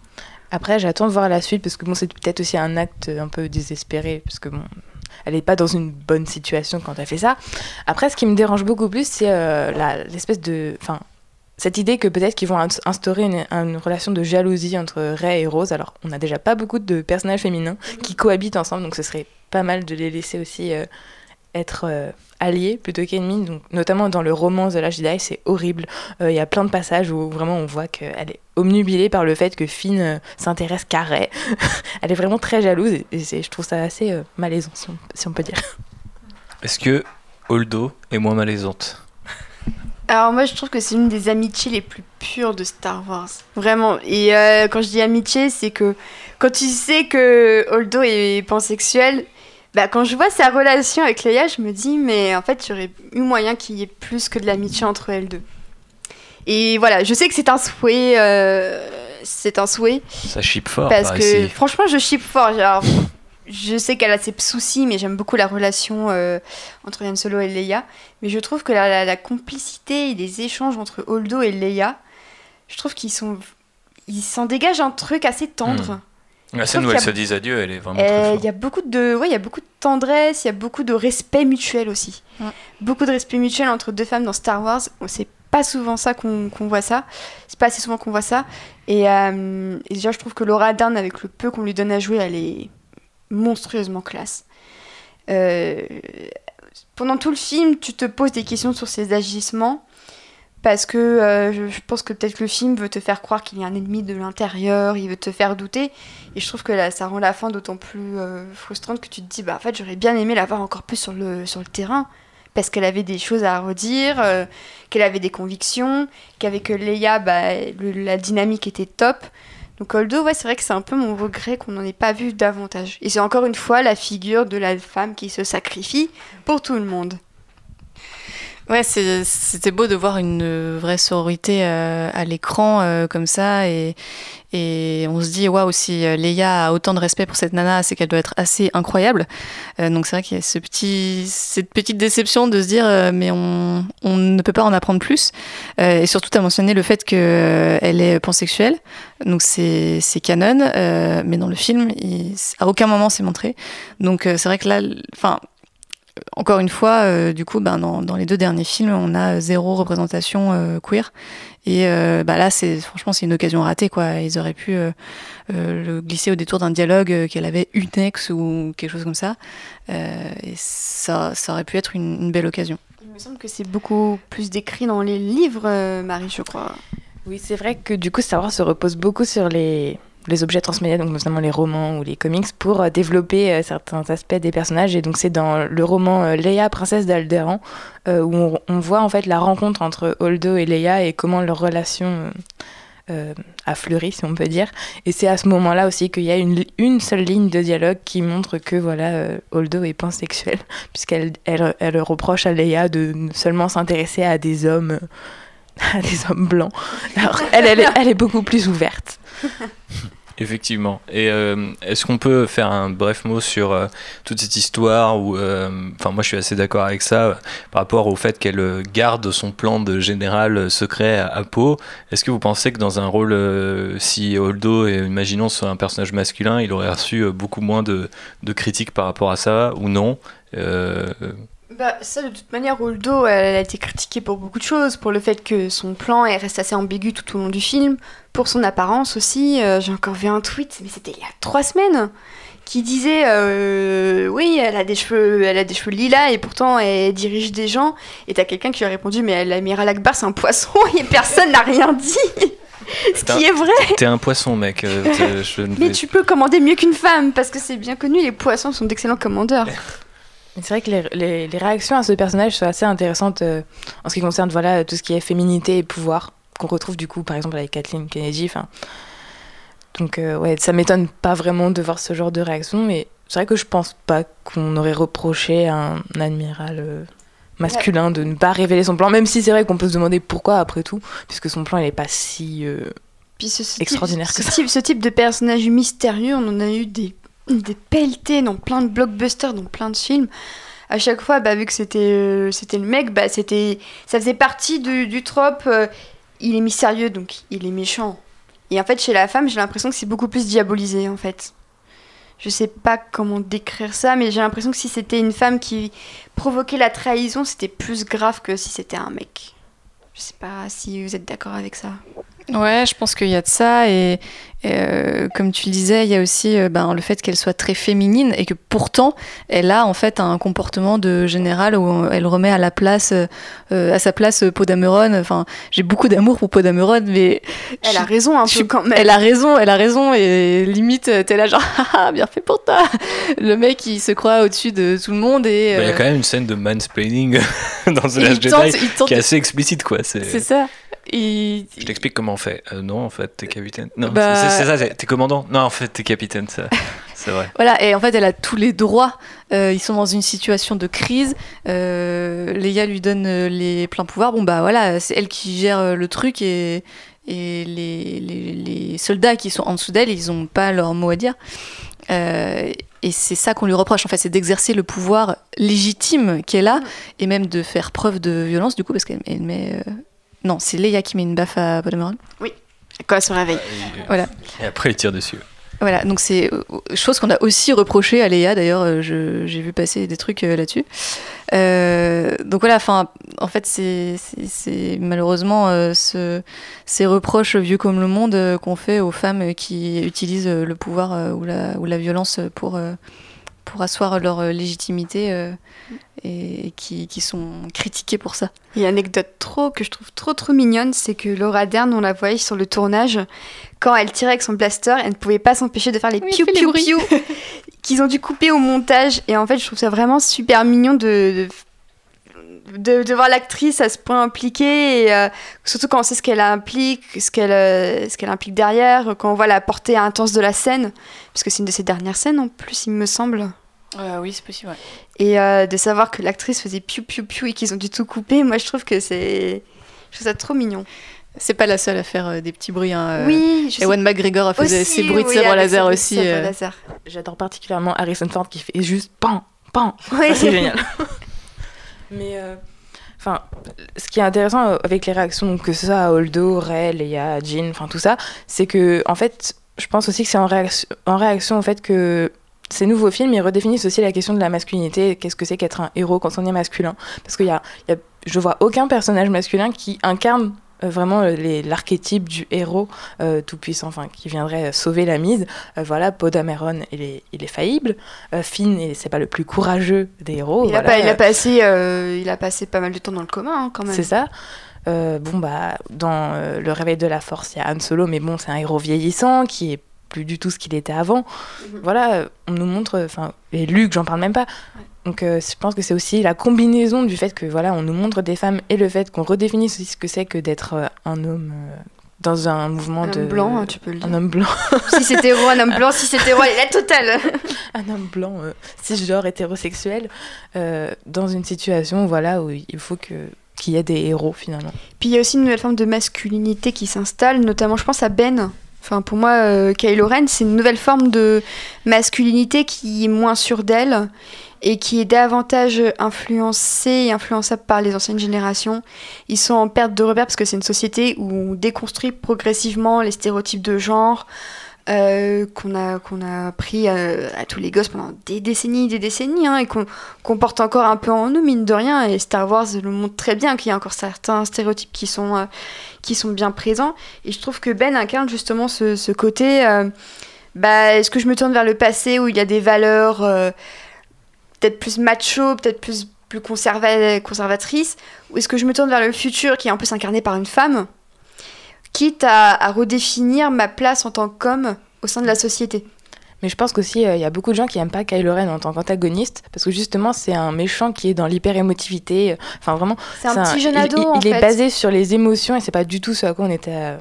Après, j'attends de voir la suite parce que bon, c'est peut-être aussi un acte un peu désespéré parce que bon, elle n'est pas dans une bonne situation quand elle fait ça. Après, ce qui me dérange beaucoup plus, c'est euh, l'espèce de, enfin, cette idée que peut-être qu'ils vont ins- instaurer une, une relation de jalousie entre Ray et Rose. Alors, on n'a déjà pas beaucoup de personnages féminins qui cohabitent ensemble, donc ce serait pas mal de les laisser aussi euh, être euh, alliés plutôt qu'ennemis. Donc, notamment dans le roman The Last Jedi, c'est horrible. Euh, Il y a plein de passages où vraiment on voit qu'elle est omnubilée par le fait que Finn euh, s'intéresse qu'à Rey. *laughs* Elle est vraiment très jalouse et, je trouve ça assez euh, malaisant, si on, si on peut dire. Est-ce que Holdo est moins malaisante? Alors moi je trouve que c'est une des amitiés les plus pures de Star Wars. Vraiment. Et euh, quand je dis amitié, c'est que quand tu sais que Holdo est pansexuel, bah, quand je vois sa relation avec Leia, je me dis mais en fait aurait eu moyen qu'il y ait plus que de l'amitié entre elles deux. Et voilà, je sais que c'est un souhait, euh, c'est un souhait. Ça chip fort Parce par que ici. franchement, je ship fort. Genre, je sais qu'elle a ses soucis, mais j'aime beaucoup la relation euh, entre Han Solo et Leia. Mais je trouve que la, la- la complicité et les échanges entre Holdo et Leia, je trouve qu'ils sont, ils s'en dégagent un truc assez tendre. Hmm. La scène où elles se disent adieu, elle est vraiment Euh, très Il y a beaucoup de, ouais, il y a beaucoup de tendresse, il y a beaucoup de respect mutuel aussi. Beaucoup de respect mutuel entre deux femmes dans Star Wars. C'est pas souvent ça qu'on voit ça. C'est pas assez souvent qu'on voit ça. Et, euh, et déjà, je trouve que Laura Dern, avec le peu qu'on lui donne à jouer, elle est monstrueusement classe. Euh, pendant tout le film, tu te poses des questions sur ses agissements. Parce que euh, je, pense que peut-être le film veut te faire croire qu'il y a un ennemi de l'intérieur, il veut te faire douter. Et je trouve que ça rend la fin d'autant plus euh, frustrante que tu te dis, bah en fait, j'aurais bien aimé la voir encore plus sur le, terrain. Parce qu'elle avait des choses à redire, euh, qu'elle avait des convictions, qu'avec Leia, bah, la dynamique était top. Donc Holdo, ouais, c'est vrai que c'est un peu mon regret qu'on n'en ait pas vu davantage. Et c'est encore une fois la figure de la femme qui se sacrifie pour tout le monde. Ouais, c'était beau de voir une vraie sororité euh, à l'écran euh, comme ça et, et on se dit waouh si euh, Leia a autant de respect pour cette nana, c'est qu'elle doit être assez incroyable. Euh, donc c'est vrai qu'il y a ce petit, cette petite déception de se dire euh, mais on, on ne peut pas en apprendre plus. Euh, et surtout tu as mentionné le fait qu'elle est pansexuelle, donc c'est canon, mais dans le film il- à aucun moment c'est montré. Donc c'est vrai que là, enfin encore une fois, euh, du coup, ben, dans, dans les deux derniers films, on a zéro représentation euh, queer. Et euh, bah là, c'est franchement, c'est une occasion ratée, quoi. Ils auraient pu euh, euh, le glisser au détour d'un dialogue euh, qu'elle avait une ex ou quelque chose comme ça. Euh, et ça, ça aurait pu être une, une belle occasion. Il me semble que c'est beaucoup plus décrit dans les livres, euh, Marie, je crois. Oui, c'est vrai que du coup, Star Wars se repose beaucoup sur les, les objets transmédia, donc notamment les romans ou les comics, pour euh, développer euh, certains aspects des personnages. Et donc, c'est dans le roman euh, Leia, princesse d'Alderan, où on, voit en fait la rencontre entre Holdo et Leia et comment leur relation a fleuri, si on peut dire. Et c'est à ce moment-là aussi qu'il y a une, une seule ligne de dialogue qui montre que voilà, euh, Holdo est pansexuel, *laughs* puisqu'elle elle, elle reproche à Leia de seulement s'intéresser à des hommes. *laughs* des hommes blancs. Alors, elle, elle, elle est beaucoup plus ouverte. *laughs* Effectivement. Et euh, est-ce qu'on peut faire un bref mot sur euh, toute cette histoire où, euh, enfin, moi je suis assez d'accord avec ça par rapport au fait qu'elle garde son plan de général secret à, à Poe. Est-ce que vous pensez que dans un rôle, si Holdo, et imaginons, soit un personnage masculin, il aurait reçu beaucoup moins de, critiques par rapport à ça ou non? Bah, ça, de toute manière, Holdo, elle a été critiquée pour beaucoup de choses. Pour le fait que son plan elle reste assez ambigu tout au long du film. Pour son apparence aussi. Euh, J'ai encore vu un tweet, mais c'était il y a trois semaines, qui disait euh, Oui, elle a, des cheveux, elle a des cheveux lilas et pourtant elle dirige des gens. Et t'as quelqu'un qui lui a répondu Mais l'amiral Akbar, c'est un poisson *laughs* et personne n'a rien dit. Ce qui est vrai. T'es un poisson, mec. euh, je *laughs* Mais tu peux commander mieux qu'une femme, parce que c'est bien connu, les poissons sont d'excellents commandeurs. *laughs* C'est vrai que les, les- les réactions à ce personnage sont assez intéressantes euh, en ce qui concerne voilà, tout ce qui est féminité et pouvoir, qu'on retrouve du coup par exemple avec Kathleen Kennedy. 'fin. Donc euh, ouais, ça m'étonne pas vraiment de voir ce genre de réaction, mais c'est vrai que je pense pas qu'on aurait reproché à un amiral euh, masculin de ne pas révéler son plan, même si c'est vrai qu'on peut se demander pourquoi après tout, puisque son plan il est pas si euh, Puis ce, ce extraordinaire type, que ce ça. type, ce type de personnage mystérieux, on en a eu des, des pelletés dans plein de blockbusters, dans plein de films. À chaque fois, bah, vu que c'était euh, c'était le mec, bah, c'était ça faisait partie du, du trope. euh, il est mystérieux, donc il est méchant. Et en fait, chez la femme, j'ai l'impression que c'est beaucoup plus diabolisé, en fait. Je sais pas comment décrire ça, mais j'ai l'impression que si c'était une femme qui provoquait la trahison, c'était plus grave que si c'était un mec. Je sais pas si vous êtes d'accord avec ça. Ouais, je pense qu'il y a de ça et, et, euh, comme tu le disais, il y a aussi euh, ben, le fait qu'elle soit très féminine et que pourtant elle a en fait un comportement de général où elle remet à la place, euh, à sa place euh, Podameron. Enfin, j'ai beaucoup d'amour pour Podameron, mais Elle a raison un je peu quand même. Elle a raison, elle a raison et limite euh, t'es là genre *laughs* Ah, bien fait pour toi. Le mec il se croit au-dessus de tout le monde et Bah, Il y a euh, quand même une scène de mansplaining *laughs* dans The Last Jedi tente- il tente- qui est assez explicite quoi. C'est ça. Il- Je t'explique comment on fait. Euh, non, en fait, t'es capitaine. Non, Bah- c'est ça, t'es- commandant. Non, en fait, t'es capitaine, ça. *laughs* C'est vrai. Voilà, et en fait, elle a tous les droits. Euh, ils sont dans une situation de crise. Euh, Leia lui donne euh, les pleins pouvoirs. Bon, bah voilà, c'est elle qui gère le truc et, et les, les- les soldats qui sont en dessous d'elle, ils n'ont pas leur mot à dire. Euh, et c'est ça qu'on lui reproche, en fait, c'est d'exercer le pouvoir légitime qu'elle a et même de faire preuve de violence, du coup, parce qu'elle elle met. euh, Non, c'est Leia qui met une baffe à Podameron. Oui, quand elle se réveille. Voilà. Et après, il tire dessus. Voilà, donc c'est euh, chose qu'on a aussi reproché à Léa, d'ailleurs, euh, je- j'ai vu passer des trucs euh, là-dessus. Euh, donc voilà, enfin, en fait, c'est malheureusement euh, ce- ces reproches vieux comme le monde euh, qu'on fait aux femmes qui utilisent le pouvoir euh, ou, la, ou la violence pour, euh, pour asseoir leur légitimité euh, et qui, qui sont critiquées pour ça. Il y a une anecdote trop que je trouve trop trop mignonne, c'est que Laura Dern, on la voyait sur le tournage, quand elle tirait avec son blaster, elle ne pouvait pas s'empêcher de faire les Oui, piou piou *laughs* qu'ils ont dû couper au montage. Et en fait, je trouve ça vraiment super mignon de de, de- de voir l'actrice à ce point impliquée, et, euh, surtout quand on sait ce qu'elle implique, ce qu'elle euh, ce qu'elle implique derrière, quand on voit la portée intense de la scène, puisque c'est une de ses dernières scènes en plus, il me semble. Oui, c'est possible. Et euh, de savoir que l'actrice faisait piou piou piou et qu'ils ont dû tout couper, moi je trouve que c'est. Je trouve ça trop mignon. C'est pas la seule à faire euh, des petits bruits. hein, euh, Oui, je sais. Ewan McGregor a fait Aussi, ses bruits de oui, sabre avec laser aussi. euh. laser. J'adore particulièrement Harrison Ford qui fait juste pan, pan. Ouais. C'est génial. *laughs* Mais euh, enfin, ce qui est intéressant euh, avec les réactions, que ce soit à Holdo, Ray, Leia, Jean, enfin tout ça, c'est que en fait, je pense aussi que c'est en réaction, en réaction au fait que ces nouveaux films, ils redéfinissent aussi la question de la masculinité. Qu'est-ce que c'est qu'être un héros quand on est masculin Parce qu'il y a, il y a, je vois aucun personnage masculin qui incarne euh, vraiment euh, l'archétype du héros euh, tout puissant, enfin qui viendrait sauver la mise. Euh, voilà, Podameron, il est, il est faillible. Finn, c'est pas le plus courageux des héros. il, a voilà. pas- il a passé, il a passé pas mal de temps dans le coma hein, quand même. C'est ça. Bon, bah, dans Le Réveil de la Force, il y a Han Solo, mais bon, c'est un héros vieillissant qui est plus du tout ce qu'il était avant. Voilà, on nous montre, enfin, et Luke, j'en parle même pas. Donc, euh, je pense que c'est aussi la combinaison du fait que, voilà, on nous montre des femmes et le fait qu'on redéfinisse aussi ce que c'est que d'être euh, un homme euh, dans un mouvement Un de. homme blanc, hein, tu peux le dire. Un homme blanc. si c'était héros, *laughs* un homme blanc, si c'était héros, il est la totale. un homme blanc cisgenre hétérosexuel dans une situation voilà où il faut que qu'il y ait des héros finalement. Puis il y a aussi une nouvelle forme de masculinité qui s'installe, notamment je pense à Ben. Enfin, pour moi, euh, Kylo Ren, c'est une nouvelle forme de masculinité qui est moins sûre d'elle et qui est davantage influencée et influençable par les anciennes générations. Ils sont en perte de repère parce que c'est une société où on déconstruit progressivement les stéréotypes de genre euh, qu'on a, qu'on a pris euh, à tous les gosses pendant des décennies des décennies hein, et qu'on porte encore un peu en nous, mine de rien. Et Star Wars le montre très bien qu'il y a encore certains stéréotypes qui sont, euh, qui sont bien présents. Et je trouve que Ben incarne justement ce, côté bah, est-ce que je me tourne vers le passé où il y a des valeurs peut-être plus macho, peut-être plus, plus conserva- conservatrices Ou est-ce que je me tourne vers le futur qui est en plus incarné par une femme? Quitte à, à redéfinir ma place en tant qu'homme au sein de la société. Mais je pense qu'aussi, euh, il y a beaucoup de gens qui aiment pas Kylo Ren en tant qu'antagoniste, parce que justement, c'est un méchant qui est dans l'hyper-émotivité. euh, Enfin, vraiment. C'est un petit jeune ado, Il, en il est basé sur les émotions et c'est pas du tout ce à quoi on était euh,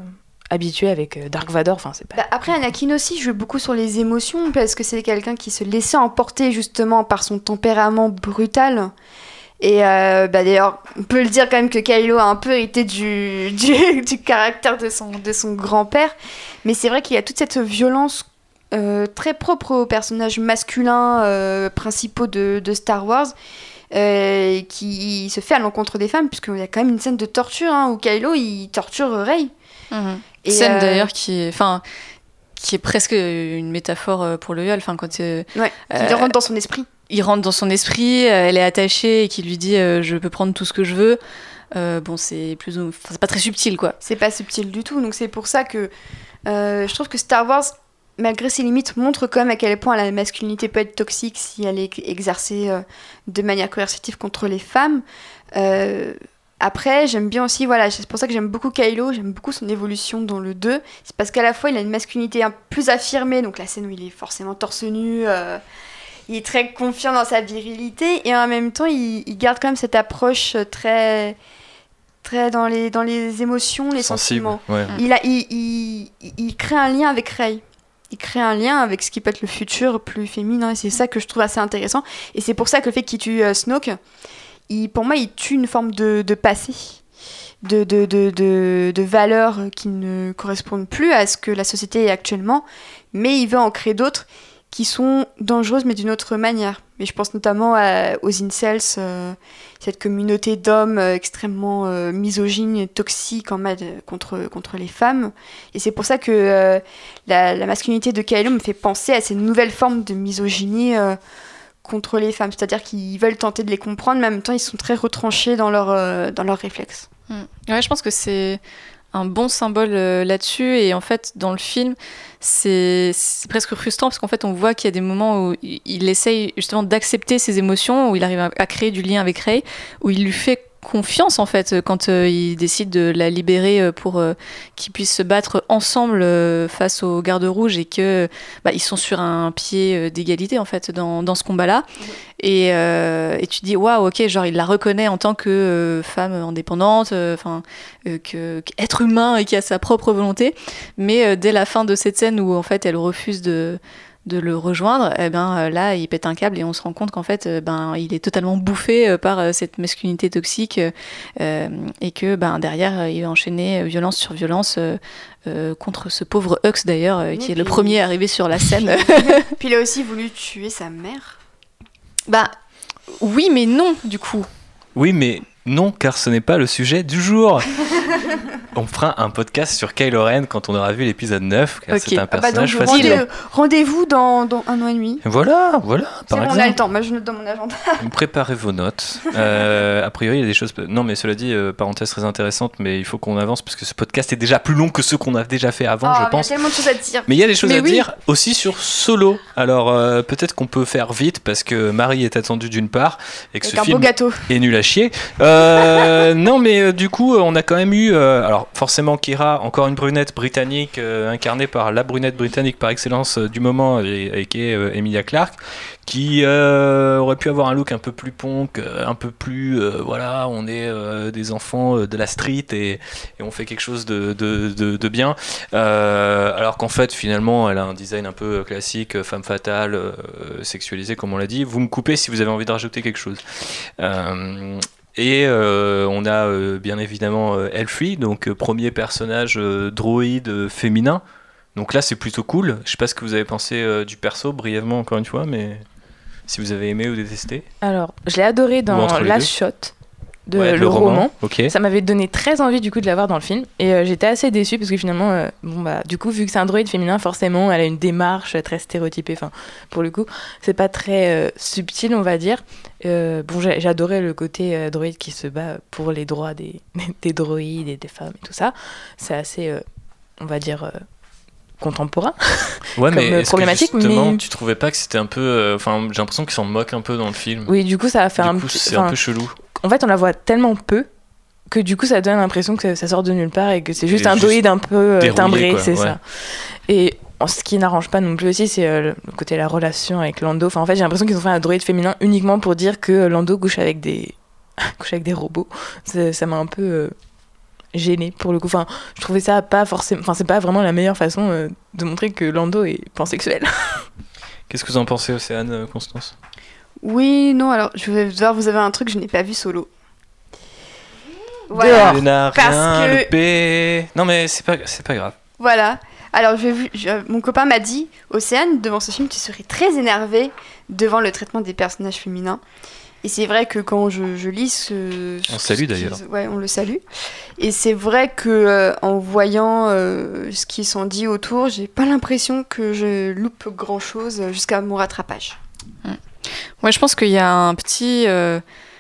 habitué avec Dark Vador. Enfin, c'est pas. Bah, après, Anakin aussi joue beaucoup sur les émotions parce que c'est quelqu'un qui se laissait emporter justement par son tempérament brutal. Et euh, bah, d'ailleurs, on peut le dire quand même que Kylo a un peu hérité du, *laughs* du, du caractère de son, de son grand-père. Mais c'est vrai qu'il y a toute cette violence euh, très propre aux personnages masculins euh, principaux de, de Star Wars. euh, qui se fait à l'encontre des femmes, puisqu'il y a quand même une scène de torture hein, où Kylo il torture Rey. Et, Scène d'ailleurs qui est, enfin, qui est presque une métaphore pour le viol. Enfin, quand Ouais, qui rentre dans son esprit. Il rentre dans son esprit, euh, elle est attachée et qui lui dit euh, je peux prendre tout ce que je veux. Euh, bon, c'est plus, ou- enfin, c'est pas très subtil quoi. C'est pas subtil du tout, donc c'est pour ça que je trouve que Star Wars, malgré ses limites, montre quand même à quel point la masculinité peut être toxique si elle est exercée de manière coercitive contre les femmes. Après, j'aime bien aussi, voilà, c'est pour ça que j'aime beaucoup Kylo, j'aime beaucoup son évolution dans le 2. C'est parce qu'à la fois, il a une masculinité plus affirmée, donc la scène où il est forcément torse nu, il est très confiant dans sa virilité, et en même temps, il, il garde quand même cette approche très, très dans les, dans les émotions, les Sensible, sentiments. ouais. Il, a, il, il, il- il crée un lien avec Rey. Il crée un lien avec ce qui peut être le futur plus féminin, et c'est ça que je trouve assez intéressant. Et c'est pour ça que le fait qu'il tue euh, Snoke, il, pour moi, il tue une forme de, de passé, de, de, de, de, de valeurs qui ne correspondent plus à ce que la société est actuellement, mais il veut en créer d'autres qui sont dangereuses, mais d'une autre manière. Mais je pense notamment aux incels, euh, cette communauté d'hommes euh, extrêmement euh, misogynes et toxiques en mode, euh, contre, contre les femmes. Et c'est pour ça que la, masculinité de Kylo me fait penser à ces nouvelles formes de misogynie contre les femmes. C'est-à-dire qu'ils veulent tenter de les comprendre, mais en même temps, ils sont très retranchés dans, leur, euh, dans leurs réflexes. Mm. Ouais, je pense que c'est un bon symbole euh, là-dessus. Et en fait, dans le film, c'est presque frustrant parce qu'en fait, on voit qu'il y a des moments où il essaye justement d'accepter ses émotions, où il arrive à, créer du lien avec Rey, où il lui fait confiance en fait quand euh, il décide de la libérer euh, pour qu'ils puissent se battre ensemble face aux gardes rouges et que bah, ils sont sur un pied d'égalité en fait dans, dans ce combat-là et, euh, et tu te dis waouh ok genre il la reconnaît en tant que euh, femme indépendante enfin euh, que qu'être humain et qui a sa propre volonté mais dès la fin de cette scène où en fait elle refuse de de le rejoindre, eh ben là il pète un câble et on se rend compte qu'en fait ben il est totalement bouffé par cette masculinité toxique et que ben derrière il va enchaîner violence sur violence contre ce pauvre Hux d'ailleurs qui est le premier arrivé sur la scène. *laughs* *laughs* Puis il a aussi voulu tuer sa mère. Bah oui mais non du coup. Oui, mais non, car ce n'est pas le sujet du jour. *laughs* on fera un podcast sur Kylo Ren quand on aura vu l'épisode 9, car Ok. c'est un Ah bah donc, personnage rendez- fascinant. rendez-vous dans, dans un an et demi. Voilà, voilà, C'est par bon, on a le temps. Moi, je note dans mon agenda. Préparez vos notes. *laughs* Euh, a priori, il y a des choses. Non, mais cela dit, euh, parenthèse très intéressante, mais il faut qu'on avance parce que ce podcast est déjà plus long que ceux qu'on a déjà fait avant, Ah, je mais pense. Il y a tellement de choses à dire. Mais il y a des choses Mais à oui. dire aussi sur Solo. Alors euh, peut-être qu'on peut faire vite parce que Marie est attendue d'une part et que Avec ce un film gâteau. est nul à chier. Euh, *laughs* non, mais euh, du coup, on a quand même eu. euh, alors forcément, Kira, encore une brunette britannique euh, incarnée par la brunette britannique par excellence euh, du moment et, qui est euh, Emilia Clarke qui aurait pu avoir un look un peu plus punk, un peu plus voilà, on est des enfants de la street et, on fait quelque chose de, de, bien. Alors qu'en fait, finalement, elle a un design un peu classique, femme fatale, sexualisée, comme on l'a dit. Vous me coupez si vous avez envie de rajouter quelque chose. Et euh, on a euh, bien évidemment euh, Elfrey, donc premier personnage droïde féminin. Donc là, c'est plutôt cool. Je sais pas ce que vous avez pensé du perso, brièvement encore une fois, mais si vous avez aimé ou détesté. Alors, je l'ai adoré dans Last. Shot, de Ouais, le, roman. Ça m'avait donné très envie du coup de la voir dans le film. Et euh, j'étais assez déçue parce que finalement, euh, bon bah, du coup, vu que c'est un droïde féminin, forcément, elle a une démarche très stéréotypée. Enfin, pour le coup, c'est pas très euh, subtil, on va dire. Bon, adoré le côté droïde qui se bat pour les droits des, *laughs* des droïdes et des femmes et tout ça. C'est assez, on va dire, contemporain. *laughs* Ouais, comme, mais euh, est-ce que problématique. justement, mais tu trouvais pas que c'était un peu. euh, Enfin, j'ai l'impression qu'ils s'en moquent un peu dans le film. oui, du coup, ça a fait Du un coup, c'est un peu chelou. En fait, on la voit tellement peu que du coup ça donne l'impression que ça sort de nulle part et que c'est juste un juste droïde un peu euh, dérouillé, timbré, c'est ouais. ça. Et ce qui n'arrange pas non plus aussi, c'est euh, le côté de la relation avec Lando. Enfin, en fait, j'ai l'impression qu'ils ont fait un droïde féminin uniquement pour dire que Lando couche avec des, *laughs* couche avec des robots. Ça m'a un peu gêné pour le coup. Enfin, je trouvais ça pas forcément. Enfin, c'est pas vraiment la meilleure façon euh, de montrer que Lando est pansexuel. *laughs* Qu'est-ce que vous en pensez, Océane, euh, Constance? Oui, non, alors je vais voir, vous avez un truc, je n'ai pas vu solo. Elle n'a Parce rien que- loupé. Non, mais c'est pas, c'est pas grave. Voilà. Alors, j'ai vu, je- mon copain m'a dit, Océane, devant ce film, tu serais très énervée devant le traitement des personnages féminins. Et c'est vrai que quand je, je lis ce. On ce salue qu'ils- d'ailleurs. Ouais, on le salue. Et c'est vrai que euh, en voyant euh, ce qui s'en dit autour, j'ai pas l'impression que je loupe grand chose jusqu'à mon rattrapage. Moi, je pense qu'il y a un petit. euh,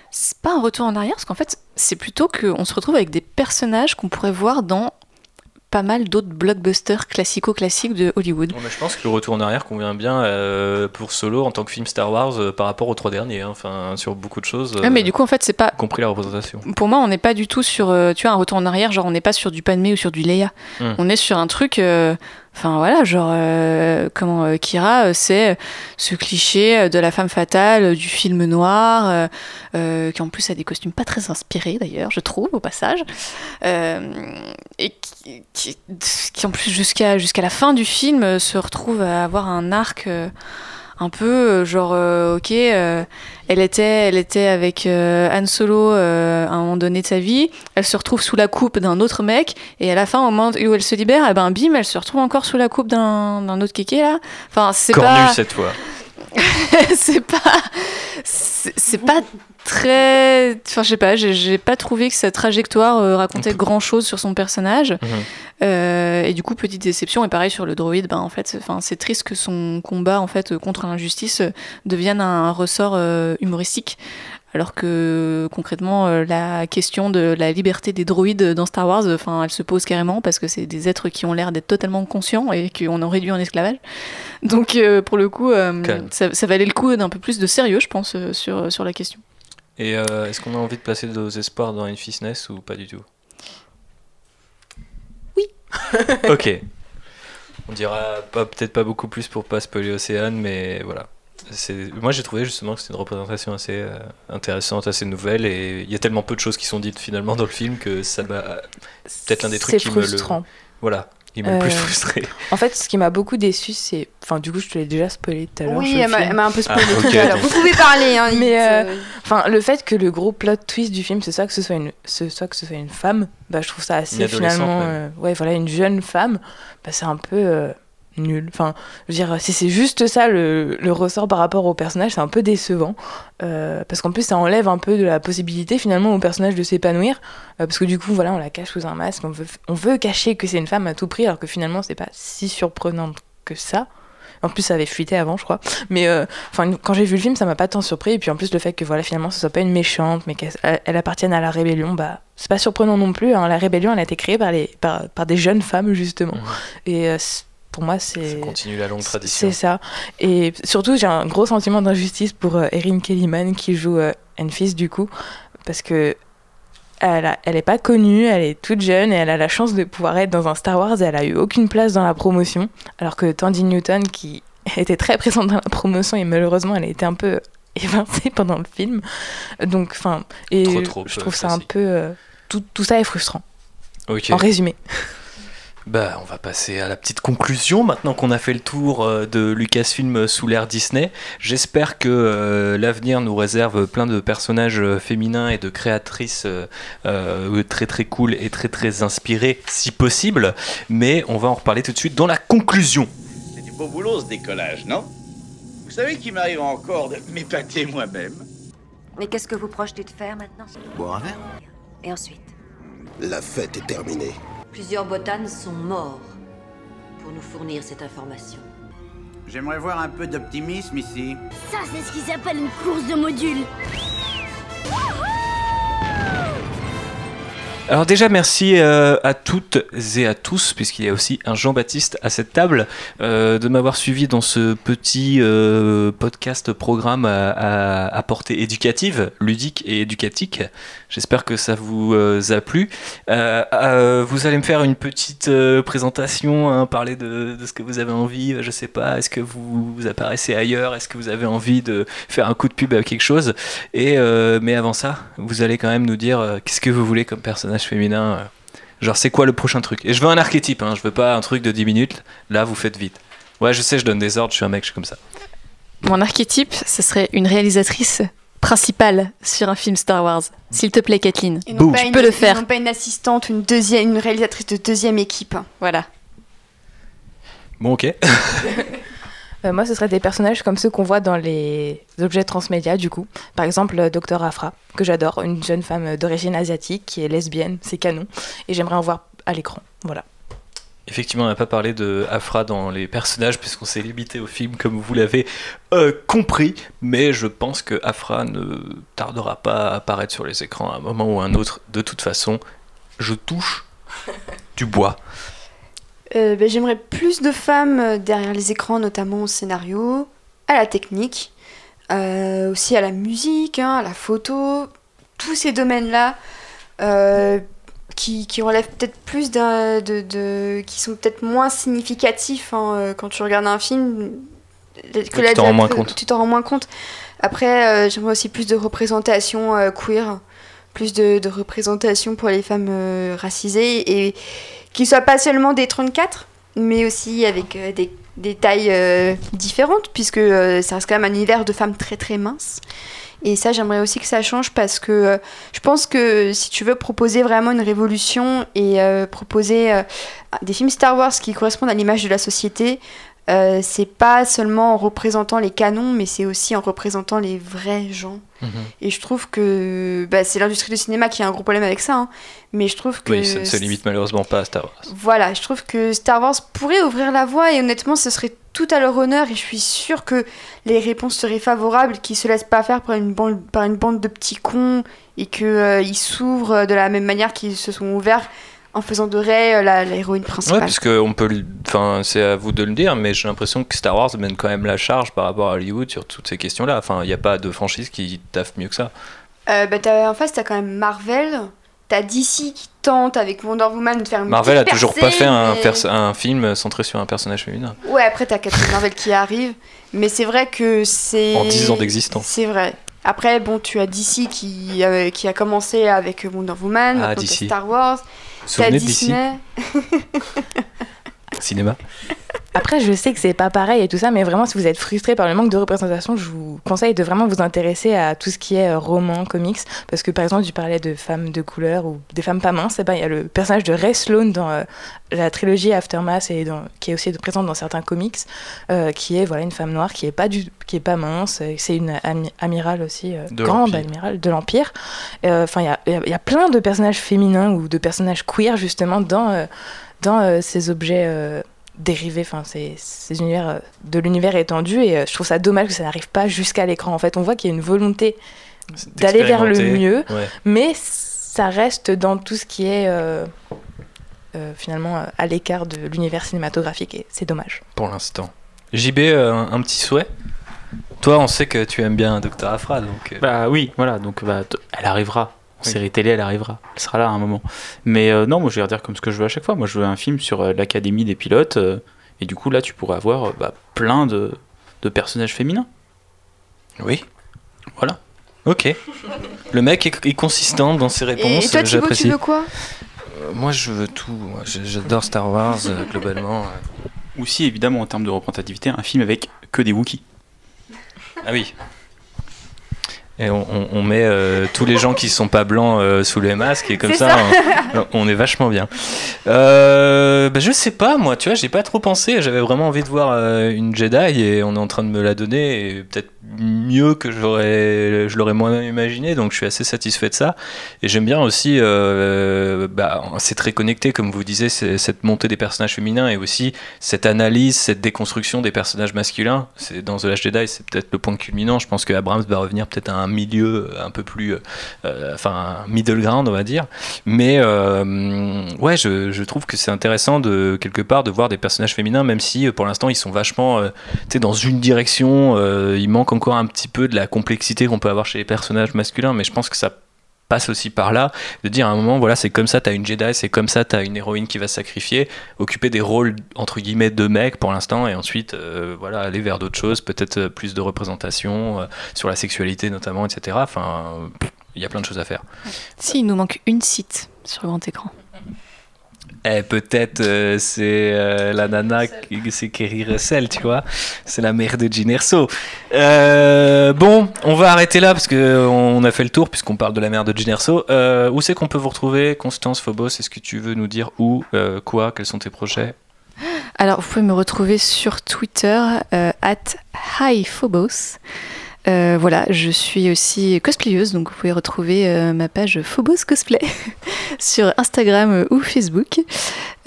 c'est pas un retour en arrière, parce qu'en fait, c'est plutôt qu'on se retrouve avec des personnages qu'on pourrait voir dans pas mal d'autres blockbusters classico-classiques de Hollywood. Bon, mais je pense que le retour en arrière convient bien euh, pour Solo en tant que film Star Wars euh, par rapport aux trois derniers. hein. Enfin, sur beaucoup de choses. Ouais, mais du coup, en fait, c'est pas. y compris la représentation. Pour moi, on n'est pas du tout sur, euh, tu vois, un retour en arrière, genre on n'est pas sur du Padmé ou sur du Leia. Hmm. On est sur un truc, euh, enfin voilà, genre euh, comment euh, Kira, euh, c'est ce cliché de la femme fatale du film noir, qui en plus a des costumes pas très inspirés d'ailleurs, je trouve au passage, et qui, qui, en plus jusqu'à jusqu'à la fin du film se retrouve à avoir un arc. Un peu euh, genre euh, ok euh, elle était elle était avec euh, Han Solo euh, à un moment donné de sa vie. Elle se retrouve sous la coupe d'un autre mec. Et à la fin au moment où elle se libère eh ben bim elle se retrouve encore sous la coupe d'un d'un autre kéké là. Enfin c'est pas cette fois. *laughs* c'est pas c'est pas très enfin je sais pas j'ai- pas trouvé que sa trajectoire euh, racontait grand chose sur son personnage. Mhm. Euh, et du coup petite déception et pareil sur le droïde ben en fait c'est- triste que son combat en fait contre l'injustice euh, devienne un ressort euh, humoristique. Alors que concrètement la question de la liberté des droïdes dans Star Wars enfin elle se pose carrément parce que c'est des êtres qui ont l'air d'être totalement conscients et qu'on en réduit en esclavage. Donc pour le coup ça, ça valait le coup d'un peu plus de sérieux je pense sur, sur la question Et euh, est-ce qu'on a envie de placer nos espoirs dans une fitness ou pas du tout Oui. *laughs* ok. On dira pas- peut-être pas beaucoup plus pour pas spoiler Océane, mais voilà. Moi j'ai trouvé justement que c'était une représentation assez euh, intéressante, assez nouvelle, et il y a tellement peu de choses qui sont dites finalement dans le film que ça m'a. Peut-être l'un des trucs qui me le. frustrant. Voilà, qui m'a le plus Euh, frustré. En fait, ce qui m'a beaucoup déçu, c'est. Enfin, du coup, je te l'ai déjà spoilé tout à l'heure. Oui, elle m'a- un peu spoilé Ah, tout à l'heure. Vous pouvez parler, hein, Mais euh, enfin, le fait que le gros plot twist du film, c'est soit que ce soit une, ce soit que ce soit une femme, bah, je trouve ça assez finalement, euh, ouais, voilà, une jeune femme, bah, c'est un peu euh, nul. Enfin, je veux dire, si c'est juste ça le, le ressort par rapport au personnage, c'est un peu décevant, euh, parce qu'en plus ça enlève un peu de la possibilité finalement au personnage de s'épanouir, euh, parce que du coup, voilà, on la cache sous un masque, on veut, on veut cacher que c'est une femme à tout prix, alors que finalement c'est pas si surprenant que ça. En plus, ça avait fuité avant, je crois. Mais euh, quand j'ai vu le film, ça m'a pas tant surpris. Et puis en plus, le fait que voilà, finalement, ce soit pas une méchante, mais qu'elle elle appartienne à la rébellion, bah, c'est pas surprenant non plus. hein. La rébellion, elle a été créée par, les, par, par des jeunes femmes, justement. Et pour moi, c'est. Continue la longue tradition. C'est ça. Et surtout, j'ai un gros sentiment d'injustice pour euh, Erin Kellyman qui joue euh, Enfys, du coup, parce que elle, a- elle est pas connue, elle est toute jeune et elle a la chance de pouvoir être dans un Star Wars et elle a eu aucune place dans la promotion, alors que Tandy Newton, qui *laughs* était très présente dans la promotion et malheureusement elle a été un peu *laughs* évincée pendant le film. Donc, enfin, et Trop, trop je trouve ça un peu. euh, tout, tout ça est frustrant. En résumé. Bah, on va passer à la petite conclusion maintenant qu'on a fait le tour euh, de Lucasfilm sous l'ère Disney. J'espère que euh, l'avenir nous réserve plein de personnages euh, féminins et de créatrices euh, euh, très très cool et très très inspirées si possible. Mais on va en reparler tout de suite dans la conclusion. C'est du beau boulot ce décollage, non? Vous savez qu'il m'arrive encore de m'épater moi-même Mais qu'est-ce que vous projetez de faire maintenant? Boire un verre? Et ensuite? La fête est terminée. Plusieurs botanes sont morts pour nous fournir cette information. J'aimerais voir un peu d'optimisme ici. Ça, c'est ce qui s'appelle une course de modules. Alors déjà merci euh, à toutes et à tous, puisqu'il y a aussi un Jean-Baptiste à cette table, euh, de m'avoir suivi dans ce petit euh, podcast programme à, à- à portée éducative, ludique et éducatique. J'espère que ça vous euh, a plu. Euh, euh, vous allez me faire une petite présentation, hein, parler de, ce que vous avez envie, je sais pas, est-ce que vous, vous apparaissez ailleurs, est-ce que vous avez envie de faire un coup de pub à quelque chose et mais avant ça, vous allez quand même nous dire qu'est-ce que vous voulez comme personnage féminin. genre, c'est quoi le prochain truc? Et je veux un archétype, hein, je veux pas un truc de 10 minutes. Là, vous faites vite. Ouais, je sais, je donne des ordres, je suis un mec, je suis comme ça. Mon archétype, ce serait une réalisatrice principale sur un film Star Wars. S'il te plaît, Kathleen, pas tu une- peux le faire. Non pas une assistante, une deuxième, une réalisatrice de deuxième équipe. Voilà. Bon, ok. *laughs* Euh, moi, ce serait des personnages comme ceux qu'on voit dans les objets transmédia, du coup. Par exemple, euh, Dr. Afra, que j'adore, une jeune femme d'origine asiatique qui est lesbienne, c'est canon. Et j'aimerais en voir à l'écran. Voilà. Effectivement, on n'a pas parlé de Afra dans les personnages, puisqu'on s'est limité au film, comme vous l'avez euh, compris. Mais je pense que Afra ne tardera pas à apparaître sur les écrans à un moment ou à un autre. De toute façon, je touche *laughs* du bois. Euh, ben, J'aimerais plus de femmes euh, derrière les écrans, notamment au scénario, à la technique, euh, aussi à la musique, hein, à la photo, tous ces domaines-là euh, qui, qui relèvent peut-être plus d'un- de, de- qui sont peut-être moins significatifs hein, euh, quand tu regardes un film. que tu t'en rends moins compte. Tu t'en rends moins compte. Après, euh, j'aimerais aussi plus de représentation euh, queer, plus de, de représentation pour les femmes euh, racisées et qui soient pas seulement des 34, mais aussi avec des, des tailles différentes, puisque ça reste quand même un univers de femmes très très minces. Et ça, j'aimerais aussi que ça change parce que euh, je pense que si tu veux proposer vraiment une révolution et euh, proposer euh, des films Star Wars qui correspondent à l'image de la société, euh, c'est pas seulement en représentant les canons, mais c'est aussi en représentant les vrais gens. Et je trouve que bah, c'est l'industrie du cinéma qui a un gros problème avec ça, hein. mais je trouve que Oui, ça ne se limite malheureusement pas à Star Wars. voilà, je trouve que Star Wars pourrait ouvrir la voie et honnêtement, ce serait tout à leur honneur et je suis sûre que les réponses seraient favorables, qu'ils se laissent pas faire par une bande, par une bande de petits cons et qu'ils s'ouvrent de la même manière qu'ils se sont ouverts en faisant de Rey euh, l'héroïne Ouais, principale. parce que on peut, enfin, c'est à vous de le dire, mais j'ai l'impression que Star Wars mène quand même la charge par rapport à Hollywood sur toutes ces questions-là. Enfin, il n'y a pas de franchise qui taffe mieux que ça. Euh, bah, t'as- en face, t'as quand même Marvel, t'as DC qui tente avec Wonder Woman de faire une Marvel a toujours pas fait un, mais- perso- un film centré sur un personnage féminin. Ouais, après t'as Captain Marvel qui arrive, mais c'est vrai que c'est. En 10 ans d'existence. C'est vrai. Après, bon, tu as DC qui, euh, qui a commencé avec Wonder Woman, Ah, DC. Star Wars, souvenez Disney. *laughs* Cinéma. Après, je sais que c'est pas pareil et tout ça, mais vraiment, si vous êtes frustré par le manque de représentation, je vous conseille de vraiment vous intéresser à tout ce qui est euh, roman, comics, parce que par exemple, tu parlais de femmes de couleur ou des femmes pas minces, et ben il y a le personnage de Ray Sloan dans euh, la trilogie Aftermath et dans, qui est aussi présente dans certains comics, euh, qui est voilà une femme noire qui est pas du, qui est pas mince, c'est une ami- amirale aussi, euh, De grande amirale de l'Empire. Enfin, il y a- y, a- plein de personnages féminins ou de personnages queer justement dans dans ces objets dérivés, enfin ces, ces univers euh, de l'univers étendu et euh, je trouve ça dommage que ça n'arrive pas jusqu'à l'écran. En fait, on voit qu'il y a une volonté d'aller vers le mieux, ouais. mais ça reste dans tout ce qui est euh, euh, finalement à l'écart de l'univers cinématographique et c'est dommage. Pour l'instant. JB, euh, un, un petit souhait? Toi, on sait que tu aimes bien Dr. Afra, donc. Bah oui, voilà, donc bah, elle arrivera. Série télé, elle arrivera. Elle sera là à un moment. Mais euh, non, moi je vais redire comme ce que je veux à chaque fois. Moi je veux un film sur euh, l'académie des pilotes. euh, et du coup, là, tu pourrais avoir euh, bah, plein de, de personnages féminins. Oui. Voilà. Ok. Le mec est, est consistant dans ses réponses. Et toi, Thibaut, tu j'apprécie. veux quoi? Euh, Moi, je veux tout. J'adore Star Wars, globalement. Aussi, évidemment, en termes de représentativité, un film avec que des Wookiees. Ah oui. Et on, on- on met euh, tous les gens qui sont pas blancs euh, sous les masques et comme ça, ça. On, *laughs* on est vachement bien. Euh, bah, je sais pas, moi, tu vois, j'ai pas trop pensé. J'avais vraiment envie de voir euh, une Jedi et on est en train de me la donner et peut-être mieux que j'aurais, je l'aurais moi-même imaginé. Donc je suis assez satisfait de ça. Et j'aime bien aussi, bah, c'est très connecté, comme vous disiez, cette montée des personnages féminins et aussi cette analyse, cette déconstruction des personnages masculins. C'est dans The Last Jedi, c'est peut-être le point culminant. Je pense que Abrams va revenir peut-être à un milieu un peu plus, euh, enfin, un middle ground, on va dire. Mais euh, ouais, je, je trouve que c'est intéressant de quelque part de voir des personnages féminins, même si euh, pour l'instant ils sont vachement, dans une direction. il manque encore un petit peu de la complexité qu'on peut avoir chez les personnages masculins, mais je pense que ça passe aussi par là, de dire à un moment, voilà, c'est comme ça, t'as une Jedi, c'est comme ça, t'as une héroïne qui va se sacrifier, occuper des rôles, entre guillemets, de mecs pour l'instant, et ensuite, euh, voilà, aller vers d'autres choses, peut-être euh, plus de représentation, euh, sur la sexualité notamment, etc. Enfin, il y a plein de choses à faire. Si, il nous manque une site sur le grand écran. Eh, peut-être euh, c'est euh, la nana, qui- c'est Kerry Russell, tu vois. C'est la mère de Gin Erso. Euh, bon, on va arrêter là parce que on a fait le tour puisqu'on parle de la mère de Gin Erso. Où c'est qu'on peut vous retrouver, Constance Phobos? Est-ce que tu veux nous dire où, quoi, quels sont tes projets? Alors, vous pouvez me retrouver sur Twitter, at HiPhobos. Euh, voilà, je suis aussi cosplayeuse, donc vous pouvez retrouver euh, ma page Phobos Cosplay *laughs* sur Instagram ou Facebook.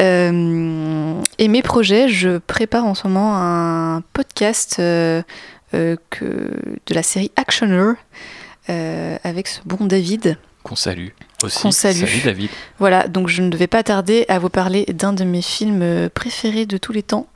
Euh, et mes projets, je prépare en ce moment un podcast que, de la série Actioner avec ce bon David. Qu'on salue aussi. Qu'on salue. Salut David. Voilà, donc je ne devais pas tarder à vous parler d'un de mes films préférés de tous les temps.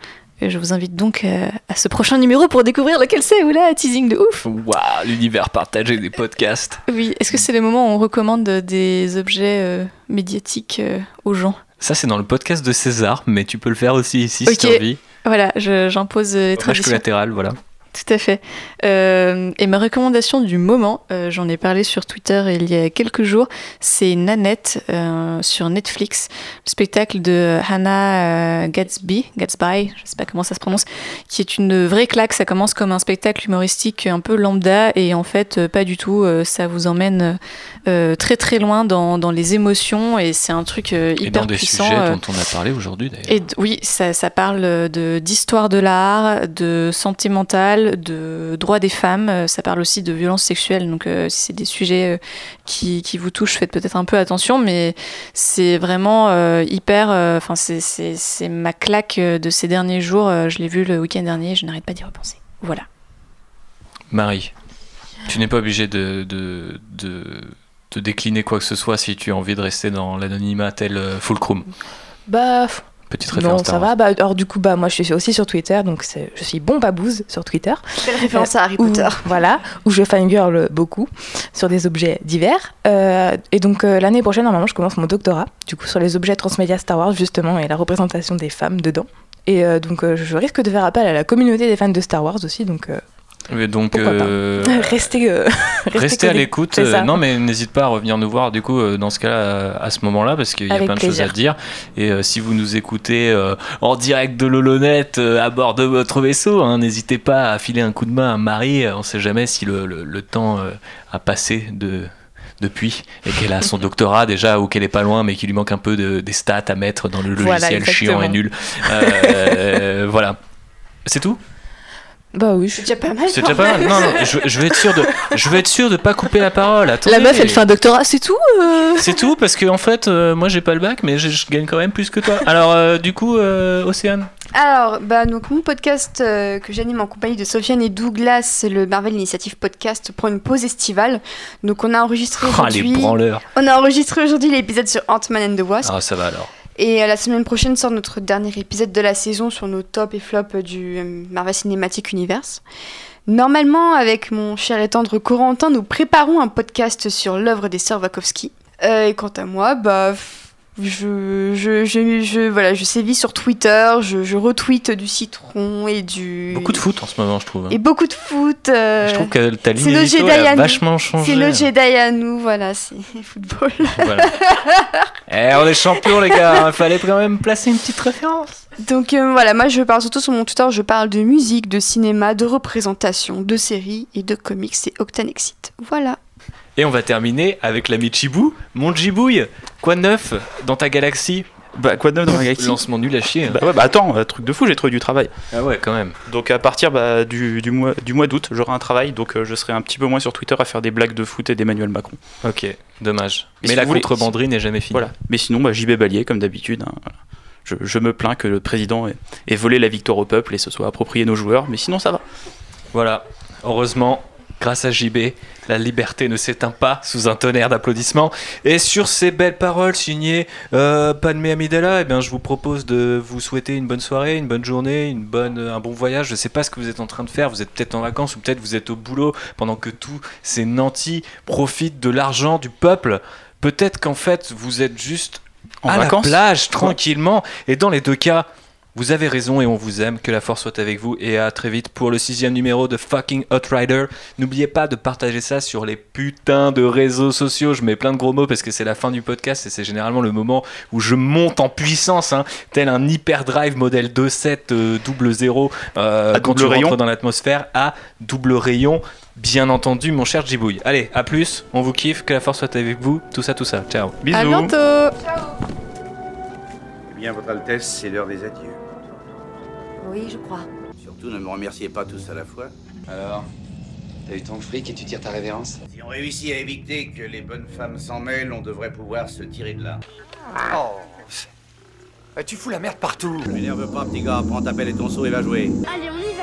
Je vous invite donc euh, à ce prochain numéro pour découvrir lequel c'est. Oula, teasing de ouf Waouh, l'univers partagé des podcasts. *laughs* Oui, est-ce que c'est le moment où on recommande des objets euh, médiatiques euh, aux gens? Ça, c'est dans le podcast de César, mais tu peux le faire aussi ici si tu as envie. Voilà, j'impose les Hommage traditions. collatéral, voilà. Tout à fait. Euh, et ma recommandation du moment, euh, j'en ai parlé sur Twitter il y a quelques jours, c'est Nanette euh, sur Netflix, le spectacle de Hannah Gatsby, Gatsby, je sais pas comment ça se prononce, qui est une vraie claque. Ça commence comme un spectacle humoristique un peu lambda et en fait pas du tout. Ça vous emmène très très loin dans, dans les émotions et c'est un truc euh, Et hyper dans des puissant. sujets dont on a parlé aujourd'hui d'ailleurs. et oui, ça, ça parle de d'histoire de l'art, de santé de droits des femmes. euh, Ça parle aussi de violence sexuelle. Donc, euh, si c'est des sujets euh, qui, qui vous touchent, faites peut-être un peu attention. Mais c'est vraiment euh, hyper. Enfin, c'est- ma claque de ces derniers jours. Je l'ai vu le week-end dernier. Je n'arrête pas d'y repenser. Voilà. Marie, tu n'es pas obligé de, de, de, de décliner quoi que ce soit si tu as envie de rester dans l'anonymat tel Fulcrum. Bah, Petite non, référence ça Star va. Bah, alors du coup, bah, moi, je suis aussi sur Twitter, donc je suis bon babouze sur Twitter. Belle référence à Harry où- Potter. *laughs* Voilà, où je fangirl beaucoup sur des objets divers. Euh, et donc euh, l'année prochaine, normalement, je commence mon doctorat, du coup, sur les objets transmédia Star Wars, justement, et la représentation des femmes dedans. Et euh, donc, euh, je risque de faire appel à la communauté des fans de Star Wars aussi, donc euh, Mais donc, euh, *laughs* restez, euh, *laughs* Restez à l'écoute. Euh, non, mais n'hésite pas à revenir nous voir du coup dans ce cas-là à, ce moment-là parce qu'il y a Avec plein de choses à dire. Et euh, si vous nous écoutez en direct de l'Olonette euh, à bord de votre vaisseau, hein, n'hésitez pas à filer un coup de main à Marie. On sait jamais si le, le- le temps a passé de depuis et qu'elle a son *laughs* doctorat déjà ou qu'elle est pas loin mais qu'il lui manque un peu de, des stats à mettre dans le Voilà, logiciel chiant et nul. Voilà. C'est tout? Bah oui, C'est déjà pas mal. C'est déjà pas mal. Non, non, je, je vais être sûr de, je vais être sûr de pas couper la parole. Attendez. La meuf, elle fait un doctorat, c'est tout euh C'est tout parce que en fait, euh, moi j'ai pas le bac, mais je, je gagne quand même plus que toi. Alors euh, du coup, euh, Océane. Alors, bah, donc mon podcast euh, que j'anime en compagnie de Sofiane et Douglas, c'est le Marvel Initiative Podcast pour une pause estivale. Donc, on a enregistré les aujourd'hui. branleurs. on a enregistré aujourd'hui l'épisode sur Ant-Man and the Wasp. Ah ça va alors. Et euh, la semaine prochaine sort notre dernier épisode de la saison sur nos tops et flops du euh, Marvel Cinematic Universe. Normalement, avec mon cher et tendre Corentin, nous préparons un podcast sur l'œuvre des sœurs Wachowski. Euh, et quant à moi, bah, je, je, je, je- voilà, je sévis sur Twitter, je, je retweete du citron et du... Beaucoup de foot en ce moment, je trouve. hein. Et beaucoup de foot. euh, Je trouve que ta ligne Jedi elle a vachement changé. C'est le Jedi à nous, voilà, c'est *laughs* football. Voilà. *laughs* Eh, on est champions les gars. Il fallait quand même placer une petite référence. Donc euh, voilà, moi je parle surtout sur mon Twitter, je parle de musique, de cinéma, de représentation, de séries et de comics, c'est Octanexit. Voilà. Et on va terminer avec l'ami Chibou. Mon Jibouille, quoi de neuf dans ta galaxie Bah, quoi de neuf dans la galaxie Lancement nul à chier. hein. Bah ouais, bah attends, euh, truc de fou, j'ai trouvé du travail. Ah ouais, quand même. Donc à partir bah, du, du mois, du mois d'août, j'aurai un travail, donc euh, je serai un petit peu moins sur Twitter à faire des blagues de foot et d'Emmanuel Macron. Ok, dommage. Mais Mais, si la contrebanderie n'est jamais finie. Voilà. Mais sinon, bah, JB Balier, comme d'habitude. hein, voilà. je, je me plains que le président ait, ait volé la victoire au peuple et se soit approprié nos joueurs, mais sinon ça va. Voilà. Heureusement grâce à JB, la liberté ne s'éteint pas sous un tonnerre d'applaudissements. Et sur ces belles paroles signées euh, Padmé Amidala, eh bien, je vous propose de vous souhaiter une bonne soirée, une bonne journée, une bonne, un bon voyage. Je ne sais pas ce que vous êtes en train de faire. Vous êtes peut-être en vacances ou peut-être vous êtes au boulot pendant que tous ces nantis profitent de l'argent du peuple. Peut-être qu'en fait, vous êtes juste En à vacances la plage, tranquillement. Et dans les deux cas, vous avez raison et on vous aime. Que la force soit avec vous. Et à très vite pour le sixième numéro de fucking Hot Rider. N'oubliez pas de partager ça sur les putains de réseaux sociaux. Je mets plein de gros mots parce que c'est la fin du podcast et c'est généralement le moment où je monte en puissance, hein, tel un hyperdrive modèle 2.7 euh, double zéro euh, quand double tu rayon. rentres dans l'atmosphère à double rayon. Bien entendu, mon cher Jibouille. Allez, à plus. On vous kiffe. Que la force soit avec vous. Tout ça, tout ça. Ciao. À bientôt Eh bien, Votre Altesse, c'est l'heure des adieux. Oui, je crois. Surtout, ne me remerciez pas tous à la fois. Alors T'as eu ton fric et tu tires ta révérence? Si on réussit à éviter que les bonnes femmes s'en mêlent, on devrait pouvoir se tirer de là. Oh Tu fous la merde partout Je m'énerve pas, petit gars. Prends ta pelle et ton seau et va jouer. Allez, on y va,